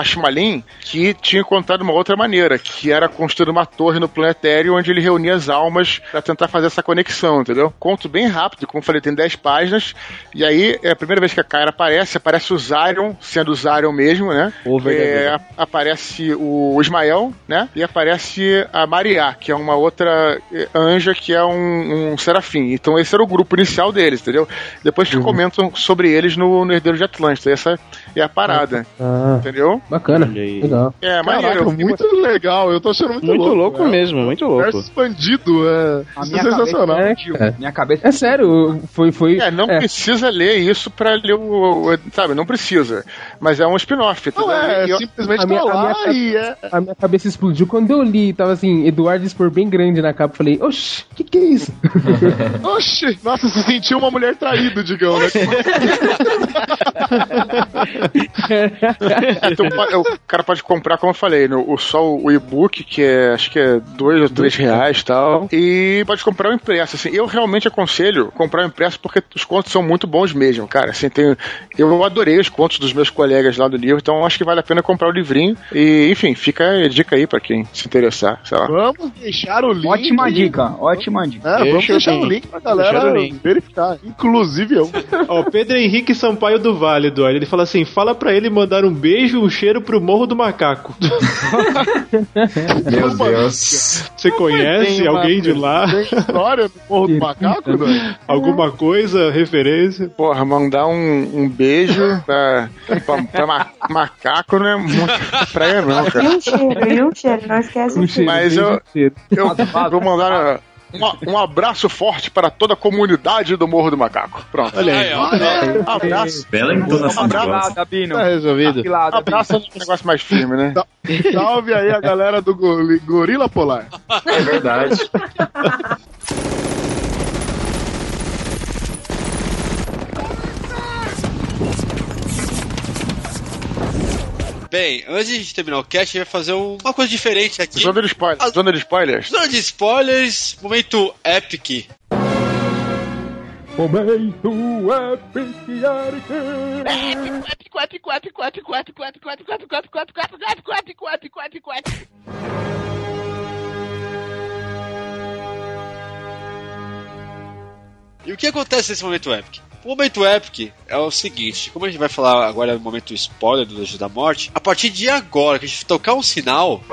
que que tinha encontrado uma outra maneira, que era construir uma torre no planetário onde ele reunia as almas para tentar fazer essa conexão, entendeu? Conto bem rápido, como eu falei, tem 10 páginas, e aí é a primeira vez que a Kyra aparece, aparece o Zarion, sendo o Zarion mesmo, né? O. É, aparece o Ismael, né? E aparece a Maria, que é uma outra eh, anja que é um, um serafim. Então esse era o grupo inicial deles, entendeu? Depois que comentam sobre eles no, no Herdeiro de Atlântida. Essa é a parada. Ah, Entendeu? bacana. Legal. É, Caraca, maneiro. eu muito legal. Eu tô achando muito, Muito louco né? mesmo, muito louco. Universo expandido, é. A Isso é sensacional. cabeça, É. Minha cabeça É sério, foi. foi É, não é. precisa ler isso pra ler o. o- Sabe, não precisa. Mas é um spin-off. Não, é, eu- simplesmente a minha- tá a lá minha- e é. A minha cabeça explodiu quando eu li, tava assim, Eduardo Spor bem grande na capa. Falei, oxi, que que é isso? Oxi! Nossa, se sentiu uma mulher traída, digão, né? Então, o cara pode comprar, como eu falei, no, o, só o e-book, que é acho que é dois ou três reais e tal. E pode comprar o impresso. Assim, eu realmente aconselho comprar o impresso porque os contos são muito bons mesmo, cara. Assim, tem, eu adorei os contos dos meus colegas lá do livro, então acho que vale a pena comprar o livrinho. E, enfim, fica a dica aí pra quem se interessar. Sei lá. Vamos deixar o link. Ótima dica, ótima dica. É, vamos deixar o link. pra galera verificar. Inclusive eu. Ó, Pedro Henrique Sampaio do Vale, Eduardo. Ele fala assim: fala pra ele mandar um beijo e um cheiro pro Morro do Macaco. Meu Deus. Você conhece alguém de lá? Tem história do Morro do Macaco, né? Alguma coisa, referência? Porra, mandar um, um beijo pra, pra, pra ma- macaco não é muito praia, não, E cara. um cheiro, e um cheiro, não esquece Um cheiro, Mas eu- cheiro. Eu vou mandar um, um abraço forte para toda a comunidade do Morro do Macaco. Pronto. Olha aí. Ó. Abraço. Bela entonação. Cilada, Bino. Tá resolvido. Abraço é um negócio mais firme, né? Salve aí a galera do Gorila Polar. É verdade. Bem, antes de terminar o cast, a gente vai fazer um- uma coisa diferente aqui. Zona de spoilers. Zona de spoilers. Zona de spoilers, momento epic. Momento Epic Arc. E o que acontece nesse momento epic? O momento epic é o seguinte: como a gente vai falar agora no momento spoiler do Anjo da Morte, a partir de agora que a gente tocar um sinal.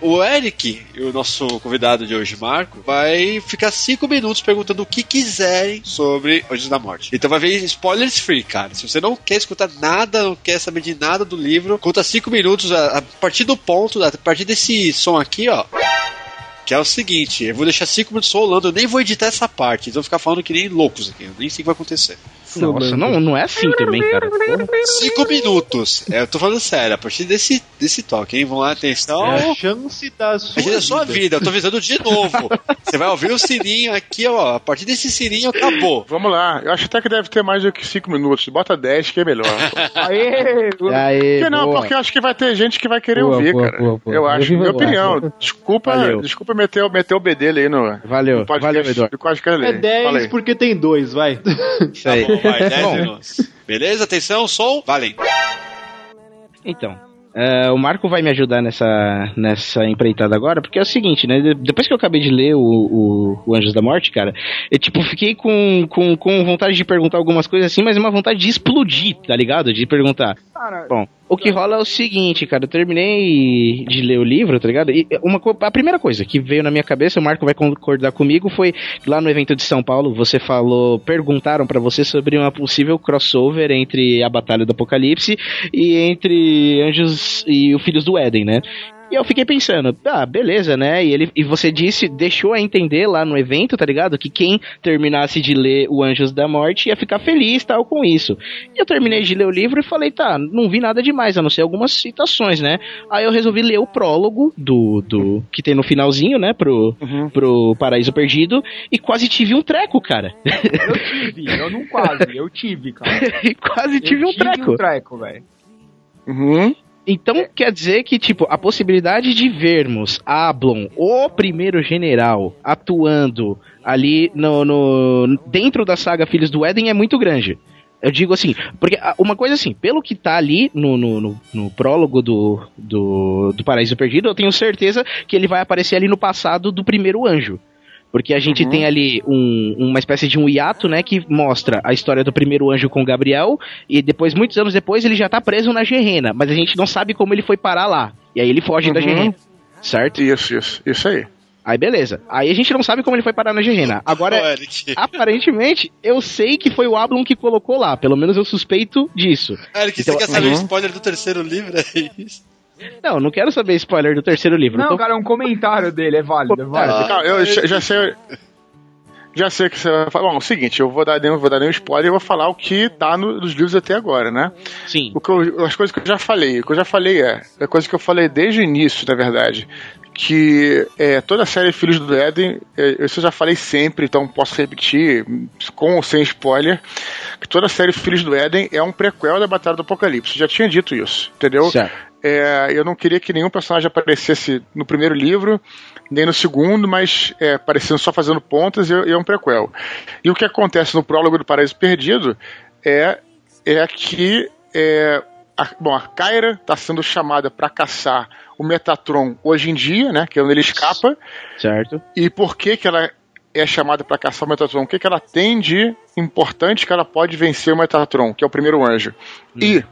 O Eric, o nosso convidado de hoje, Marco, vai ficar cinco minutos perguntando o que quiserem sobre Anjos da Morte. Então vai ver spoilers free, cara. Se você não quer escutar nada, não quer saber de nada do livro, conta cinco minutos a partir do ponto, a partir desse som aqui, ó. Que é o seguinte, eu vou deixar cinco minutos rolando, eu nem vou editar essa parte, eles vão ficar falando que nem loucos aqui, eu nem sei o que vai acontecer. Nossa, não, não é assim também, cara. Porra. Cinco minutos, é, eu tô falando sério, a partir desse, desse toque, hein? Vamos lá, atenção. É a chance da sua A gente é a sua vida, eu tô avisando de novo. Você vai ouvir o sininho aqui, ó. A partir desse sininho acabou. Vamos lá. Eu acho até que deve ter mais do que 5 minutos. Bota 10 que é melhor. Aê! Aê, Porque não, boa. porque eu acho que vai ter gente que vai querer Boa, ouvir, boa, cara. boa, boa. Eu acho, Eu minha opinião. Desculpa, Valeu. desculpa meter, meter o BD aí no, Valeu, no podcast valeu, Eduardo. É Lei. 10 Fala aí. porque tem dois, vai. Isso aí. Tá 10 Bom, minutos. Beleza? Atenção, som, valem. Então, é, o Marco vai me ajudar nessa, nessa empreitada agora, porque é o seguinte, né? de- Depois que eu acabei de ler o, o, o Anjos da Morte, cara, eu tipo, fiquei com, com, com vontade de perguntar algumas coisas assim, mas uma vontade de explodir, tá ligado? De perguntar. Cara, Bom, o que rola é o seguinte, cara, eu terminei de ler o livro, tá ligado? E uma, a primeira coisa que veio na minha cabeça, o Marco vai concordar comigo, foi lá no evento de São Paulo, você falou, perguntaram pra você sobre uma possível crossover entre a Batalha do Apocalipse e entre Anjos e os Filhos do Éden, né? E eu fiquei pensando, ah, beleza, né? E, ele, e você disse, deixou a entender lá no evento, tá ligado? Que quem terminasse de ler o Anjos da Morte ia ficar feliz tal com isso. E eu terminei de ler o livro e falei, tá, não vi nada demais, a não ser algumas citações, né? Aí eu resolvi ler o prólogo do, do que tem no finalzinho, né? Pro, pro Paraíso Perdido e quase tive um treco, cara. eu tive, eu não quase, eu tive, cara. e quase tive eu um treco. um treco, velho. Uhum. Então quer dizer que, tipo, a possibilidade de vermos Ablon, o primeiro general, atuando ali no, no- dentro da saga Filhos do Éden é muito grande. Eu digo assim, porque ah, uma coisa assim, pelo que tá ali no, no, no, no prólogo do, do, do Paraíso Perdido, eu tenho certeza que ele vai aparecer ali no passado do primeiro anjo. Porque a gente Uhum. tem ali um- uma espécie de um hiato, né, que mostra a história do primeiro anjo com Gabriel, e depois, muitos anos depois, ele já tá preso na Gerena, mas a gente não sabe como ele foi parar lá. E aí ele foge da Uhum. Gerena. Certo? Isso, isso, isso aí. Aí beleza. Aí a gente não sabe como ele foi parar na Gerena. Agora, aparentemente, eu sei que foi o Ablon que colocou lá. Pelo menos eu suspeito disso. Eric, Então, você quer saber o uhum. spoiler do terceiro livro? É isso? Não, não quero saber spoiler do terceiro livro. Não, tô- cara, é um comentário dele, é válido, é válido. Calma, eu já, já sei. Já sei o que você vai falar. Bom, é o seguinte, eu vou dar nenhum, vou dar nenhum spoiler e vou falar o que tá no- nos livros até agora, né? Sim. O que eu- as coisas que eu já falei. O que eu já falei é. A coisa que eu falei desde o início, na verdade. Que é, toda a série Filhos do Éden, é, isso eu já falei sempre, então posso repetir, com ou sem spoiler, que toda a série Filhos do Éden é um prequel da Batalha do Apocalipse. Eu já tinha dito isso, entendeu? É, eu não queria que nenhum personagem aparecesse no primeiro livro, nem no segundo, mas é, aparecendo só fazendo pontas e, e é um prequel. E o que acontece no prólogo do Paraíso Perdido é, é que é, a, bom, a Kyra está sendo chamada para caçar o Metatron hoje em dia, né? Que é onde ele escapa. Certo. E por que, que ela é chamada para caçar o Metatron? O que, que ela tem de importante que ela pode vencer o Metatron, que é o primeiro anjo? E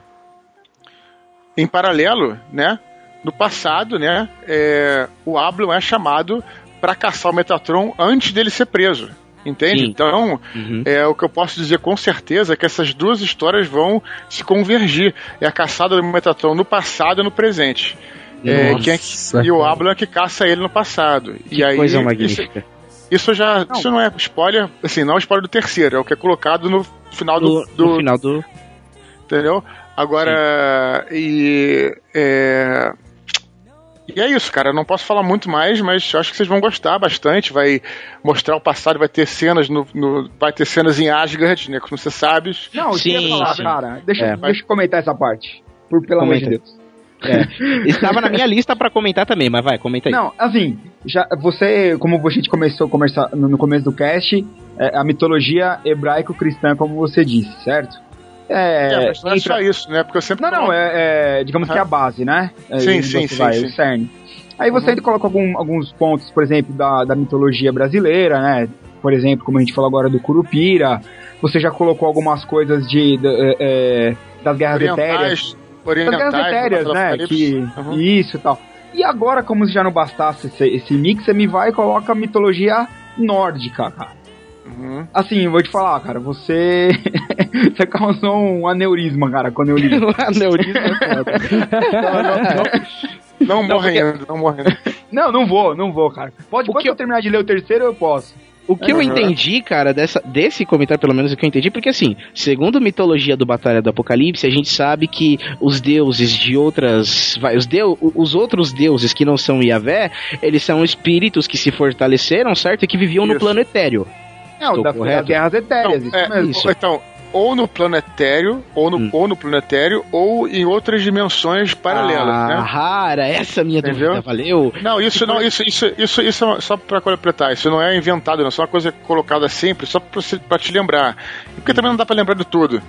em paralelo, né? No passado, né? é, o Ablon é chamado para caçar o Metatron antes dele ser preso. Entende? Sim. Então, Uhum. é o que eu posso dizer com certeza é que essas duas histórias vão se convergir. É a caçada do Metatron no passado e no presente. É, quem é que- e o Ablon é que caça ele no passado. e aí, coisa isso- magnífica. Isso, já. Isso não é spoiler, assim, não é spoiler do terceiro, é o que é colocado no final do. No- no final do. Entendeu? Agora. E. É. E é isso, cara. Eu não posso falar muito mais, mas eu acho que vocês vão gostar bastante. Vai mostrar o passado, vai ter cenas no. no- vai ter cenas em Asgard, né? Como você sabe. Não, eu queria falar, cara. Deixa, É. deixa eu comentar essa parte. Por, pelo amor de. Deus. É. Estava na minha lista pra comentar também, mas vai, comenta aí. Não, assim, já, você, como a gente começou conversar no, no começo do cast, é, a mitologia hebraico-cristã, como você disse, certo? É, mas não é entra- só isso, né? Porque eu sempre. Não, não, é, é, digamos que é a base, né? É, Sim, onde sim, sim, vai, sim. o cerne. Aí você ainda coloca algum- alguns pontos, por exemplo, da, da mitologia brasileira, né? Por exemplo, como a gente falou agora do Curupira. Você já colocou algumas coisas de, de- é, é, das guerras etéreas. Orientais. Das guerras etéreas, do né? Que, Uhum. Isso e tal. E agora, como se já não bastasse esse, esse mix, você me vai e coloca a mitologia nórdica, cara. Uhum. Assim, eu vou te falar, cara, você. você causou um aneurisma, cara, quando eu li. aneurisma Não morre ainda, não morre ainda. Não, não vou, não vou, cara. Pode, quando eu terminar de ler o terceiro, eu posso. O que eu Uhum. entendi, cara, dessa, desse comentário, pelo menos o que eu entendi, porque assim, segundo a mitologia do Batalha do Apocalipse, a gente sabe que os deuses de outras. Vai, os, deu, os outros deuses que não são Yahvé, eles são espíritos que se fortaleceram, certo? E que viviam no Isso. plano etéreo. Não, Estou da, correto? das guerras etéreas, isso É, mesmo. Isso. Então, ou no planetário, ou Hum. no, ou no planetário, ou em outras dimensões paralelas, ah, né? rara, essa é minha Entendeu? dúvida, valeu. Não, isso não, isso, isso, isso, isso é só pra completar, isso não é inventado, não, isso é uma coisa colocada sempre, só pra te lembrar. Porque também não dá pra lembrar de tudo.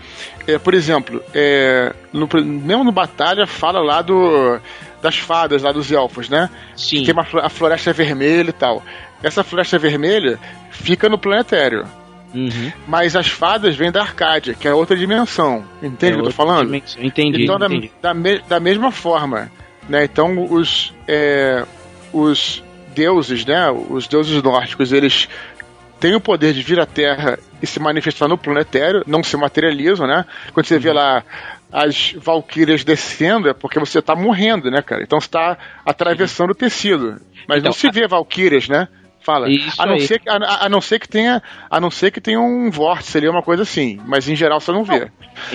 É, por exemplo, é, no, mesmo no Batalha fala lá do das fadas, lá dos elfos, né? Sim. Que tem uma, a floresta vermelha e tal. Essa floresta vermelha fica no planetário. Uhum. Mas as fadas vêm da Arcádia, que é outra dimensão. Entende o que eu tô outra falando? dimensão. Entendi, Então, da, entendi. da, me- da mesma forma, né? Então, os, é, os deuses, né? Os deuses nórdicos, eles têm o poder de vir à Terra e se manifestar no planetário, não se materializam, né? Quando você vê Uhum. lá as valquírias descendo, é porque você tá morrendo, né, cara? Então você tá atravessando o tecido. Mas Então, não se vê valquírias, né? Fala. Isso A não, aí. ser, que- a, a não ser que tenha, a não ser que tenha um vórtice ali, uma coisa assim. Mas em geral você não vê.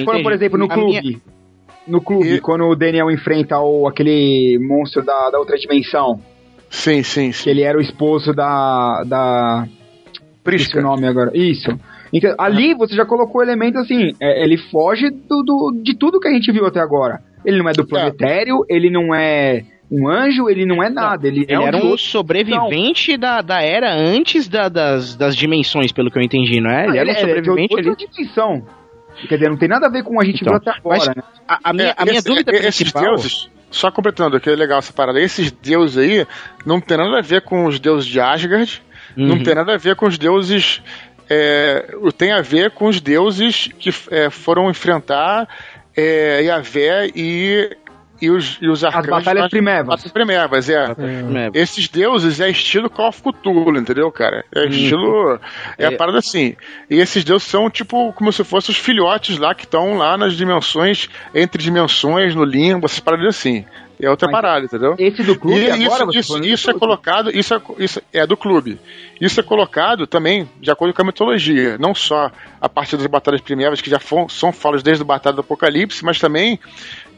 Quando, por exemplo, no A clube. minha- No clube, quando o Daniel enfrenta o, aquele monstro da, da outra dimensão. Sim, sim, sim. Que ele era o esposo da. da. Prisca. o nome agora. Isso. Então, ali você já colocou elementos assim. é, ele foge do, do- de tudo que a gente viu até agora. Ele não é do planetário, ele não é um anjo, ele não é nada. ele, é Ele era de um outro- sobrevivente da, da era antes da- das, das dimensões, pelo que eu entendi, não é? Ele era um Ele é de sobrevivente outra ali. dimensão. Quer dizer, não tem nada a ver com a gente Então, viu até agora, mas né? a, a minha, É, a minha esse- dúvida é, esses principal... deuses, só completando, que é legal essa parada, esses deuses aí não tem nada a ver com os deuses de Asgard, não Uhum. tem nada a ver com os deuses. É, tem a ver com os deuses que é, foram enfrentar é, Yahvé e, e os, e os arcanjos. batalhas nas- primevas. Batalhas primevas, é. Primevas. Esses deuses é estilo Call of Cthulhu, entendeu, cara? É estilo. É a É. parada assim. E esses deuses são tipo como se fossem os filhotes lá que estão lá nas dimensões, entre dimensões, no limbo, essas paradas assim. É outra Mas parada, entendeu? Esse do clube E agora, isso, você isso, isso é do- colocado, isso é, isso é do clube. Isso é colocado também de acordo com a mitologia. Não só a partir das batalhas primeiras, que já são falas desde a Batalha do Apocalipse, mas também.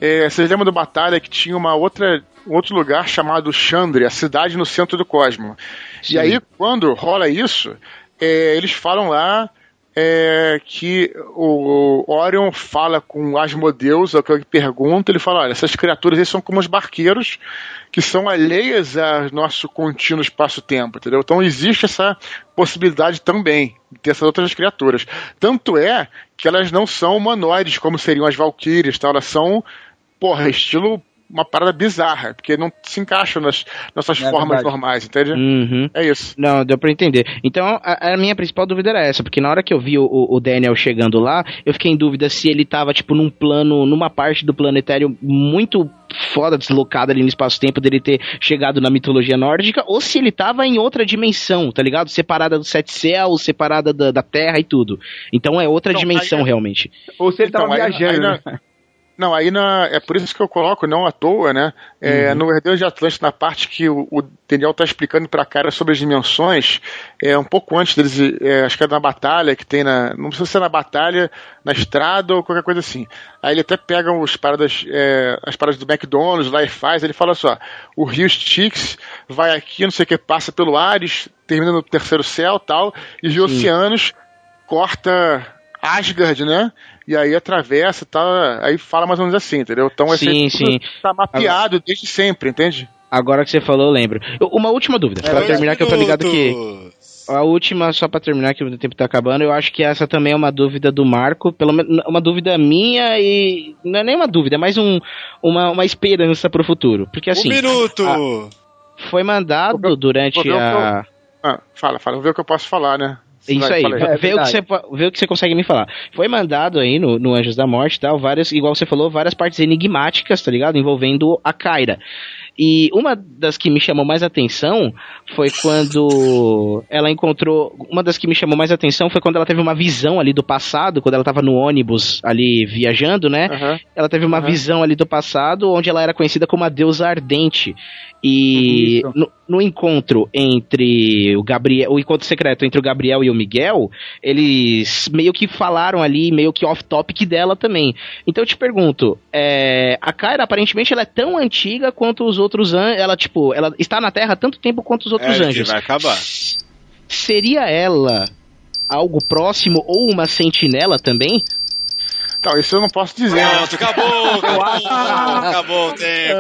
É, vocês lembram da batalha que tinha uma outra, um outro lugar chamado Chandre, a cidade no centro do cosmo. E aí, quando rola isso, é, eles falam lá é, que o Orion fala com Asmodeus, é o que pergunta, ele fala, olha, essas criaturas aí são como os barqueiros que são alheias ao nosso contínuo espaço-tempo, entendeu? Então existe essa possibilidade também de ter essas outras criaturas. Tanto é que elas não são humanoides como seriam as valquírias, tá? elas são, porra, estilo uma parada bizarra, porque não se encaixam nas nossas É formas verdade. normais, entende? Uhum. É isso. Não, deu pra entender. Então, a, a minha principal dúvida era essa, porque na hora que eu vi o, o Daniel chegando lá, eu fiquei em dúvida se ele tava, tipo, num plano, numa parte do planetário muito foda, deslocada ali no espaço-tempo dele ter chegado na mitologia nórdica, ou se ele tava em outra dimensão, tá ligado? Separada dos sete céus, separada da, da Terra e tudo. Então é outra Então, dimensão, aí- realmente. Ou se ele Então, tava aí- viajando, aí né? Não, aí na, é por isso que eu coloco, não à toa, né? É, No Herdeiro de Atlântida, na parte que o, o Daniel tá explicando pra cara sobre as dimensões, é um pouco antes deles, é, acho que é na batalha que tem na. Não precisa ser na batalha, na estrada ou qualquer coisa assim. Aí ele até pega os paradas, é, as paradas do McDonald's lá e faz, ele fala só, o Rio Styx vai aqui, não sei o que, passa pelo Ares, termina no terceiro céu tal, e os oceanos corta Asgard, né? E aí atravessa, tá, aí fala mais ou menos assim, entendeu? Então esse Sim, sim. tá mapeado desde sempre, entende? Agora que você falou, eu lembro. Uma última dúvida, É, pra terminar, que eu tô ligado que. minutos. A última, só pra terminar, que o tempo tá acabando, eu acho que essa também é uma dúvida do Marco, pelo menos uma dúvida minha e. Não é nem uma dúvida, é mais um, uma, uma esperança pro futuro. Porque assim. um minuto! a- foi mandado durante a. Ah, fala, fala, vou ver o que eu posso falar, né? Isso aí, fala vê, o que você, vê o que você consegue me falar. Foi mandado aí no, no Anjos da Morte e tal, várias, igual você falou, várias partes enigmáticas, tá ligado? Envolvendo a Kyra. E uma das que me chamou mais atenção foi quando ela encontrou. Uma das que me chamou mais atenção foi quando ela teve uma visão ali do passado, quando ela tava no ônibus ali viajando, né? Ela teve uma visão ali do passado onde ela era conhecida como a deusa ardente. E no, no encontro entre o Gabriel, o encontro secreto entre o Gabriel e o Miguel, eles meio que falaram ali, meio que off-topic dela também. Então eu te pergunto, é, a Kyra aparentemente ela é tão antiga quanto os outros anjos, ela tipo, ela está na Terra há tanto tempo quanto os outros É, que anjos. vai acabar. Seria ela algo próximo ou uma sentinela também? Então, isso eu não posso dizer. né? Pronto, acabou, acabou, acabou o tempo.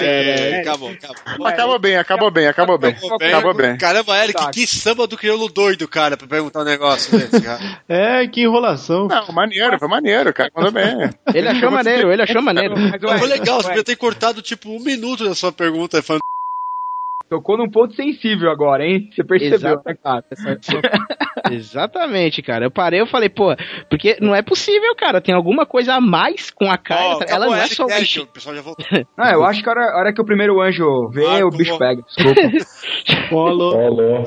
É, acabou, acabou. Acabou bem, acabou bem, acabou bem. Acabou bem. Caramba, Eric, que samba do crioulo doido, cara, pra perguntar um negócio desse, cara. É, que enrolação. Não, maneiro, foi maneiro, cara. Mandou bem. Ele achou maneiro, ele achou maneiro. Mas foi legal, você podia ter cortado tipo um minuto da sua pergunta. Falando... Tocou num ponto sensível agora, hein? Você percebeu, Exato. né, cara? Exatamente, cara. Eu parei, eu falei, pô, porque não é possível, cara. Tem alguma coisa a mais com a Kyra. Ó, ela não é só bicho. o pessoal já voltou. Ah, eu acho que a hora, a hora que o primeiro anjo vê, Ah, o bicho como- pega. Desculpa. Falou.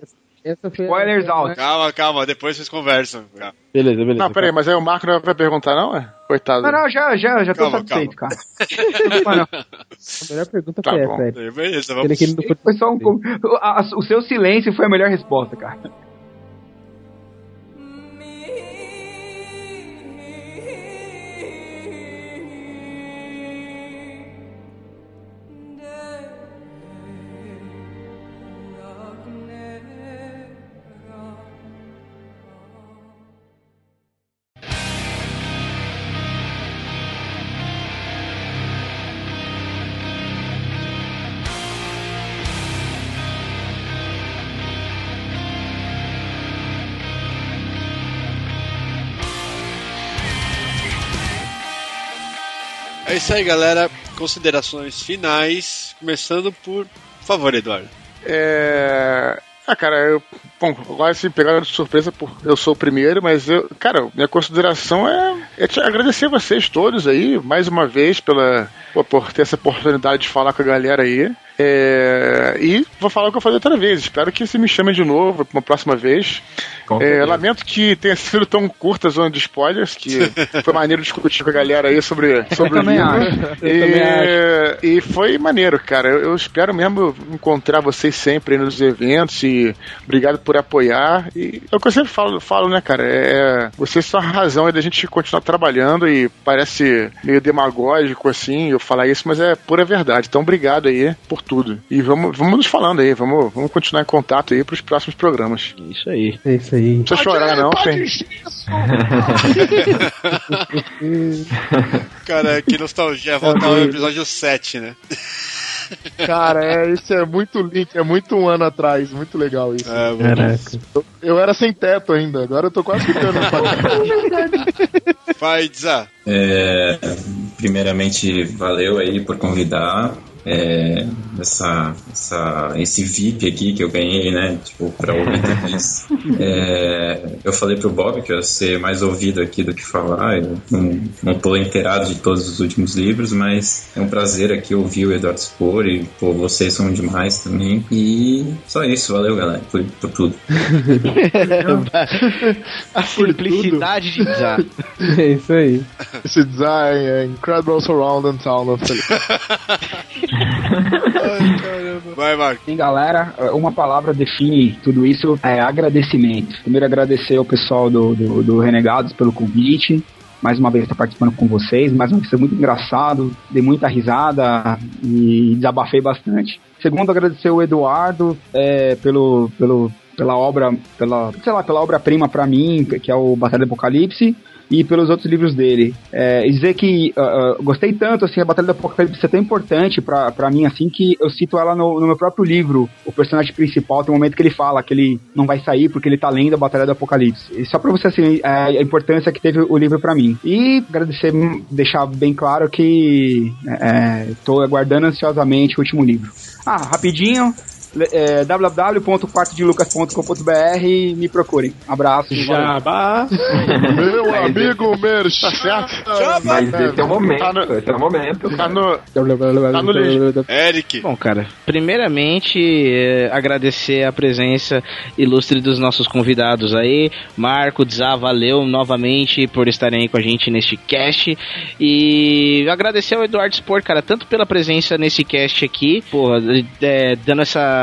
Essa foi Spoilers out. Calma, calma, depois vocês conversam. Calma. Beleza, beleza. Não, peraí, mas aí o Marco não vai perguntar, não? É? Coitado. Não, não, já, já, já tô Calma, satisfeito, cara. Não preocupa, não. A melhor pergunta Tá foi bom. essa. Beleza, vamos. ele foi- Foi só um. a- O seu silêncio foi a melhor resposta, cara. Isso aí, galera. Considerações finais, começando por, por favor, Eduardo. É. Ah, cara, eu. Bom, agora se pegaram de surpresa por eu sou o primeiro, mas eu. Cara, minha consideração é, é te agradecer vocês todos aí, mais uma vez, pela, por ter essa oportunidade de falar com a galera aí. É, e vou falar o que eu falei outra vez. Espero que você me chame de novo uma próxima vez. É, lamento que tenha sido tão curta a zona de spoilers, que foi maneiro discutir com a galera aí sobre, sobre o livro. E, e, foi maneiro, cara. Eu, eu, espero mesmo encontrar vocês sempre nos eventos e obrigado por apoiar. E é o que eu sempre falo, falo né, cara? É, vocês são a razão da gente continuar trabalhando e parece meio demagógico assim eu falar isso, mas é pura verdade. Então, obrigado aí por tudo. E vamos, vamos nos falando aí, vamos, vamos continuar em contato aí pros próximos programas. Isso aí. É isso aí. Não precisa chorar, não, Fê. Cara, que nostalgia voltar ao episódio 7, né? Cara, é, isso é muito link, é muito um ano atrás, muito legal isso. É, Caraca. Eu, eu era sem teto ainda, agora eu tô quase ficando. Vai, Dza. É, primeiramente, valeu aí por convidar. É, essa, essa, esse VIP aqui que eu ganhei, né? Tipo, pra ouvir tudo isso. É, eu falei pro Bob que eu ia ser mais ouvido aqui do que falar. Eu não, não tô inteirado de todos os últimos livros, mas é um prazer aqui ouvir o Eduardo Spor e, pô, vocês são demais também. E só isso, valeu, galera, por, por tudo. A simplicidade de Zá. É isso aí. Esse design é Incredible Surround and Sound of Vai, Marco. Sim, galera, uma palavra define tudo isso, é agradecimento. Primeiro agradecer ao pessoal do, do, do Renegados pelo convite, mais uma vez estar participando com vocês, mais uma vez foi muito engraçado, dei muita risada e desabafei bastante. Segundo, agradecer o Eduardo é, pelo, pelo, pela obra, pela, sei lá, pela obra-prima para mim, que é o Batalha do Apocalipse, e pelos outros livros dele. É, dizer que uh, uh, gostei tanto, assim, a Batalha do Apocalipse é tão importante pra, mim, assim, que eu cito ela no, no, meu próprio livro. O personagem principal tem um momento que ele fala que ele não vai sair porque ele tá lendo a Batalha do Apocalipse. E só pra você, assim, é, a importância que teve o livro para mim. E agradecer, deixar bem claro que é, tô aguardando ansiosamente o último livro. Ah, rapidinho, é, www.quartodelucas.com.br me procurem. Abraço. Jabá. Meu amigo Merch. Certo? Mas esse é o momento. Tá no- Esse é o momento. Tá no, tá no lixo. Eric. Bom, cara, primeiramente é, agradecer a presença ilustre dos nossos convidados aí. Marco, Dzá, valeu novamente por estarem aí com a gente neste cast. E agradecer ao Eduardo Sport, cara, tanto pela presença nesse cast aqui, porra, é, dando essa.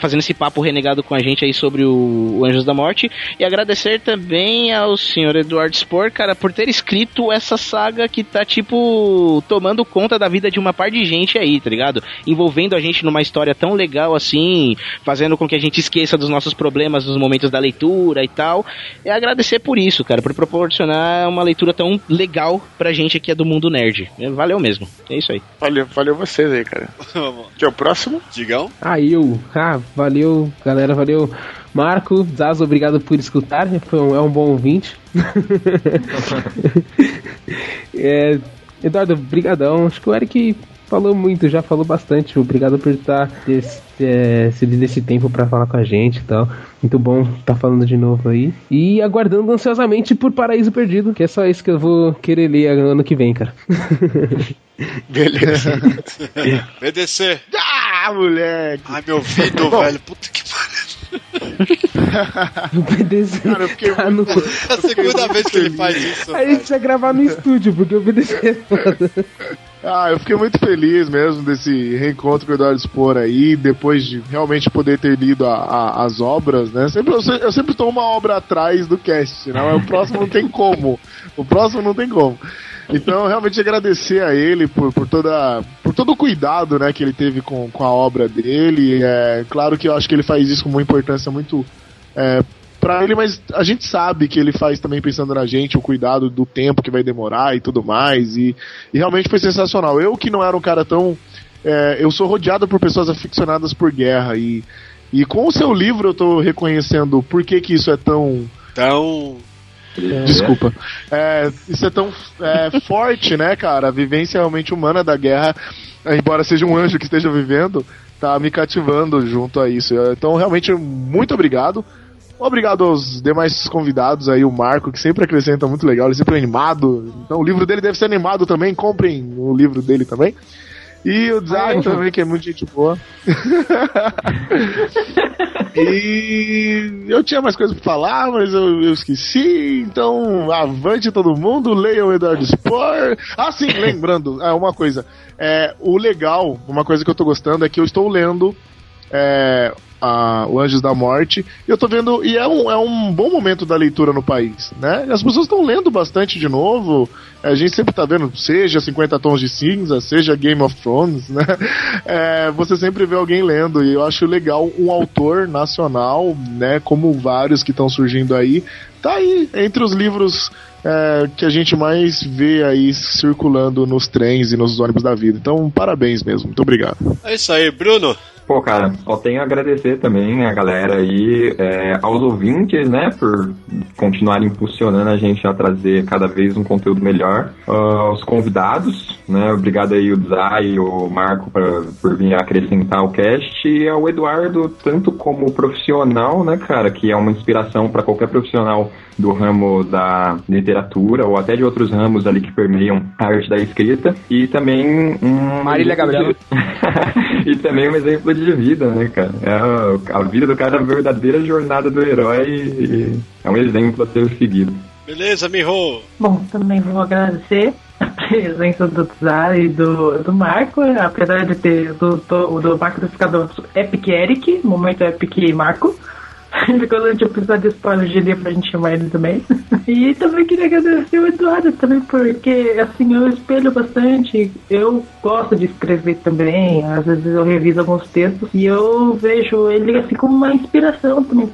Fazendo esse papo renegado com a gente aí sobre o, o Anjos da Morte. E agradecer também ao senhor Eduardo Spor, cara, por ter escrito essa saga que tá, tipo, tomando conta da vida de uma par de gente aí, tá ligado? Envolvendo a gente numa história tão legal assim, fazendo com que a gente esqueça dos nossos problemas nos momentos da leitura e tal. E agradecer por isso, cara, por proporcionar uma leitura tão legal pra gente aqui é do mundo nerd. Valeu mesmo. É isso aí. Valeu, valeu vocês aí, cara. Que é o próximo? Digão. Aí eu. Ah, valeu, galera, valeu. Marco, Zazo, obrigado por escutar. Foi um, é um bom ouvinte. É, Eduardo, brigadão. Acho que o Eric falou muito, já falou bastante. Obrigado por estar esse, é, esse tempo para falar com a gente e tal. Muito bom estar falando de novo aí. E aguardando ansiosamente por Paraíso Perdido, que é só isso que eu vou querer ler ano que vem, cara. Beleza. VDC. Ah, moleque! Ai, meu ouvido, velho. Puta que O PDC Cara, eu fiquei tá no... É a segunda vez que ele faz isso. A gente vai gravar no estúdio, porque o PDC é foda. Ah, eu fiquei muito feliz mesmo desse reencontro com o Eduardo Spor aí, depois de realmente poder ter lido a- a- as obras, né? Sempre, eu, eu sempre tô uma obra atrás do cast, né? Mas o próximo não tem como. O próximo não tem como. Então, realmente agradecer a ele por, por, toda, por todo o cuidado né, que ele teve com, com a obra dele. É, claro que eu acho que ele faz isso com uma importância muito é, para ele, mas a gente sabe que ele faz também pensando na gente, o cuidado do tempo que vai demorar e tudo mais. E, e realmente foi sensacional. Eu que não era um cara tão. é, eu sou rodeado por pessoas aficionadas por guerra e, e com o seu livro eu tô reconhecendo por que, que isso é tão. Tão. Desculpa. É, isso é tão é, forte, né, cara? A vivência realmente humana da guerra, embora seja um anjo que esteja vivendo, tá me cativando junto a isso. Então, realmente, muito obrigado. Obrigado aos demais convidados aí, o Marco, que sempre acrescenta muito legal, ele sempre é animado. Então o livro dele deve ser animado também, comprem o livro dele também. E o Zag também, que é muito gente boa. e eu tinha mais coisas pra falar, mas eu, eu, esqueci. Então, avante todo mundo, leiam o Eduardo Spor. Ah, sim, lembrando, é uma coisa. É, o legal, uma coisa que eu tô gostando é que eu estou lendo é, a, o Anjos da Morte. E eu tô vendo. E é um, é um bom momento da leitura no país, né? As pessoas estão lendo bastante de novo. A gente sempre tá vendo, seja 50 Tons de Cinza, seja Game of Thrones, né? É, você sempre vê alguém lendo. E eu acho legal um autor nacional, né? Como vários que estão surgindo aí. Tá aí, entre os livros é, que a gente mais vê aí circulando nos trens e nos ônibus da vida. Então, parabéns mesmo. Muito obrigado. É isso aí, Bruno. Pô, cara, só tenho a agradecer também a galera aí, é, aos ouvintes, né, por continuarem impulsionando a gente a trazer cada vez um conteúdo melhor. Uh, aos convidados, né, obrigado aí o Zay o Marco pra, por vir acrescentar o cast e ao Eduardo, tanto como profissional, né, cara, que é uma inspiração para qualquer profissional do ramo da literatura ou até de outros ramos ali que permeiam a arte da escrita e também um Marília Gabriela e também um exemplo de vida, né, cara? É a, a vida do cara é a verdadeira jornada do herói e é um exemplo a ser seguido. Beleza, Miho? Bom, também vou agradecer a presença do Tsar e do, do Marco, apesar de ter do, do, do Marco ter ficado Epic Eric, momento Epic Marco. Quando a gente precisar de spoiler de livro, a gente chamar ele também. E também queria agradecer o Eduardo também, porque assim, eu espelho bastante. Eu gosto de escrever também, às vezes eu reviso alguns textos e eu vejo ele assim como uma inspiração também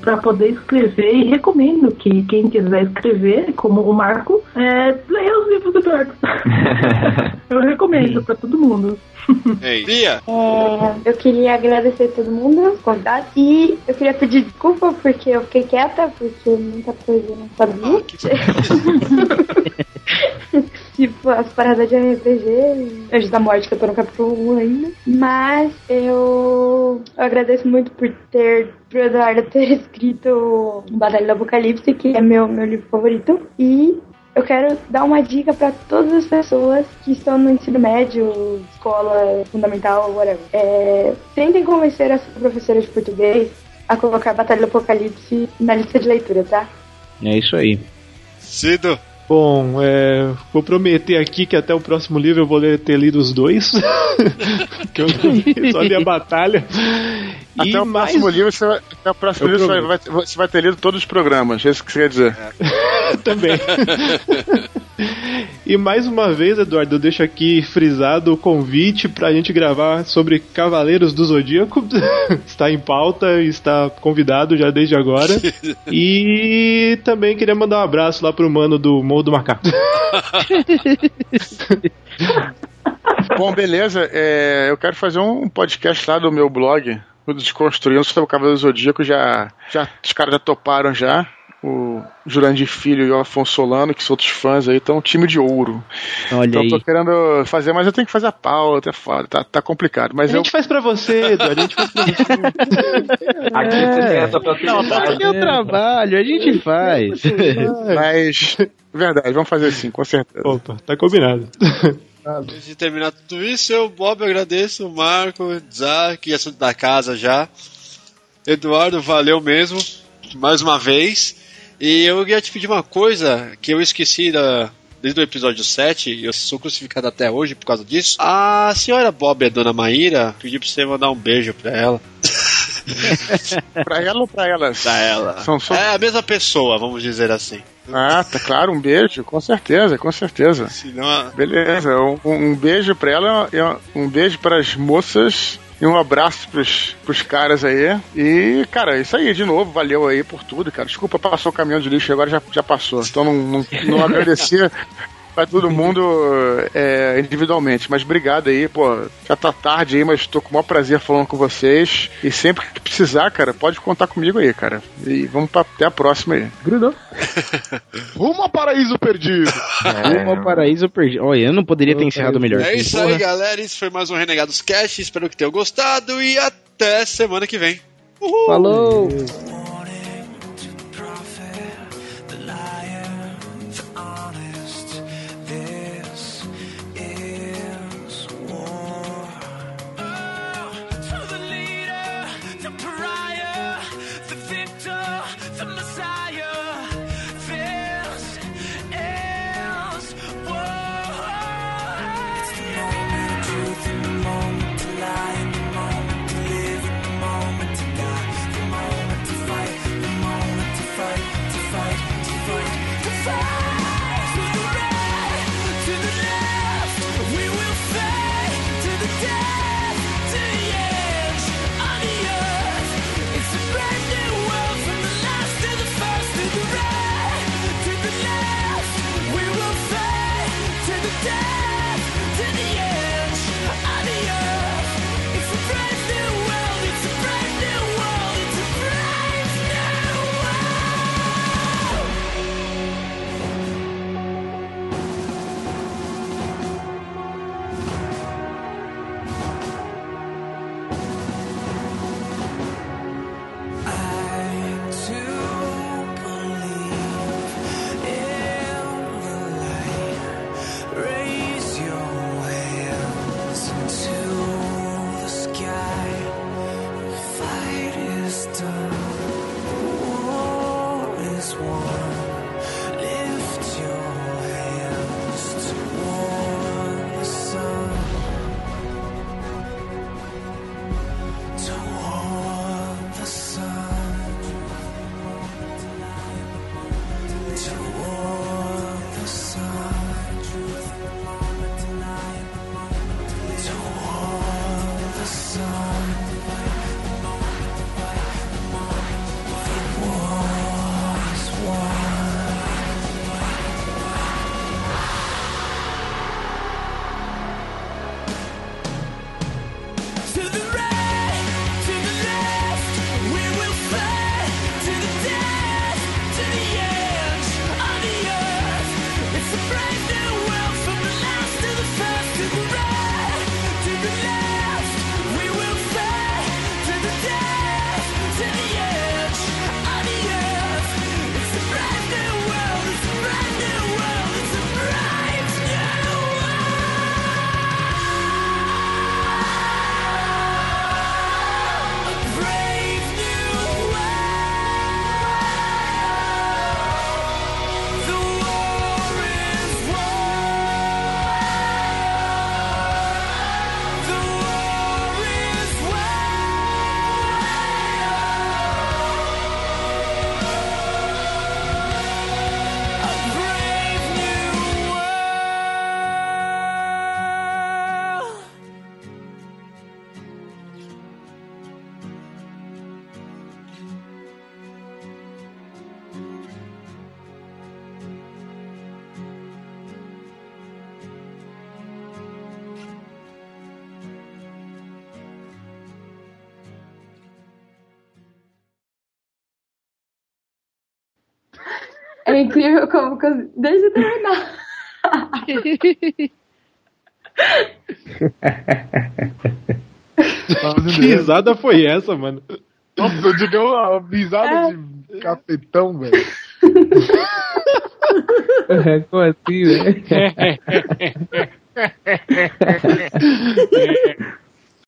para poder escrever e recomendo que quem quiser escrever, como o Marco, é, leia os livros do Eduardo. eu recomendo para todo mundo. Ei, Bia! É, eu queria agradecer todo mundo, os convidados, e eu queria pedir desculpa porque eu fiquei quieta, porque muita coisa eu não sabia. tipo, as paradas de RPG, Anjos da Morte, que eu tô no capítulo 1 ainda. Mas eu, eu agradeço muito por ter, pro Eduardo ter escrito Batalha do Apocalipse, que é meu, meu livro favorito. E eu quero dar uma dica para todas as pessoas que estão no ensino médio, escola fundamental, whatever. É, tentem convencer a sua professora de português a colocar Batalha do Apocalipse na lista de leitura, tá? É isso aí. Cido. Bom, é, vou prometer aqui que até o próximo livro eu vou ler, ter lido os dois. que eu só li a batalha. Até E o mais- próximo livro, você vai, até o próximo Eu livro você vai, vai- você vai ter lido todos os programas. É isso que você quer dizer. Também. E mais uma vez, Eduardo, eu deixo aqui frisado o convite pra gente gravar sobre Cavaleiros do Zodíaco. está em pauta, está convidado já desde agora. E também queria mandar um abraço lá pro mano do Morro do Macaco. Bom, beleza. É, eu quero fazer um podcast lá do meu blog, o Desconstruindo sobre o Cavaleiro do Zodíaco. Já, já, os caras já toparam já. O Jurandir Filho e o Afonso Solano, que são outros fãs aí, estão um time de ouro. Olha então eu tô aí. querendo fazer, mas eu tenho que fazer a pauta, é foda, tá, tá complicado. A Mas eu. gente faz pra você, Eduardo, a gente faz pra você. Aqui você tem essa facilidade. Aqui é o trabalho, a gente faz. Mas. Verdade, vamos fazer assim, com certeza. Opa, tá combinado. Antes de terminar tudo isso, eu, Bob, agradeço o Marco, Zac, e assunto da casa já. Eduardo, valeu mesmo, mais uma vez. E eu ia te pedir uma coisa que eu esqueci da, desde o episódio 7, e eu sou crucificado até hoje por causa disso. A senhora Bob, a dona Maíra, pediu pra você mandar um beijo pra ela. pra ela ou pra elas? Pra ela. São só- É a mesma pessoa, vamos dizer assim. Ah, tá claro, um beijo, com certeza, com certeza. Senão Beleza, um, um beijo pra ela, e um beijo para as moças e um abraço pros, pros caras aí. E, cara, isso aí, de novo, valeu aí por tudo, cara. Desculpa, passou o caminhão de lixo agora já, já passou. Então não, não, não agradeci. Vai todo mundo é, individualmente. Mas obrigado aí, pô. Já tá tarde aí, mas tô com o maior prazer falando com vocês. E sempre que precisar, cara, pode contar comigo aí, cara. E vamos pra, até a próxima aí. Grudou. Rumo ao paraíso perdido. Rumo ao paraíso perdido. Olha, eu não poderia ter encerrado melhor. É isso aí, galera. Isso foi mais um Renegados Cast. Espero que tenham gostado e até semana que vem. Uhul. Falou! Deixa eu terminar. Que risada foi essa, mano? Nossa, eu digo uma risada de cafetão, velho. É, como assim, velho?